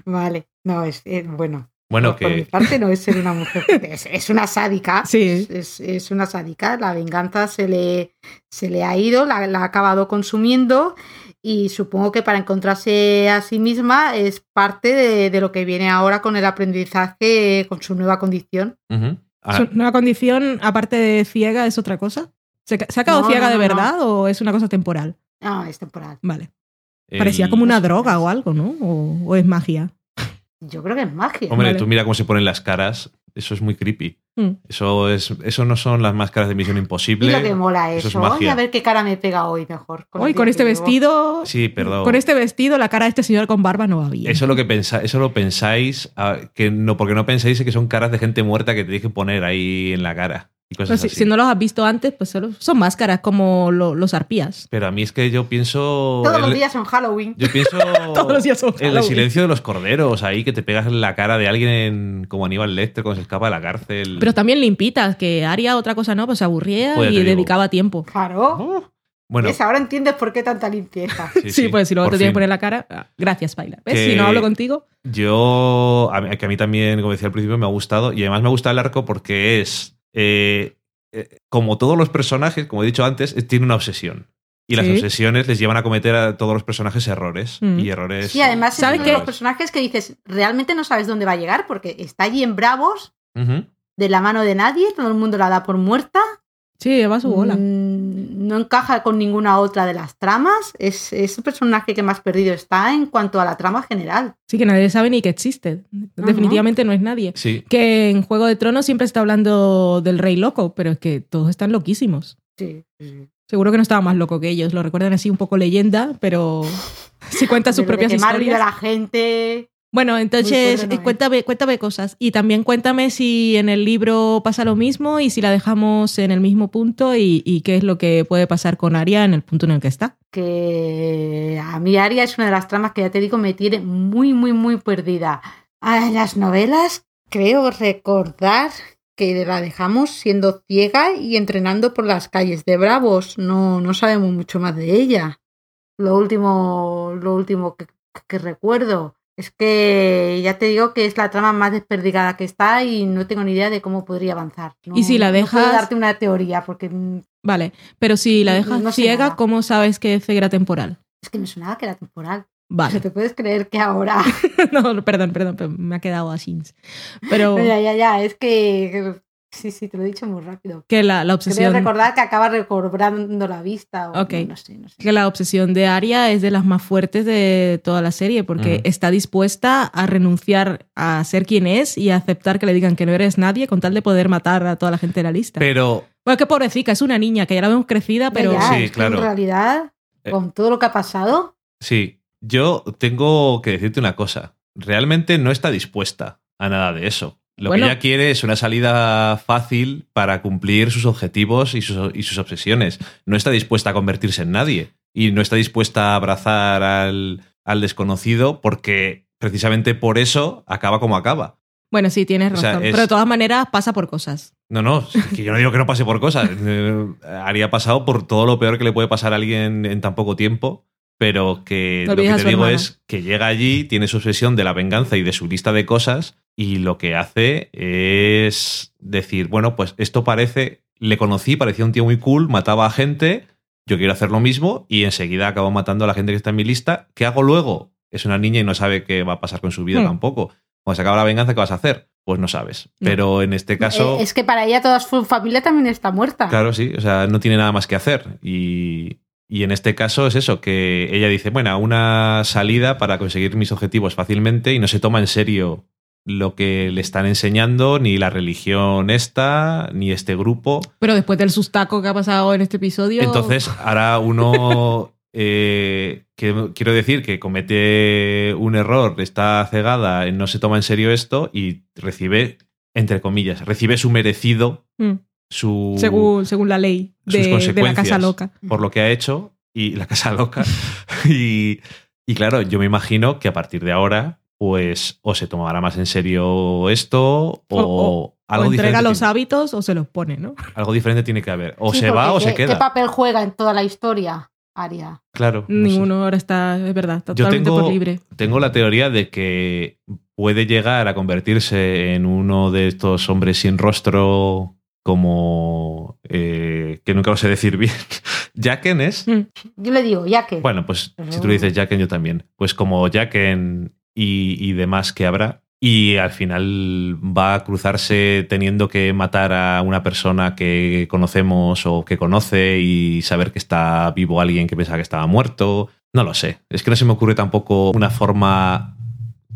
Vale, no, es, es- bueno.
Bueno,
por, por mi
que
parte no es ser una mujer, fuerte, es, es una sádica.
Sí.
Es, es- es una sádica. La venganza se le, se le ha ido, la, la ha acabado consumiendo y supongo que para encontrarse a sí misma es parte de, de lo que viene ahora con el aprendizaje, con su nueva condición.
Ah,
¿Es una condición, aparte de ciega, es otra cosa? ¿Se, ha quedado
No,
ciega
no,
de
no,
verdad o es una cosa temporal?
No, es temporal.
Vale.
el-
Parecía como una droga o algo, ¿no? O, o es magia.
Yo creo que es magia.
Hombre,
Vale.
tú mira cómo se ponen las caras. Eso es muy creepy.
Mm.
Eso, es, eso no son las máscaras de Misión
y
Imposible.
lo que mola
eso
eso.
es magia.
Y a ver qué cara me pega hoy mejor.
Hoy con este vestido.
Sí, perdón.
Con este vestido, la cara de este señor con barba no va bien.
Eso es lo que pensa, eso lo pensáis, ah, que no, porque no pensáis que son caras de gente muerta que tenéis que poner ahí en la cara y
Pues
cosas
si,
así.
si no los has visto antes, pues solo son máscaras como lo- los arpías.
Pero a mí es que yo pienso.
Todos los días son Halloween.
Yo pienso.
Todos los días son
en el
Halloween.
silencio de los corderos, ahí que te pegas en la cara de alguien en- como Aníbal Lecter cuando se escapa de la cárcel.
Pero también limpitas, que Aria otra cosa no, pues se aburría
Joder,
y dedicaba tiempo.
Claro.
Oh, Bueno,
¿Ves? Ahora entiendes por qué tanta limpieza.
sí,
Sí, pues si luego
por
te tienes que poner la cara. ah, Gracias, Paila. ¿Ves?
Que-
Si no hablo contigo.
Yo, a mí, que a mí también, como decía al principio, me ha gustado y además me gusta el arco porque es, eh, eh, como todos los personajes, como he dicho antes, eh, tiene una obsesión. Y las
Sí.
obsesiones les llevan a cometer a todos los personajes errores.
Mm.
Y errores.
Sí, además es
¿Sabes
uno
qué?
de los personajes que dices, realmente no sabes dónde va a llegar porque está allí en Bravos, de la mano de nadie, todo el mundo la da por muerta.
Sí, va a su bola.
Mm, No encaja con ninguna otra de las tramas. Es, es el personaje que más perdido está en cuanto a la trama general.
Sí, que nadie sabe ni que existe. Definitivamente no es nadie.
Sí.
Que en Juego de Tronos siempre está hablando del rey loco, pero es que todos están loquísimos.
Sí.
Seguro que no estaba más loco que ellos. Lo recuerdan así un poco leyenda, pero si cuenta sus
Pero de
propias
quemar viva
historias.
a la gente.
Bueno, entonces
fuerte, ¿no,
eh, cuéntame, cuéntame cosas. Y también cuéntame si en el libro pasa lo mismo y si la dejamos en el mismo punto y, y qué es lo que puede pasar con Aria en el punto en el que está.
que a mí Aria es una de las tramas que ya te digo me tiene muy, muy, muy perdida. En las novelas creo recordar que la dejamos siendo ciega y entrenando por las calles de Bravos. No, no sabemos mucho más de ella. Lo último, lo último que, que recuerdo es que ya te digo que es la trama más desperdigada que está y no tengo ni idea de cómo podría avanzar. No-
Y si la
no puedo
dejas-
darte una teoría porque mm,
Vale, pero si la dejas
no
ciega. ¿cómo sabes que es ceguera temporal?
es que me sonaba que era temporal.
Vale.
¿Te puedes creer que ahora
no, perdón, perdón, pero me ha quedado así. Pero
No, ya, ya, ya, es que. Sí, sí, te lo he dicho muy rápido.
que la, obsesión...
recordar que acaba recobrando la vista. O,
Ok.
no, no sé, no sé.
que la obsesión de Aria es de las más fuertes de toda la serie, porque está dispuesta a renunciar a ser quien es y a aceptar que le digan que no eres nadie con tal de poder matar a toda la gente de la lista.
Pero
bueno, qué pobrecita, es una niña que ya la vemos crecida, pero
Ya,
Sí,
es que
claro.
En realidad,
Eh.
con todo lo que ha pasado,
sí, yo tengo que decirte una cosa. Realmente no está dispuesta a nada de eso. Lo
Bueno.
que ella quiere es una salida fácil para cumplir sus objetivos y sus, y sus obsesiones. No está dispuesta a convertirse en nadie. Y no está dispuesta a abrazar al, al desconocido porque precisamente por eso acaba como acaba.
bueno, sí, tienes
O sea,
razón.
es-
Pero de todas maneras pasa por cosas.
No, no, que yo no digo que no pase por cosas. Eh, Haría pasado por todo lo peor que le puede pasar a alguien en tan poco tiempo, pero que lo que te digo es que llega allí, tiene su obsesión de la venganza y de su lista de cosas, y lo que hace es decir, bueno, pues esto parece, le conocí, parecía un tío muy cool, mataba a gente, yo quiero hacer lo mismo, y enseguida acabo matando a la gente que está en mi lista. ¿Qué hago luego? Es una niña y no sabe qué va a pasar con su vida
Hmm.
tampoco. Cuando se acaba la venganza, ¿qué vas a hacer? Pues no sabes.
No.
Pero en este caso...
eh, es que para ella toda su familia también está muerta.
Claro, sí, o sea, no tiene nada más que hacer. Y, y en este caso es eso, que ella dice, bueno, una salida para conseguir mis objetivos fácilmente y no se toma en serio lo que le están enseñando, ni la religión esta, ni este grupo.
Pero después del sustaco que ha pasado en este episodio...
Entonces, ahora uno, eh, que, quiero decir que comete un error, está cegada, no se toma en serio esto y recibe, entre comillas, recibe su merecido,
Mm,
su
según, según la ley
sus
de, de la casa loca.
por lo que ha hecho y la casa loca y, Y claro, yo me imagino que a partir de ahora, pues o se tomará más en serio esto o,
O-
algo
o entrega
diferente.
los
tiene-
hábitos o se los pone, ¿no?
Algo diferente tiene que haber. O
Sí,
se va o se
¿qué-
queda.
¿Qué papel juega en toda la historia, Aria?
Claro. no sé.
Ninguno ahora está, es verdad,
Yo
totalmente
tengo-
por libre.
Tengo la teoría de que puede llegar a convertirse en uno de estos hombres sin rostro como... eh, que nunca lo sé decir bien. Jacken es...
Mm.
Yo le digo, ya que.
Bueno, pues si tú le dices Jacken, yo también. Pues como Jacken y, y demás que habrá. Y al final va a cruzarse teniendo que matar a una persona que conocemos o que conoce y saber que está vivo alguien que pensaba que estaba muerto. No lo sé. Es que no se me ocurre tampoco una forma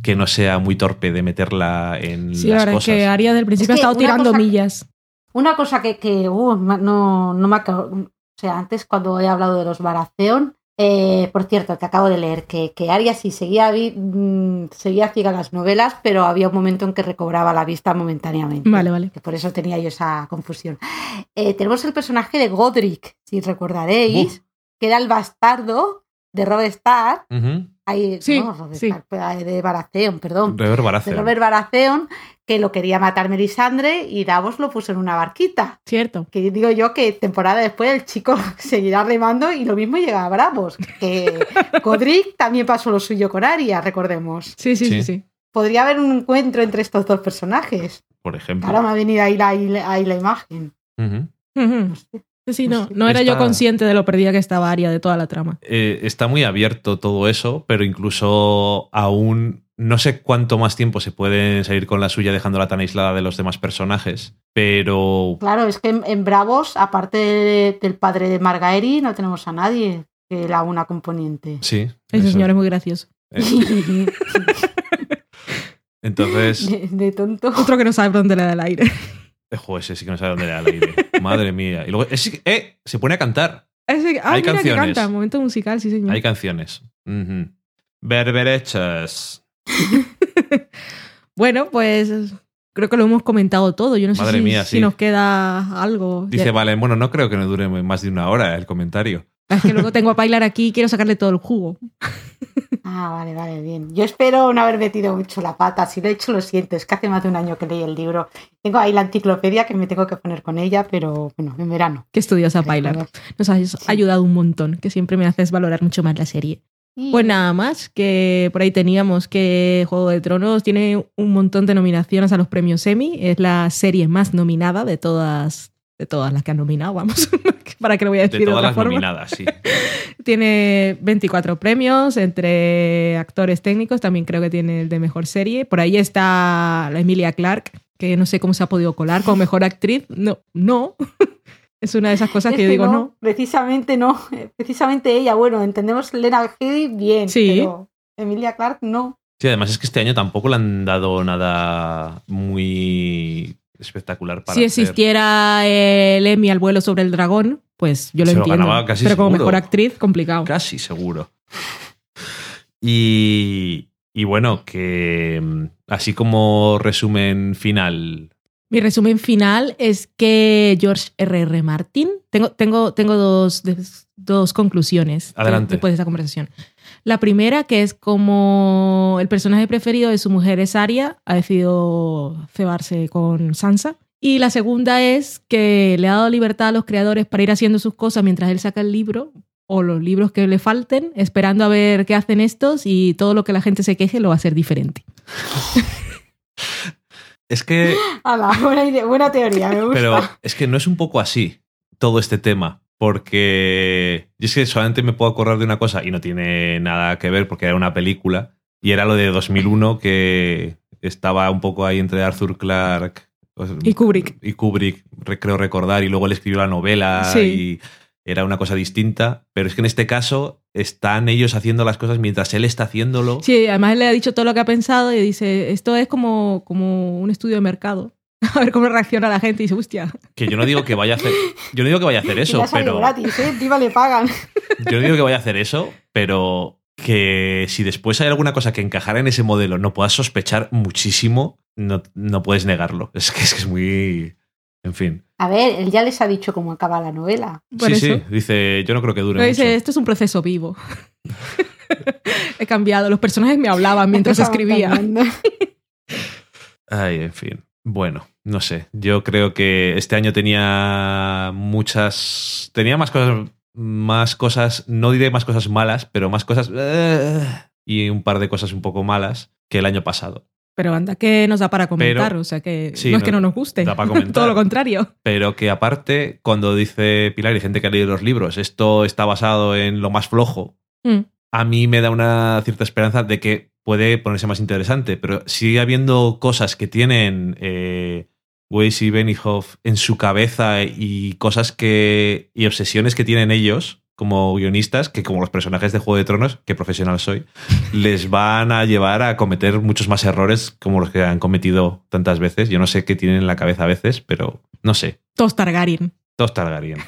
que no sea muy torpe de meterla en
Sí,
las
la verdad es
cosas.
que Aria del principio
Es que
ha estado
una
tirando
cosa-
millas.
Una cosa que, que uh, no, no me acabo. O sea, antes cuando he hablado de los Baratheon, eh, por cierto, que acabo de leer que, que Arya sí seguía, vi- mm, seguía ciega en las novelas, pero había un momento en que recobraba la vista momentáneamente.
Vale, vale.
Que por eso tenía yo esa confusión. Eh, tenemos el personaje de Godric, si recordaréis,
Uf.
que era el bastardo de Robb Stark.
Ujú.
Ahí,
Sí,
no, de Baratheon, perdón
Robert
de
Baratheon.
Robert Baratheon, que lo quería matar Melisandre y Davos lo puso en una barquita.
Cierto.
Que digo yo que temporada después el chico seguirá remando y lo mismo llega a Bravos. Que Godric también pasó lo suyo con Arya, recordemos.
Sí, sí, sí,
Sí.
sí.
Podría haber un encuentro entre estos dos personajes.
Por ejemplo.
Ahora me ha venido ahí la, ahí la- imagen.
Ujú.
Ujú.
No sé.
Sí, no,
Sí.
no era yo consciente de lo perdida que estaba Aria de toda la trama.
Eh, está muy abierto todo eso, pero incluso aún no sé cuánto más tiempo se pueden salir con la suya dejándola tan aislada de los demás personajes, pero
Claro, es que en, en Bravos, aparte de- del padre de Margaery, no tenemos a nadie que la una componente.
sí.
Ese
eso.
señor es muy gracioso.
Eh, Entonces,
de, de tonto.
Otro que no sabe dónde le da el aire.
eh, jo, ese sí que no sabe dónde le da el aire. Madre mía. Y luego, ese- eh, se pone a cantar.
Ese- ah,
Hay
mira que
canciones.
canta, momento musical, sí, señor.
Hay canciones. Berberechas.
Bueno, pues creo que lo hemos comentado todo. Yo no sé si,
mía,
si
sí.
nos queda algo.
Dice,
Ya-
vale, bueno, no creo que no dure más de una hora el comentario.
Es que luego tengo a bailar aquí y quiero sacarle todo el jugo.
Ah, vale, vale, bien. Yo espero no haber metido mucho la pata. Si lo he hecho, lo siento. Es que hace más de un año que leí el libro. Tengo ahí la enciclopedia que me tengo que poner con ella, pero bueno, en verano.
Que estudias a bailar. Nos has ayudado un montón, que siempre me haces valorar mucho más la serie. Pues nada más, que por ahí teníamos que Juego de Tronos tiene un montón de nominaciones a los premios Emmy. Es la serie más nominada de todas, de todas las que han nominado, vamos. ¿Para qué lo voy a
De
decir de,
todas
otra
las
forma?
nominadas, sí.
Tiene 24 premios entre actores técnicos, también creo que tiene el de mejor serie. Por ahí está la Emilia Clarke, que no sé cómo se ha podido colar como mejor actriz. No, no. Es una de esas cosas
Es
que yo digo no.
Precisamente no. Precisamente ella, bueno, entendemos Lena Headey bien,
Sí.
pero Emilia Clark no.
Sí, además es que este año tampoco le han dado nada muy espectacular para
Si
hacer.
existiera el Emmy al vuelo sobre el dragón, pues yo lo
Se
entiendo.
casi
Pero como mejor actriz, complicado.
Casi seguro. Y, y bueno, que mm, así como resumen final,
Mi resumen final es que George R.R. Martin. Tengo, tengo, tengo dos, dos conclusiones de-
Adelante.
después de esta conversación. La primera, que es como el personaje preferido de su mujer es Arya, ha decidido cebarse con Sansa. Y la segunda es que le ha dado libertad a los creadores para ir haciendo sus cosas mientras él saca el libro o los libros que le falten, esperando a ver qué hacen estos y todo lo que la gente se queje lo va a hacer diferente.
es que,
Ala, buena, idea- buena teoría, me gusta.
pero es que no es un poco así todo este tema, porque yo es que solamente me puedo acordar de una cosa y no tiene nada que ver porque era una película y era lo de 2001 que estaba un poco ahí entre Arthur Clarke
Y Kubrick.
y Kubrick, re- creo recordar, y luego él escribió la novela
Sí.
y era una cosa distinta, pero es que en este caso están ellos haciendo las cosas mientras él está haciéndolo.
Sí, además él le ha dicho todo lo que ha pensado y dice, esto es como, como un estudio de mercado. A ver cómo reacciona la gente y dice, hostia.
Que yo no digo que vaya a hacer, yo no digo que vaya a hacer eso, pero
gratis, ¿eh? Encima le pagan.
yo no digo que vaya a hacer eso, pero que si después hay alguna cosa que encajara en ese modelo, no puedas sospechar muchísimo, no, no puedes negarlo. Es que, es que es muy, en fin.
A ver, él ya les ha dicho cómo acaba la novela.
Sí, sí, dice, yo no creo que dure
Pero dice,
mucho.
esto es un proceso vivo. He cambiado. Los personajes me hablaban mientras escribía.
Ay, en fin. Bueno, no sé. Yo creo que este año tenía muchas. Tenía más cosas. Más cosas. No diré más cosas malas, pero más cosas. eh, y un par de cosas un poco malas que el año pasado.
Pero anda, que nos da para comentar.
Pero-
o sea que
Sí,
no es que
no-
no nos guste.
da para comentar.
Todo lo contrario.
Pero que aparte, cuando dice Pilar y gente que ha leído los libros, esto está basado en lo más flojo,
Mm.
A mí me da una cierta esperanza de que puede ponerse más interesante, pero sigue habiendo cosas que tienen eh, Weiss y Benioff en su cabeza y cosas que y obsesiones que tienen ellos como guionistas, que como los personajes de Juego de Tronos, que profesional soy, les van a llevar a cometer muchos más errores como los que han cometido tantas veces. Yo no sé qué tienen en la cabeza a veces, pero no sé.
Todos Targaryen.
Todos Targaryen.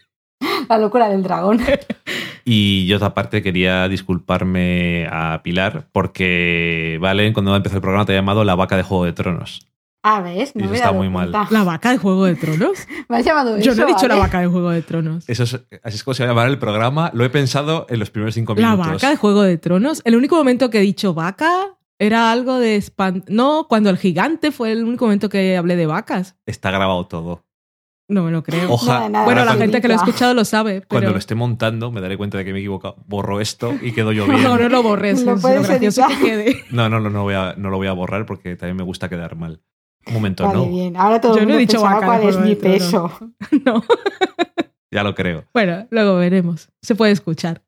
La locura del dragón.
Y yo, aparte, quería disculparme a Pilar porque Valen, cuando empezó el programa, te ha llamado la vaca de Juego de Tronos.
Ah, ¿ves? No
Eso está muy mal.
¿La vaca de Juego de Tronos?
Me has llamado
Yo no he dicho la vaca de Juego de Tronos.
Eso es, así es como se va a llamar el programa. Lo he pensado en los primeros cinco
La
minutos.
vaca de Juego de Tronos. El único momento que he dicho vaca era algo de No, cuando el gigante fue el único momento que hablé de vacas.
Está grabado todo.
No me lo creo.
Oja-
Nada, nada,
bueno, la gente que lo ha escuchado lo sabe. Pero...
Cuando lo esté montando, me daré cuenta de que me he equivocado. Borro esto y quedo yo bien.
No, no lo borres.
Lo
es
puedes
gracioso que quede.
No, no, no, no, voy a, no lo voy a borrar porque también me gusta quedar mal. Un momento,
Vale,
no.
bien. Ahora todo
Yo
el
no he dicho
cuál es mi peso.
No.
Ya lo creo.
Bueno, luego veremos. Se puede escuchar.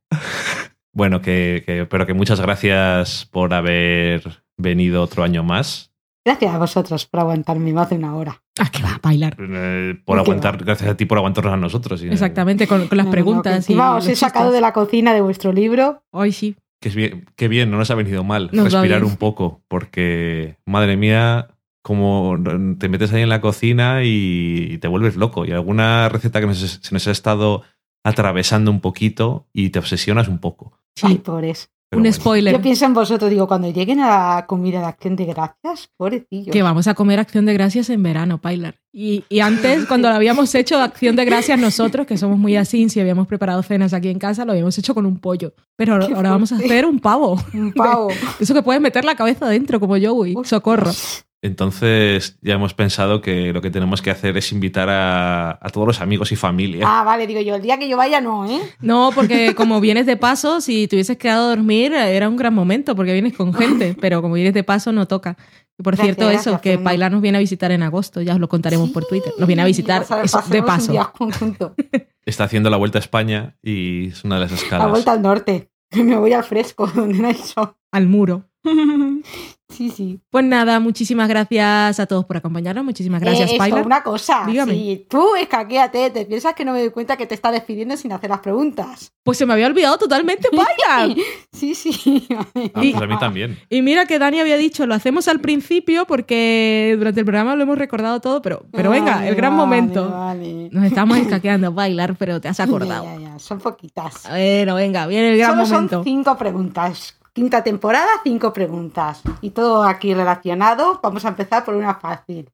Bueno, que, que- pero que muchas gracias por haber venido otro año más.
Gracias a vosotros por aguantarme más de una hora.
Ah, que va a bailar.
Eh, por
¿Qué
aguantar, gracias a ti por aguantarnos a nosotros. Y,
Exactamente, con, con las
No, no, no,
preguntas. y
encima os he sacado de la cocina de vuestro libro.
Hoy sí.
Que es bien, qué bien, no nos ha venido mal
Nos
respirar un poco, porque, madre mía, como te metes ahí en la cocina y te vuelves loco. Y alguna receta que nos- se nos ha estado atravesando un poquito y te obsesionas un poco.
Sí.
Ay, pobres.
Pero
un
bueno.
spoiler.
Yo pienso en vosotros, digo, cuando lleguen a la comida de acción de gracias, pobrecillos.
Que vamos a comer acción de gracias en verano, Pilar. Y, y antes, cuando lo habíamos hecho acción de gracias nosotros, que somos muy así, si habíamos preparado cenas aquí en casa, lo habíamos hecho con un pollo. Pero ahora,
Qué
ahora vamos a hacer un pavo.
Un pavo.
Eso que puedes meter la cabeza dentro, como Joey.
Uf.
Socorro.
Entonces ya hemos pensado que lo que tenemos que hacer es invitar a, a todos los amigos y familia.
Ah, vale, digo yo, el día que yo vaya no, ¿eh?
No, porque como vienes de paso, si te hubieses quedado a dormir, era un gran momento, porque vienes con gente. Pero como vienes de paso, no toca. Y por
Gracias,
cierto, eso,
gracias,
que
Fernando.
Pilar nos viene a visitar en agosto, ya os lo contaremos por Twitter. Nos viene a visitar
a
eso, de paso.
día conjunto.
Está haciendo la vuelta a España y es una de las
La
escalas.
vuelta al norte. Me voy al fresco, donde no hay sol.
Al muro.
Sí, sí.
Pues nada, muchísimas gracias a todos por acompañarnos. Muchísimas gracias,
Eh,
Pilar.
una cosa.
Dígame.
Si tú escaquéate, te piensas que no me doy cuenta que te está despidiendo sin hacer las preguntas.
Pues se me había olvidado totalmente, Pilar.
Sí, sí.
Ah, pues a mí también.
Y mira que Dani había dicho, lo hacemos al principio porque durante el programa lo hemos recordado todo, pero, pero venga, el gran
vale,
momento.
vale.
Nos estamos escaqueando a bailar, pero te has acordado.
Ya, ya, ya, Son poquitas.
Bueno, venga, viene el gran
Solo
momento.
son cinco preguntas. Quinta temporada, cinco preguntas. Y todo aquí relacionado. Vamos a empezar por una fácil.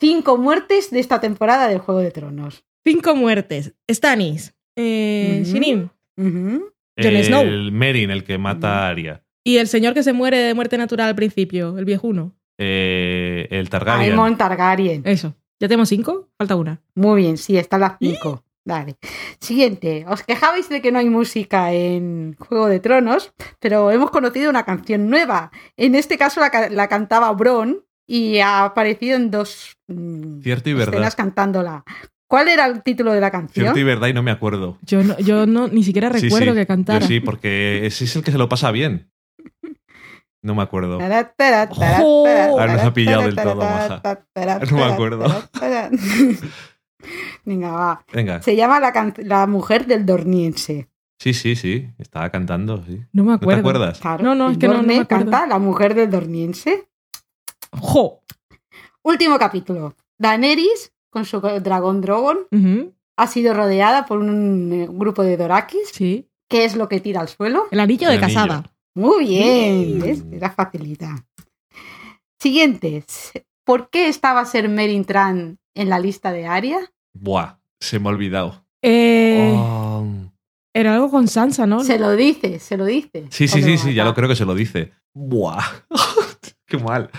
Cinco muertes de esta temporada de Juego de Tronos.
Cinco muertes. Stannis, eh. Shirin. Jon Snow.
El Merin, el que mata a Arya.
y el señor que se muere de muerte natural al principio, el viejuno.
Eh, el Targaryen.
Aemon Targaryen.
Eso. ¿Ya tenemos cinco? Falta una.
Muy bien, sí, están las cinco. Dale. Siguiente. Os quejabais de que no hay música en Juego de Tronos, pero hemos conocido una canción nueva. En este caso la, ca- la cantaba Bron y ha aparecido en dos mm,
Cierto y verdad.
escenas cantándola. ¿Cuál era el título de la canción?
Cierto y verdad y no me acuerdo.
Yo no, yo no ni siquiera recuerdo
sí,
que cantara.
Yo sí, porque ese es el que se lo pasa bien. No me acuerdo. Ahora nos ha pillado del todo, maja. No me acuerdo.
Venga, va.
Venga.
Se llama la, can- la mujer del dorniense.
Sí, sí, sí. Estaba cantando, sí.
No me
¿No te
acuerdo.
acuerdas?
Claro,
No, no, es que no- no me acuerdo.
canta la mujer del dorniense.
¡Jo!
Último capítulo. Daenerys, con su dragón Drogon, ha sido rodeada por un eh, grupo de Dorakis.
Sí.
¿Qué es lo que tira al suelo?
El anillo de
El anillo.
casada.
Muy bien,
Mm.
¿ves? Era facilita. Siguiente. ¿Por qué estaba Ser Merin Tran en la lista de Aria?
Buah, se me ha olvidado.
Eh,
Oh,
Era algo con Sansa, ¿no?
Se lo dice, se lo dice.
Sí, sí, sí, sí, ya lo creo que se lo dice. Buah. Qué mal.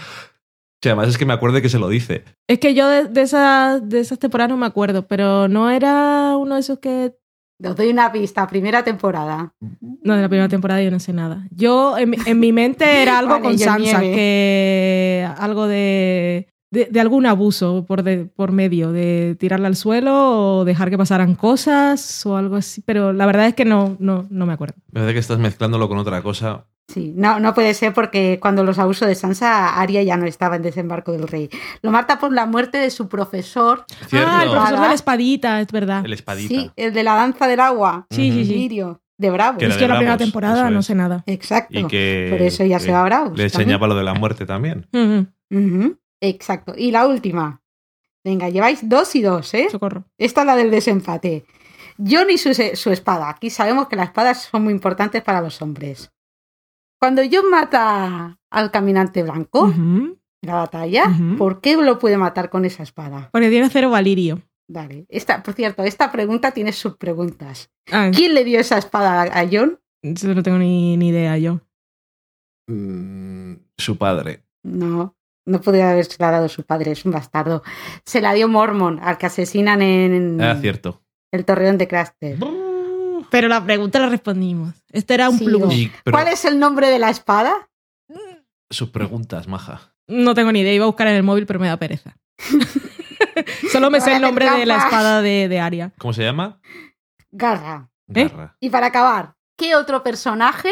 Sí, además es que me acuerdo que se lo dice.
Es que yo de, de esas, de esas temporadas no me acuerdo, pero no era uno de esos que...
Os doy una pista, primera temporada.
No, de la primera temporada yo no sé nada. Yo, en, mi- en mi mente era algo
Vale,
con Sansa,
nieve.
que algo de, de, de algún abuso por, de- por medio, de tirarla al suelo o dejar que pasaran cosas o algo así, pero la verdad es que no, no, no me acuerdo.
Me parece que estás mezclándolo con otra cosa.
Sí, no, no puede ser porque cuando los abusos de Sansa, Arya ya no estaba en desembarco del rey. Lo mata por la muerte de su profesor.
¿Cierto?
Ah, el profesor de la espadita, es verdad.
El espadita.
Sí, el de la danza del agua.
Sí, sí, sí.
Lirio, de Bravo.
Que
Es
de
que la primera temporada no sé nada.
Exacto.
Y que.
Por eso ya se va a Bravos
Le
también.
enseñaba lo de la muerte también.
Ujú,
Ujú, Exacto. Y la última. Venga, lleváis dos y dos, ¿eh?
Socorro.
Esta es la del desempate. Jon y su, su espada. Aquí sabemos que las espadas son muy importantes para los hombres. Cuando Jon mata al caminante blanco en la batalla. ¿por qué lo puede matar con esa espada?
Porque tiene cero valirio.
Vale. Esta, por cierto, esta pregunta tiene subpreguntas.
Ah,
¿Quién le dio esa espada a Jon?
eso no tengo ni, ni idea yo.
Mm, su padre.
No, no podría haberse la dado su padre, es un bastardo. Se la dio Mormon, al que asesinan en
Ah, cierto.
el torreón de Craster.
Pero la pregunta la respondimos. Este era un
Sí,
plus.
o-
Y- pero
¿Cuál es el nombre de la espada?
sus preguntas, maja.
No tengo ni idea, iba a buscar en el móvil, pero me da pereza. Solo me sé el nombre de la espada de, de Aria.
¿Cómo se llama?
Garra.
¿Eh?
Garra.
Y para acabar, ¿qué otro personaje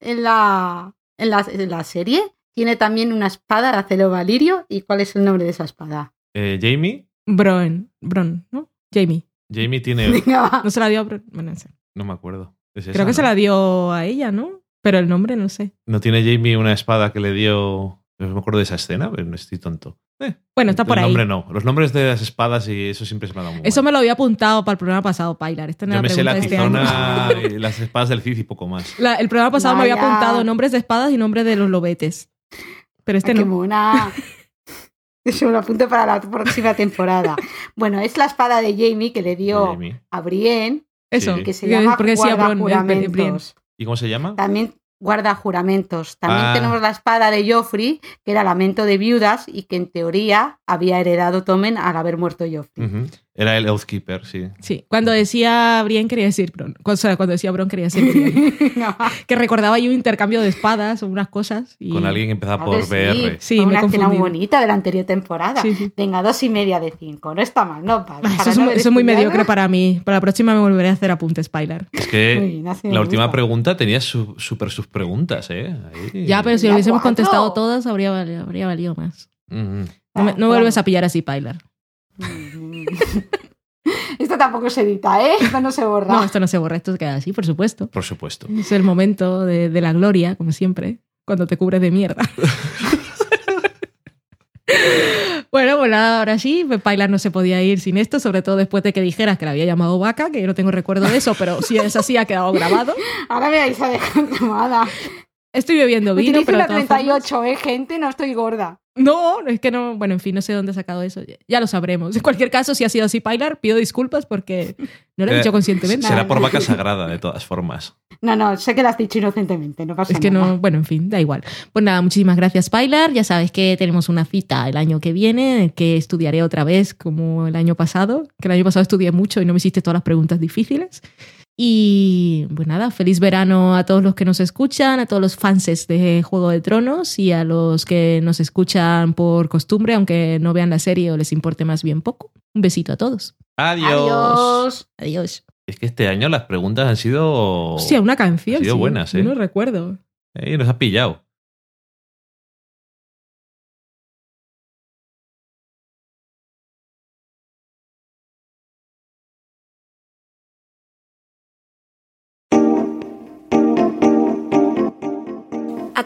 en la, en la, en la serie tiene también una espada de acero valirio? ¿Y cuál es el nombre de esa espada?
Eh, Jamie.
Bron, Bron, ¿no? Jamie.
Jamie tiene.
Venga, va.
No se la dio a Bron. Bueno, no sé.
No me acuerdo. ¿Es esa,
Creo que
no?
se la dio a ella, ¿no? Pero el nombre no sé.
¿No tiene Jamie una espada que le dio.? No me acuerdo de esa escena, pero no estoy tonto. Eh,
Bueno, está por
el
ahí.
nombre no. Los nombres de las espadas y eso siempre se me ha dado muy
Eso
mal.
me lo había apuntado para el programa pasado, Pilar. Esta no
Yo
era
me sé la
este año.
tizona y las espadas del Cid y poco más.
La- el programa pasado me había
Vaya.
apuntado nombres de espadas y nombres de los lobetes. Pero este
Ay, qué
no.
mona. Eso lo apunto para la próxima temporada. Bueno, es la espada de Jamie que le dio
Jamie.
a Brienne,
Eso.
Que se llama
Porque
guarda juramentos.
¿Y cómo se llama?
También guarda juramentos. También
Ah.
tenemos la espada de Joffrey, que era lamento de viudas y que en teoría había heredado Tommen al haber muerto Joffrey.
Era el Oathkeeper, sí.
Sí, cuando decía Brienne quería decir Bron. O sea, cuando decía Bron quería decir.
No.
que recordaba ahí un intercambio de espadas o unas cosas. Y...
Con alguien que empezaba por
ver, sí.
BR.
Sí, me
una escena muy bonita de la anterior temporada.
Sí, sí.
Venga, dos y media de cinco. No está mal, no para,
Ah, Eso
para
es,
no
muy-
haber
eso es muy
estudiado.
mediocre para mí. Para la próxima me volveré a hacer apuntes, Pilar.
Es que
bien, me
la última
gusta.
pregunta tenía su- súper sus preguntas, ¿eh? Ahí.
Ya, pero si lo hubiésemos
cuatro.
contestado todas, habría, valido- habría valido más. No, me,
Ah,
no
claro.
vuelves a pillar así, Pilar.
Esto tampoco se edita, ¿eh? Esto no se borra.
No, esto no se borra, esto se queda así, por supuesto.
Por supuesto.
Es el momento de, de la gloria, como siempre, cuando te cubres de mierda. bueno, pues nada, ahora sí, pues Pilar no se podía ir sin esto, sobre todo después de que dijeras que la había llamado vaca, que yo no tengo recuerdo de eso, pero si es así ha quedado grabado.
Ahora me vais a dejar tomada.
Estoy bebiendo vino,
Utilizo
pero
una
todas formas-
38, ¿eh, gente? No estoy gorda.
No, es que no, bueno, en fin, no sé dónde he sacado eso. Ya- lo sabremos. En cualquier caso, si ha sido así, Pilar, pido disculpas porque no lo he
Eh,
dicho conscientemente.
Nada,
Será por
nada.
vaca sagrada, de todas formas.
No, no, sé que la has dicho inocentemente, no pasa
Es que
nada.
no, bueno, en fin, da igual. Pues nada, muchísimas gracias, Pilar. Ya sabes que tenemos una cita el año que viene, que estudiaré otra vez como el año pasado, que el año pasado estudié mucho y no me hiciste todas las preguntas difíciles. Y pues nada, feliz verano a todos los que nos escuchan, a todos los fanses de Juego de Tronos y a los que nos escuchan por costumbre, aunque no vean la serie o les importe más bien poco. Un besito a todos.
Adiós.
Adiós.
Adiós.
Es que este año las preguntas han sido.
Hostia, una canción.
Han sido
sí.
buenas, ¿eh?
No recuerdo.
Eh, nos ha pillado.